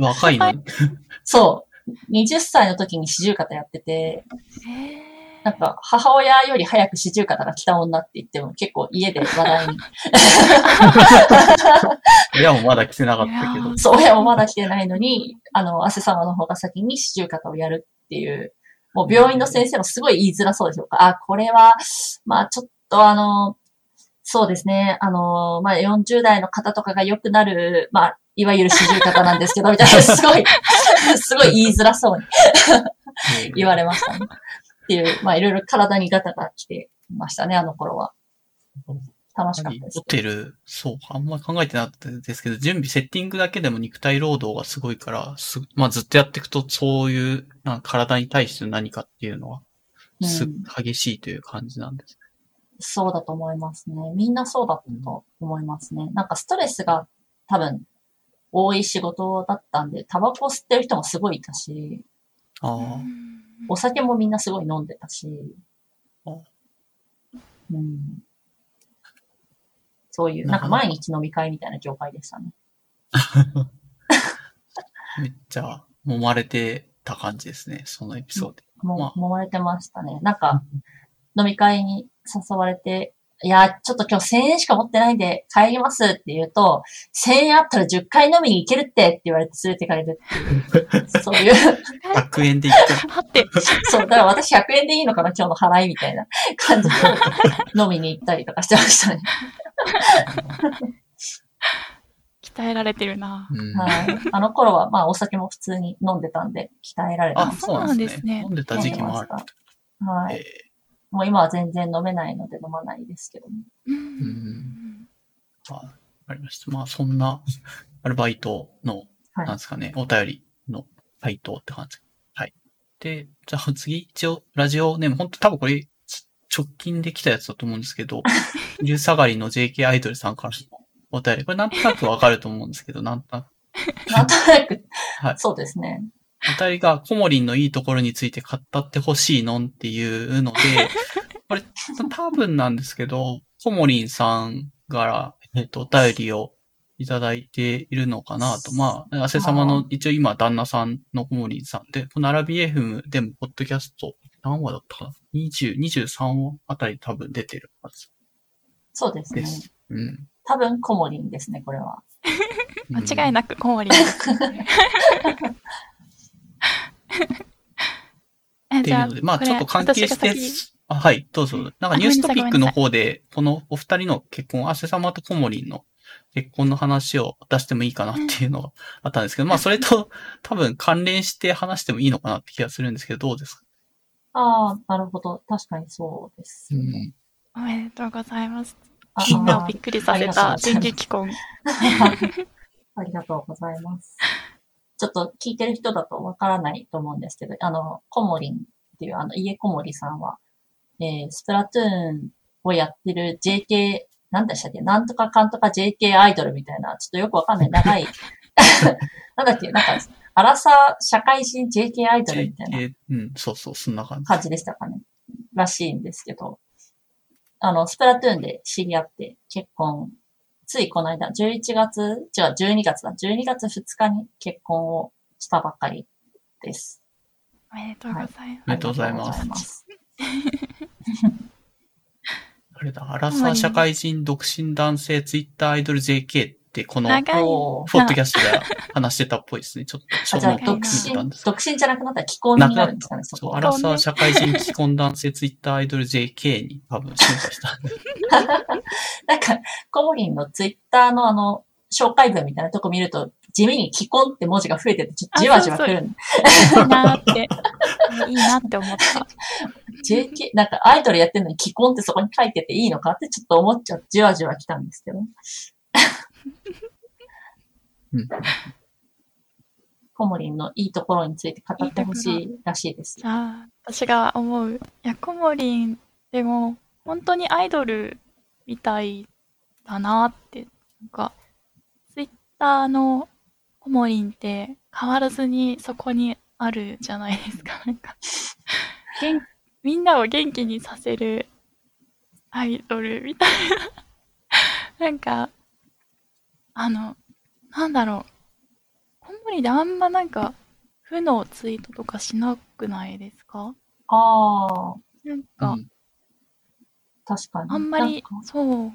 若いの？に。そう。20歳の時に四十肩やってて、えなんか母親より早く四十肩が来た女って言っても結構家で話題に。親もまだ来てなかったけど。そう、親もまだ来てないのに、あの、汗様の方が先に四十肩をやるっていう、もう病院の先生もすごい言いづらそうでしょうか。あ、これは、まあちょっとあの、そうですね、あの、まあ40代の方とかが良くなる、まあ、いわゆる四十肩なんですけど、みたいな、すごい、すごい言いづらそうに 言われましたね。っていう、まあいろいろ体にガタが来てましたね、あの頃は。楽しかったですホ。テル、そう、あんまり考えてなかったですけど、準備、セッティングだけでも肉体労働がすごいから、すまあずっとやっていくと、そういう、なんか体に対しての何かっていうのは、す、うん激しいという感じなんです。そうだと思いますね。みんなそうだったと思いますね。なんかストレスが多分多い仕事だったんで、タバコ吸ってる人もすごいいたし、ああ、お酒もみんなすごい飲んでたしあ、うん、そういう、なんか毎日飲み会みたいな業界でしたね。めっちゃ揉まれてた感じですね、そのエピソード。も揉まれてましたね。なんか、飲み会に誘われて、いや、ちょっと今日1000円しか持ってないんで帰りますって言うと、1000円あったら10回飲みに行けるってって言われて連れてかれるっていう、そういう、100円で行って、待って。そう、だから私100円でいいのかな今日の払いみたいな感じで飲みに行ったりとかしてましたね。鍛えられてるな。うんはい。あの頃は、まあお酒も普通に飲んでたんで、鍛えられてあ、ましそうなんですね。そうなんですね飲んでた時期もある。た。はい。えもう今は全然飲めないので飲まないですけども。うんーわかりました。まあ、そんな、アルバイトの、はいなんですかね、お便りの回答って感じ。はい。で、じゃあ次、一応、ラジオネーム、本当多分これ、直近で来たやつだと思うんですけど、昼下がりの JK アイドルさんからのお便り。これなんとなくわかると思うんですけど、なんとなく。なんとなく、はいそうですね。お便りがコモリンのいいところについて語ってほしいのんっていうので、これ多分なんですけど、コモリンさんから、えっと、お便りをいただいているのかなと。まあ、汗様の、一応今、旦那さんのコモリンさんで、このアラビエフムでも、ポッドキャスト、何話だったかな ?20、23話あたり多分出てるはず。そうですね。ですうん。多分、コモリンですね、これは。間違いなくコモリンです、ね。っていうので、まあちょっと関係して、あはい、どうぞ。なんかニューストピックの方で、このお二人の結婚、汗様とコモリンの結婚の話を出してもいいかなっていうのがあったんですけど、まあそれと 多分関連して話してもいいのかなって気がするんですけど、どうですか？ああ、なるほど。確かにそうです、ね、うん。おめでとうございます。みんなをびっくりさせた電撃婚。ありがとうございます。ちょっと聞いてる人だとわからないと思うんですけど、あの、コモリンっていうあの、家コモリさんは、えー、スプラトゥーンをやってる JK、なんでしたっけなんとかかんとか JK アイドルみたいな、ちょっとよくわかんない長い、なんだっけなんか、アラサー社会人 JK アイドルみたいな。うん、そうそう、そんな感じ。感じでしたかね。らしいんですけど、あの、スプラトゥーンで知り合って結婚ついこの間、11月、違う、12月だ。12月2日に結婚をしたばっかりです。おめでとうございます。はい、おめでとうございます。あれだ、アラサー社会人独身男性ツイッターアイドル JK この、フォッドキャストで話してたっぽいですね。ちょっと、じゃあ、独身、独身じゃなくなったら既婚になるんですかね、そこアラサー社会人既婚男性ツイッターアイドル JK に多分進化した。なんか、コモリンのツイッターのあの、紹介文みたいなとこ見ると、地味に既婚って文字が増えてて、ちょっとじわじわ来るんいいなって。いいなって思った。JK、なんかアイドルやってるのに既婚ってそこに書いてていいのかってちょっと思っちゃう、じわじわ来たんですけど。うん、コモリンのいいところについて語ってほしいらしいです。あ私が思う。いや、コモリン、でも、本当にアイドルみたいだなって、なんか、ツイッターのコモリンって変わらずにそこにあるじゃないですか。なんかみんなを元気にさせるアイドルみたいななんか、あの、なんだろう。コンボリであんまなんか、負のツイートとかしなくないですか？ああ。なんか、うん、確かに。あんまり、そう。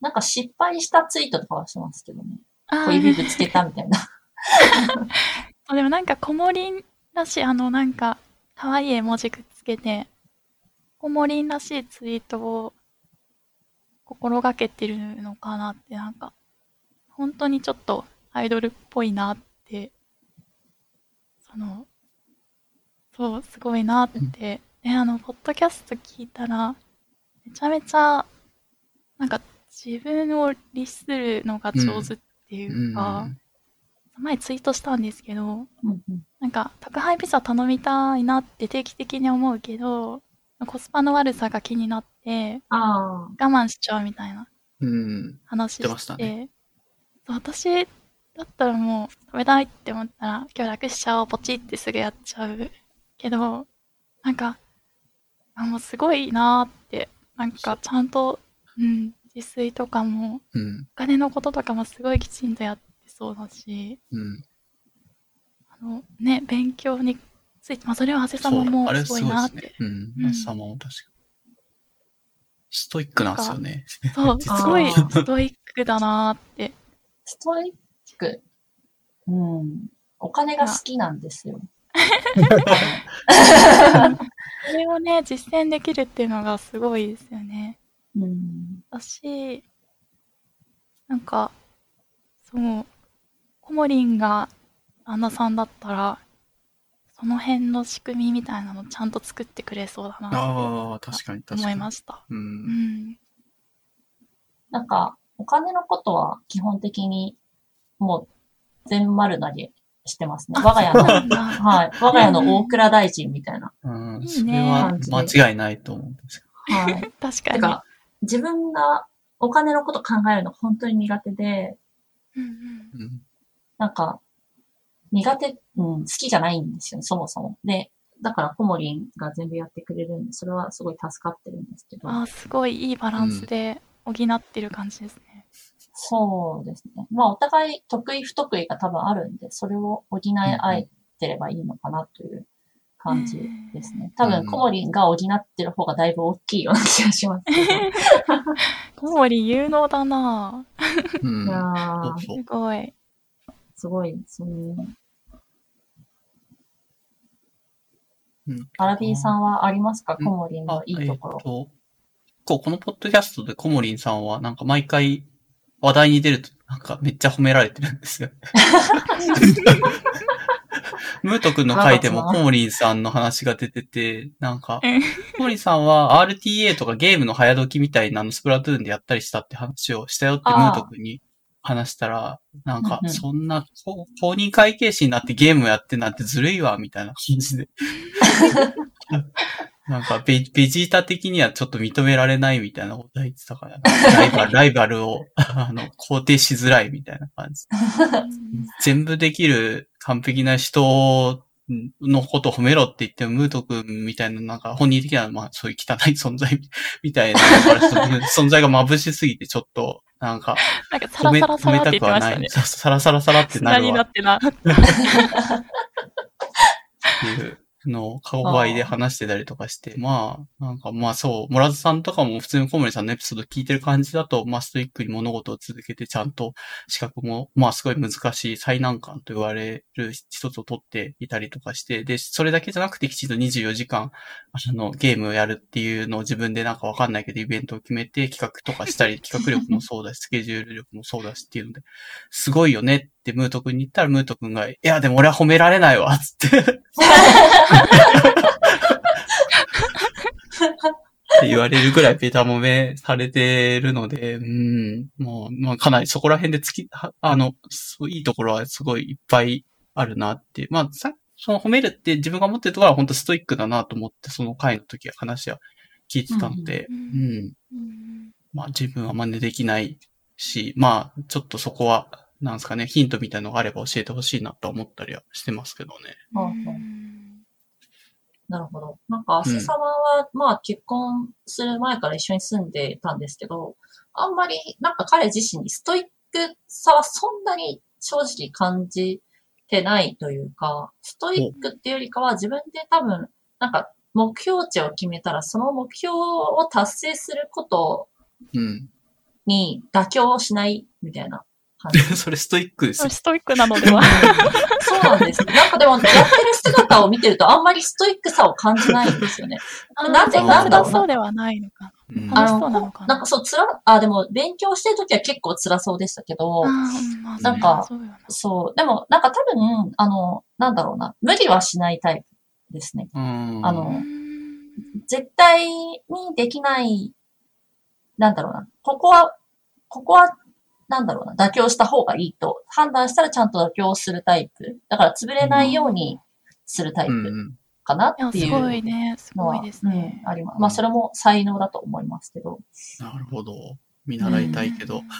なんか失敗したツイートとかはしますけどね。小指ぶつけたみたいな。でもなんか、コモリンらしい、あの、なんか、可愛い絵文字くっつけて、コモリンらしいツイートを心がけてるのかなって、なんか、本当にちょっとアイドルっぽいなって、その、そう、すごいなって。で、あの、ポッドキャスト聞いたら、めちゃめちゃ、なんか自分を律するのが上手っていうか、うん、前ツイートしたんですけど、なんか宅配ピザ頼みたいなって定期的に思うけど、コスパの悪さが気になって、我慢しちゃうみたいな話して、ね、私だったらもう食べたいって思ったら今日楽しちゃおうポチってすぐやっちゃうけど、なんか、あもうすごいなーって、なんかちゃんと、うん、自炊とかも、うん、お金のこととかもすごいきちんとやってそうだし、うん、あのね、勉強について、まあそれは長谷様もすごいなって。ね、うん、長谷様も確かに。ストイックなんですよね。そう、すごいストイックだなって。ストイック。うん。お金が好きなんですよ。それをね、実践できるっていうのがすごいですよね。うん。私、なんか、そう、コモリンが旦那さんだったら、その辺の仕組みみたいなのちゃんと作ってくれそうだなああ、確かに確かに。思いました。うん。うん、なんか、お金のことは基本的にもう全丸投げしてますね。我が家の、はい。我が家の大倉大臣みたいな。うん、それは間違いないと思うんですよ。はい。確かに。か自分がお金のこと考えるの本当に苦手で、うんうん、なんか、苦手、うん、好きじゃないんですよね、そもそも。で、だからコモリンが全部やってくれるんで、それはすごい助かってるんですけど。あーすごいいいバランスで補ってる感じですね。そうですね。まあ、お互い得意不得意が多分あるんで、それを補い合えてればいいのかなという感じですね。多分、コモリンが補ってる方がだいぶ大きいような気がします。コモリ有能だなぁうすごい。すごい、その、うんアラビーさんはありますか？うんコモリンのいいところあ。えっとこのポッドキャストでコモリンさんは、なんか毎回話題に出ると、なんかめっちゃ褒められてるんですよ。ムート君の回でもコモリンさんの話が出てて、なんか、うんコモリンさんは RTA とかゲームの早時みたいなのスプラトゥーンでやったりしたって話をしたよってムあーート君に話したら、なんかそんなこ公認会計士になってゲームやってなんてずるいわ、みたいな感じで。なんかベ、ベジータ的にはちょっと認められないみたいなこと言ってたから、ライバル、ライバルを、あの、肯定しづらいみたいな感じ。全部できる完璧な人のことを褒めろって言っても、ムート君みたいな、なんか本人的な、まあそういう汚い存在みたいな、存在が眩しすぎて、ちょっと、なんか、なんかサラ褒め、サラサラって褒めたくはない。言ってましたね。さサラサラサラってな砂にるわなってな。っていうのを顔バイで話してたりとかして、まあ、なんかまあそう、モラズさんとかも普通にコモリさんのエピソード聞いてる感じだと、まあストイックに物事を続けてちゃんと資格も、まあすごい難しい最難関と言われる一つを取っていたりとかして、で、それだけじゃなくてきちんと24時間、あの、ゲームをやるっていうのを自分でなんかわかんないけどイベントを決めて企画とかしたり、企画力もそうだし、スケジュール力もそうだしっていうので、すごいよねってムート君に言ったらムート君が、いやでも俺は褒められないわ、つって。って言われるぐらいベタ褒めされてるので、うん、もう、まあかなりそこら辺でつき、はあの、そういいところはすごいいっぱいあるなって。まあ、さ、その褒めるって自分が思ってるところは本当ストイックだなと思って、その回の時は話は聞いてたので、ううんん、うん。まあ自分は真似できないし、まあ、ちょっとそこは、なんですかね、ヒントみたいなのがあれば教えてほしいなと思ったりはしてますけどね。うんなるほど。なんか、汗様は、まあ結婚する前から一緒に住んでたんですけど、あんまり、なんか彼自身にストイックさはそんなに正直感じてないというか、ストイックっていうよりかは自分で多分、なんか目標値を決めたら、その目標を達成することうん。に妥協しないみたいな。それストイックですよ。ストイックなのでは。そうなんです。なんかでも、やってる姿を見てると、あんまりストイックさを感じないんですよね。なんでなんだろうそうではないのか。うなのかな。なんかそう、つら、あ、でも、勉強してるときは結構辛そうでしたけど、なんかそう。でも、なんか多分、あの、なんだろうな、無理はしないタイプですね。うん。あの絶対にできない、なんだろうな、ここは、ここは、なんだろうな、妥協した方がいいと判断したらちゃんと妥協するタイプ。だから潰れないようにするタイプうんうんかなっいや、ていうすごいね。すごいですね。うん、あります。まあ、それも才能だと思いますけど。なるほど。見習いたいけど、うん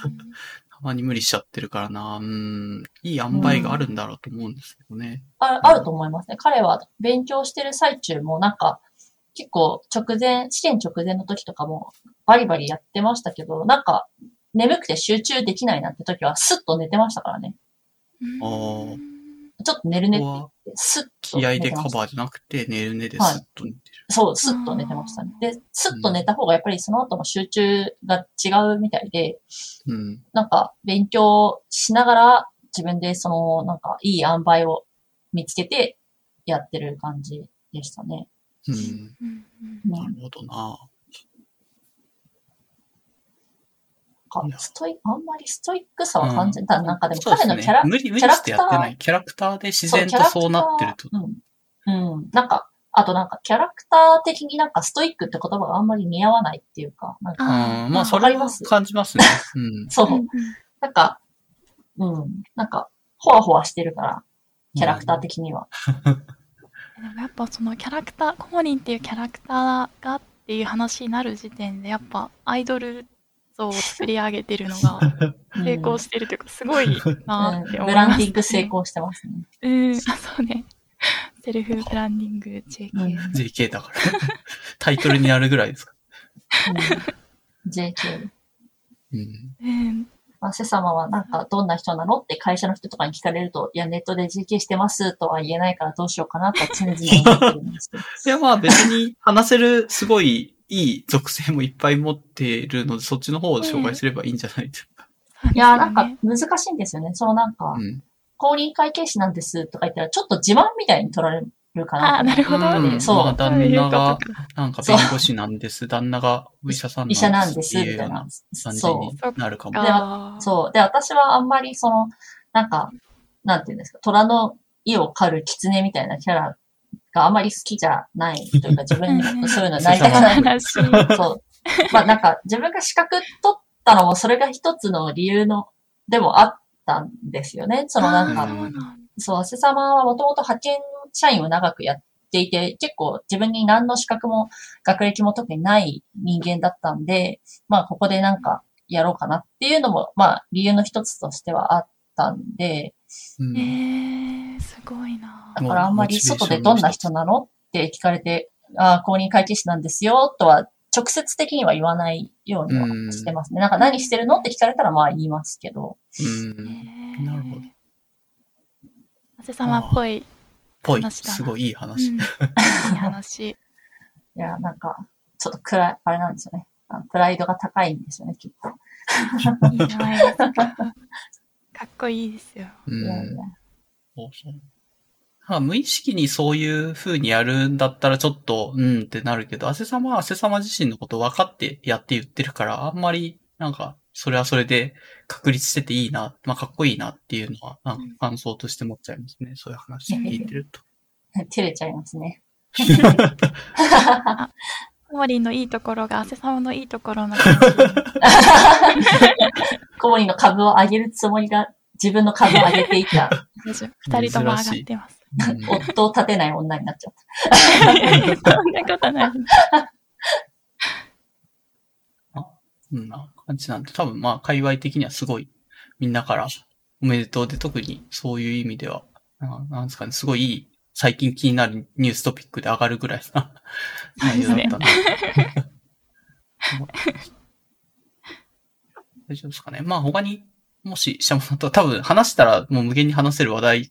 たまに無理しちゃってるからな。うん。いい塩梅があるんだろうと思うんですけどね。ああると思いますね。彼は勉強してる最中もなんか、結構直前、試験直前の時とかもバリバリやってましたけど、なんか眠くて集中できないなって時はスッと寝てましたからね。うんあーちょっと寝るねって言って、スッと気合でカ寝てました。バーじゃなくて、寝る寝でスはいッと寝てる。そう、スッと寝てましたね。で、スッと寝た方がやっぱりその後の集中が違うみたいで、うん。なんか勉強しながら自分でそのなんかいい塩梅を見つけてやってる感じでしたね。うん。うんうんなるほどな。いやかストイ、あんまりストイックさは感じた。なんかでも彼のキャラ、無理、無理してキャラクターやってない。キャラクターで自然とそうなってると。そうん。うん。なんか、あとなんかキャラクター的になんかストイックって言葉があんまり似合わないっていうか、なんか、うん。まあ、あそれはわかります？感じますね。うん。そううんうんなんか、うん。なんか、ほわほわしてるから、キャラクター的には。でもやっぱそのキャラクター、コモリンっていうキャラクターがっていう話になる時点で、やっぱアイドル像を作り上げてるのが成功してるというか、すごいなって思います、ねブランディング成功してますね。うん、あ、そうね。セルフブランディング JK。うん JK だから。タイトルになるぐらいですか。うん JK。うん。うん。まあ、セ様はなんかどんな人なのって会社の人とかに聞かれると、いや、ネットで GK してますとは言えないからどうしようかなとは常々思ってるんですけど。いや、まあ別に話せるすごいいい属性もいっぱい持っているので、そっちの方を紹介すればいいんじゃないですか。いや、なんか難しいんですよね。そのなんか、うん。公認会計士なんですとか言ったら、ちょっと自慢みたいに取られるかなあ、なるほど。うんそうまあ旦那が、なんか弁護士なんです。旦那がお医者さんなんです。医者なんです、みたいな。感じそになるかも。そう。で、私はあんまりその、なんか、なんていうんですか、虎の意を狩る狐みたいなキャラがあんまり好きじゃないというか、自分にそういうのなりたくない。話。そう。まあなんか、自分が資格取ったのも、それが一つの理由の、でもあったんですよね。そのなんか、そうなんだそう、汗様はもともと派遣社員を長くやっていて、結構自分に何の資格も学歴も特にない人間だったんで、まあここでなんかやろうかなっていうのも、まあ理由の一つとしてはあったんで、うんえー、すごいなだからあんまり外でどんな人なの？って聞かれて、ああ、公認会計士なんですよ、とは直接的には言わないようにはしてますね。なんか何してるの？って聞かれたらまあ言いますけど。うん。なるほど。汗様っぽい、ぽい。すごいいいうん、話。いい話。いや、なんか、ちょっと暗い、あれなんですよね。あのプライドが高いんですよね、きっと。いい。かっこいいですよ。うん。そうそう。まあ、無意識にそういう風にやるんだったらちょっと、うんってなるけど、汗様は汗様自身のこと分かってやって言ってるから、あんまり、なんか、それはそれで確立してていいな、まあ、かっこいいなっていうのは、なんか感想として持っちゃいますね。そういう話聞いてると。照れちゃいますね。コモリンのいいところが汗様のいいところの コモリの株を上げるつもりが自分の株を上げていた二人とも上がってます。うん夫を立てない女になっちゃった。そんなことない。そんな感じなんで、多分まあ、界隈的にはすごい、みんなからおめでとうで、特にそういう意味では、ななんですかね、すごいいい、最近気になるニューストピックで上がるぐらいな内容だったな。大丈夫ですかね。まあ他に、もし、シャモさんと多分話したらもう無限に話せる話題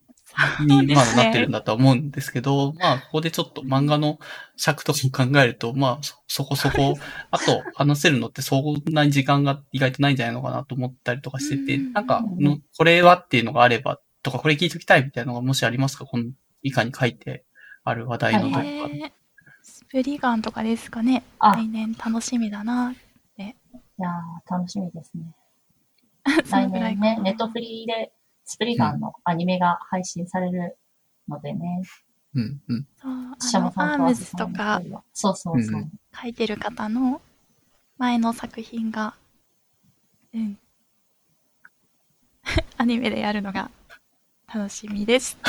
にまですねだなってるんだとは思うんですけど、まあ、ここでちょっと漫画の尺とかを考えると、まあ、そそこそこ、あと話せるのってそんなに時間が意外とないんじゃないのかなと思ったりとかしてて、うんなんかの、これはっていうのがあれば、とか、これ聞いときたいみたいなのがもしありますか？この以下に書いてある話題のどこか。ースプリガンとかですかね。あ来年楽しみだな。いやー、楽しみですね。そ来年ね、ネットフリーでスプリガンのアニメが配信されるのでね、うん、うん。そうシャモあの、アさんとアームズとかそうそうそう。うん書いてる方の前の作品が、うん。アニメでやるのが楽しみです。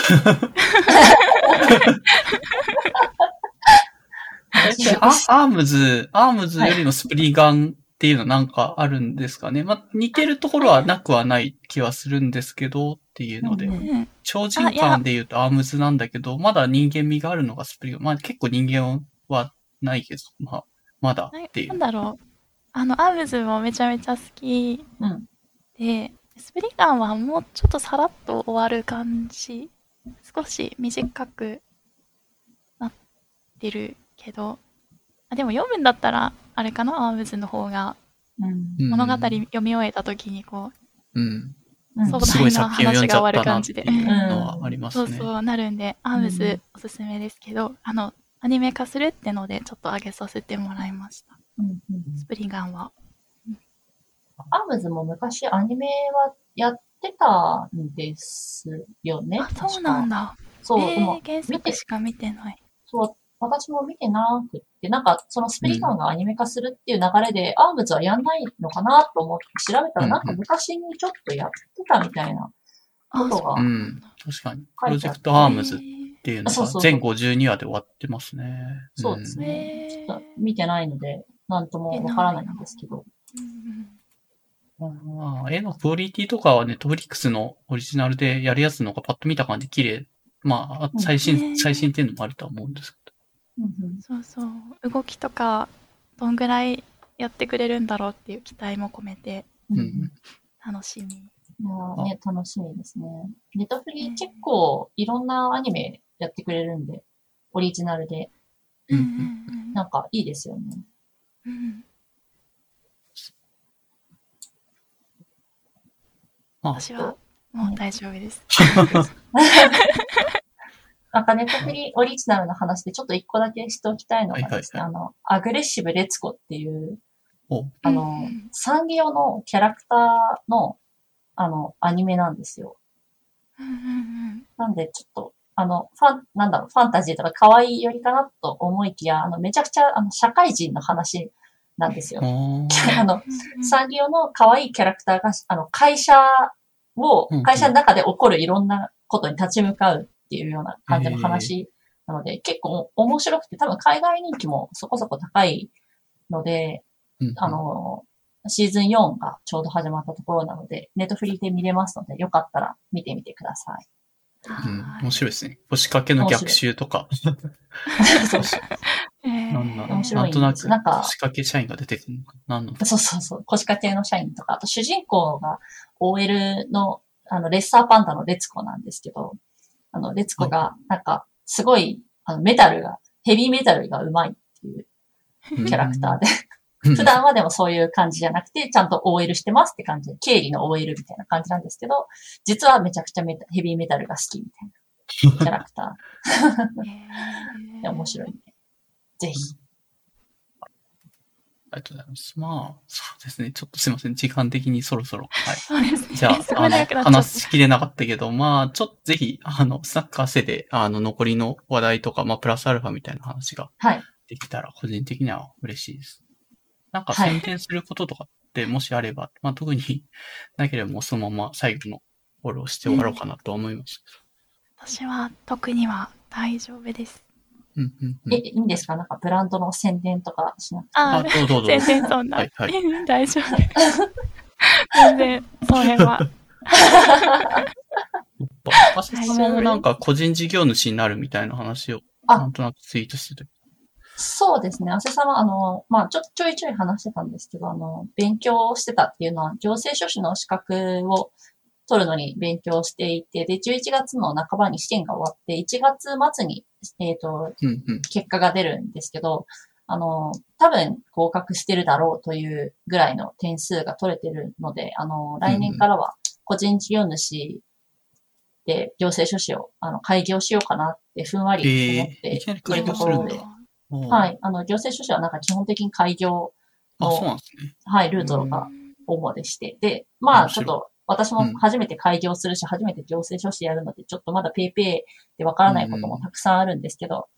アームズ、アームズよりのスプリガンっていうのはなんかあるんですかね。まあ、似てるところはなくはない気はするんですけど、っていうのでう。うん。超人感で言うとアームズなんだけど、まだ人間味があるのがスプリガン。まあ結構人間はないけど、まあ、まだっていなう。んだろう。あの、アームズもめちゃめちゃ好きうん。で、スプリガンはもうちょっとさらっと終わる感じ。少し短くなってるけど。あでも読むんだったら、あれかな、アームズの方がうん。うん物語読み終えた時にこう、うん。うん壮すごい大な話が終わる感じで。いうのはありますね。そうそうなるんで、アームうんズおすすめですけど、あの、アニメ化するってので、ちょっと上げさせてもらいました。うんうんスプリガンは。アームズも昔アニメはやってたんですよね。あ、そうなんだ。だ。そう、えー、原作しか見てない。そう、私も見てなくって、なんか、そのスプリガンがアニメ化するっていう流れで、アームズはやんないのかなと思って調べたら、うんなんか昔にちょっとやってたみたいなあ、ことがそううん。確かに。プロジェクトアームズっえーていうのが全52話で終わってますね。そうですね。ちょっと見てないので、なんともわからないんですけど。うんまあ、絵のクオリティとかはね、トフリックスのオリジナルでやるやつの方がパッと見た感じ綺麗。まあ、最新、ね最新っていうのもあるとは思うんですけうんうんそうそう。動きとか、どんぐらいやってくれるんだろうっていう期待も込めて、ど。ううんん。楽しみ。いやーね、楽しみですね。ネットフリ結構いろんなアニメやってくれるんで、オリジナルで、うんうんなんかいいですよね。うん私はもう大丈夫です。なんかネットフリオリジナルの話でちょっと一個だけしておきたいのがですね、はあの、アグレッシブレツコっていう、お。あのうん、サンリオのキャラクターの、あの、アニメなんですよ。なんで、ちょっと、あの、ファン、なんだろう、ファンタジーとか可愛いよりかなと思いきや、あの、めちゃくちゃ、あの、社会人の話なんですよ。お あの、うんサンリオの可愛いキャラクターが、あの、会社を会社の中で起こるいろんなことに立ち向かうっていうような感じの話なので、結構面白くて、多分海外人気もそこそこ高いので、うんあ、の、シーズン4がちょうど始まったところなので、ネットフリーで見れますので、よかったら見てみてください。うん、はい。面白いですね。腰掛けの逆襲とか、なんだないんとなくなんか腰掛け社員が出てくるのか。な。なんのそうそうそう。腰掛けの社員とか、あと主人公が OL の、あの、レッサーパンダのレツコなんですけど、あの、レツコが、なんか、すごい、あの、メタルが、ヘビーメタルが上手いっていうキャラクターで、うん。普段はでもそういう感じじゃなくて、ちゃんと OL してますって感じで、経理の OL みたいな感じなんですけど、実はめちゃくちゃメタヘビーメタルが好きみたいなキャラクター。面白いんで、ぜひ。ありがとうございます。まあ、そうですね。ちょっとすいません。時間的にそろそろ。はい。そうですね。じゃあ、あの話しきれなかったけど、まあ、ちょっとぜひ、あの、スナック汗で、あの、残りの話題とか、まあ、プラスアルファみたいな話がはい。できたら、個人的には嬉しいです。なんかはい宣伝することとかって、もしあれば、まあ、特になければもうそのまま最後のフォローして終わろうかなと思います。私は特には大丈夫です。うん、うん、うんえ、いいんですか？なんかブランドの宣伝とかしなくて。ああ、どうぞどうぞ。全然そんな。はいはい大丈夫。全然、その辺は。パセさんもなんか個人事業主になるみたいな話を、あなんとなくツイートしてて。そうですね。阿瀬さんは、あの、まあ、ちょ、ちょいちょい話してたんですけど、あの、勉強してたっていうのは、行政書士の資格を取るのに勉強していて、で、11月の半ばに試験が終わって、1月末に、えっ、と、うん、うん。結果が出るんですけど、あの、多分合格してるだろうというぐらいの点数が取れてるので、あの、来年からは個人事業主で行政書士を、あの、開業しようかなってふんわり思っえーているところでするんだ、おーはい。あの、行政書士はなんか基本的に開業の、ね。はい、ルートが主でして。で、まあ、ちょっと、私も初めて開業するし、初めて行政書士やるので、ちょっとまだペイペイでわからないこともたくさんあるんですけど、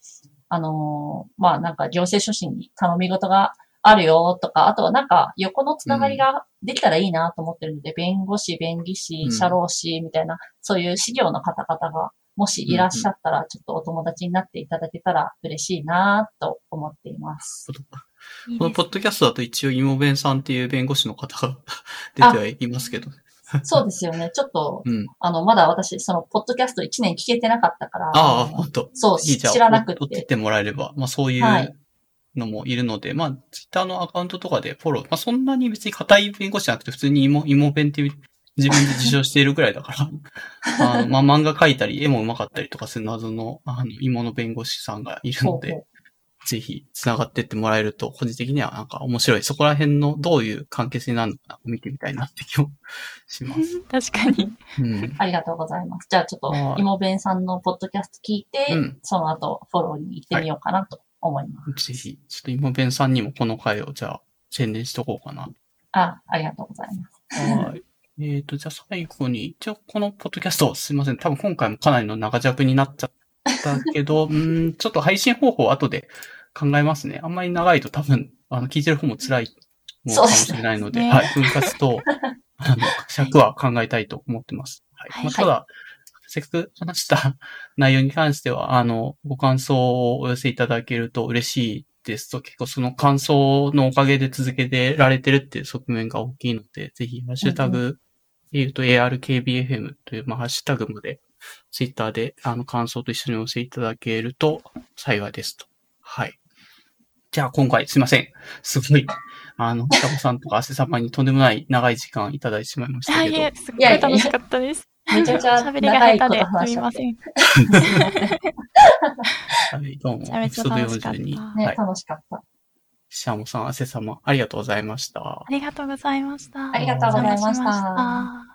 あのーまあ、なんか行政書士に頼み事があるよとか、あとはなんか横のつながりができたらいいなと思ってるので、弁護士、弁理士う、ん。社労士みたいな、そういう事業の方々が、もしいらっしゃったら、ちょっとお友達になっていただけたら嬉しいなと思っています。このポッドキャストだと一応、イモベンさんっていう弁護士の方が 出てはいますけど。そうですよね。ちょっと、うん。あの、まだ私、その、ポッドキャスト1年聞けてなかったから、ああ、の本当そう、知らなくて。追ってもらえれば、まあそういはいうのもいるので、まあ、ツイッターのアカウントとかでフォロー、まあそんなに別に硬い弁護士じゃなくて、普通に芋、芋弁って自分で自称しているぐらいだから、あのまあ漫画描いたり、絵も上手かったりとかする謎の、あの、芋の弁護士さんがいるので、ぜひ繋がってってもらえると、個人的にはなんか面白い。そこら辺のどういう関係性になるのかな見てみたいなって気もします。確かに。うん。ありがとうございます。じゃあちょっとは、いイモベンさんのポッドキャスト聞いて、うんその後、フォローに行ってみようかなと思います。ぜひ、ちょっと芋弁さんにもこの回をじゃあ宣伝しとこうかな。あ、ありがとうございます。はい。えっ、と、じゃあ最後に、一応このポッドキャスト、すいません。多分今回もかなりの長尺になっちゃったけど、うーん、ちょっと配信方法を後で考えますね。あんまり長いと多分、あの、聞いてる方も辛いのかもしれないので、そうはい。分割と、あの、尺は考えたいと思ってます。はい。はいまあ、ただ、せっかく話した 内容に関しては、あの、ご感想をお寄せいただけると嬉しいですと結構その感想のおかげで続けてられてるっていう側面が大きいので、ぜひ、ハッシュタグ、で言うと ARKBFM という、まあ、ハッシュタグまで、ツイッターで、あの、感想と一緒にお寄せいただけると幸いですと。はい。じゃあ、今回、すいません。すごい、あの、北子さんとか汗様にとんでもない長い時間いただいてしまいましたけど。いえ、すっごい楽しかったです。めちゃめちゃ喋りが下手で。すみません。はい、どうも、めちゃめちゃエピソード楽しかった42。ね、はい。楽しかった。シャモさん、汗様、ありがとうございました。ありがとうございました。ありがとうございました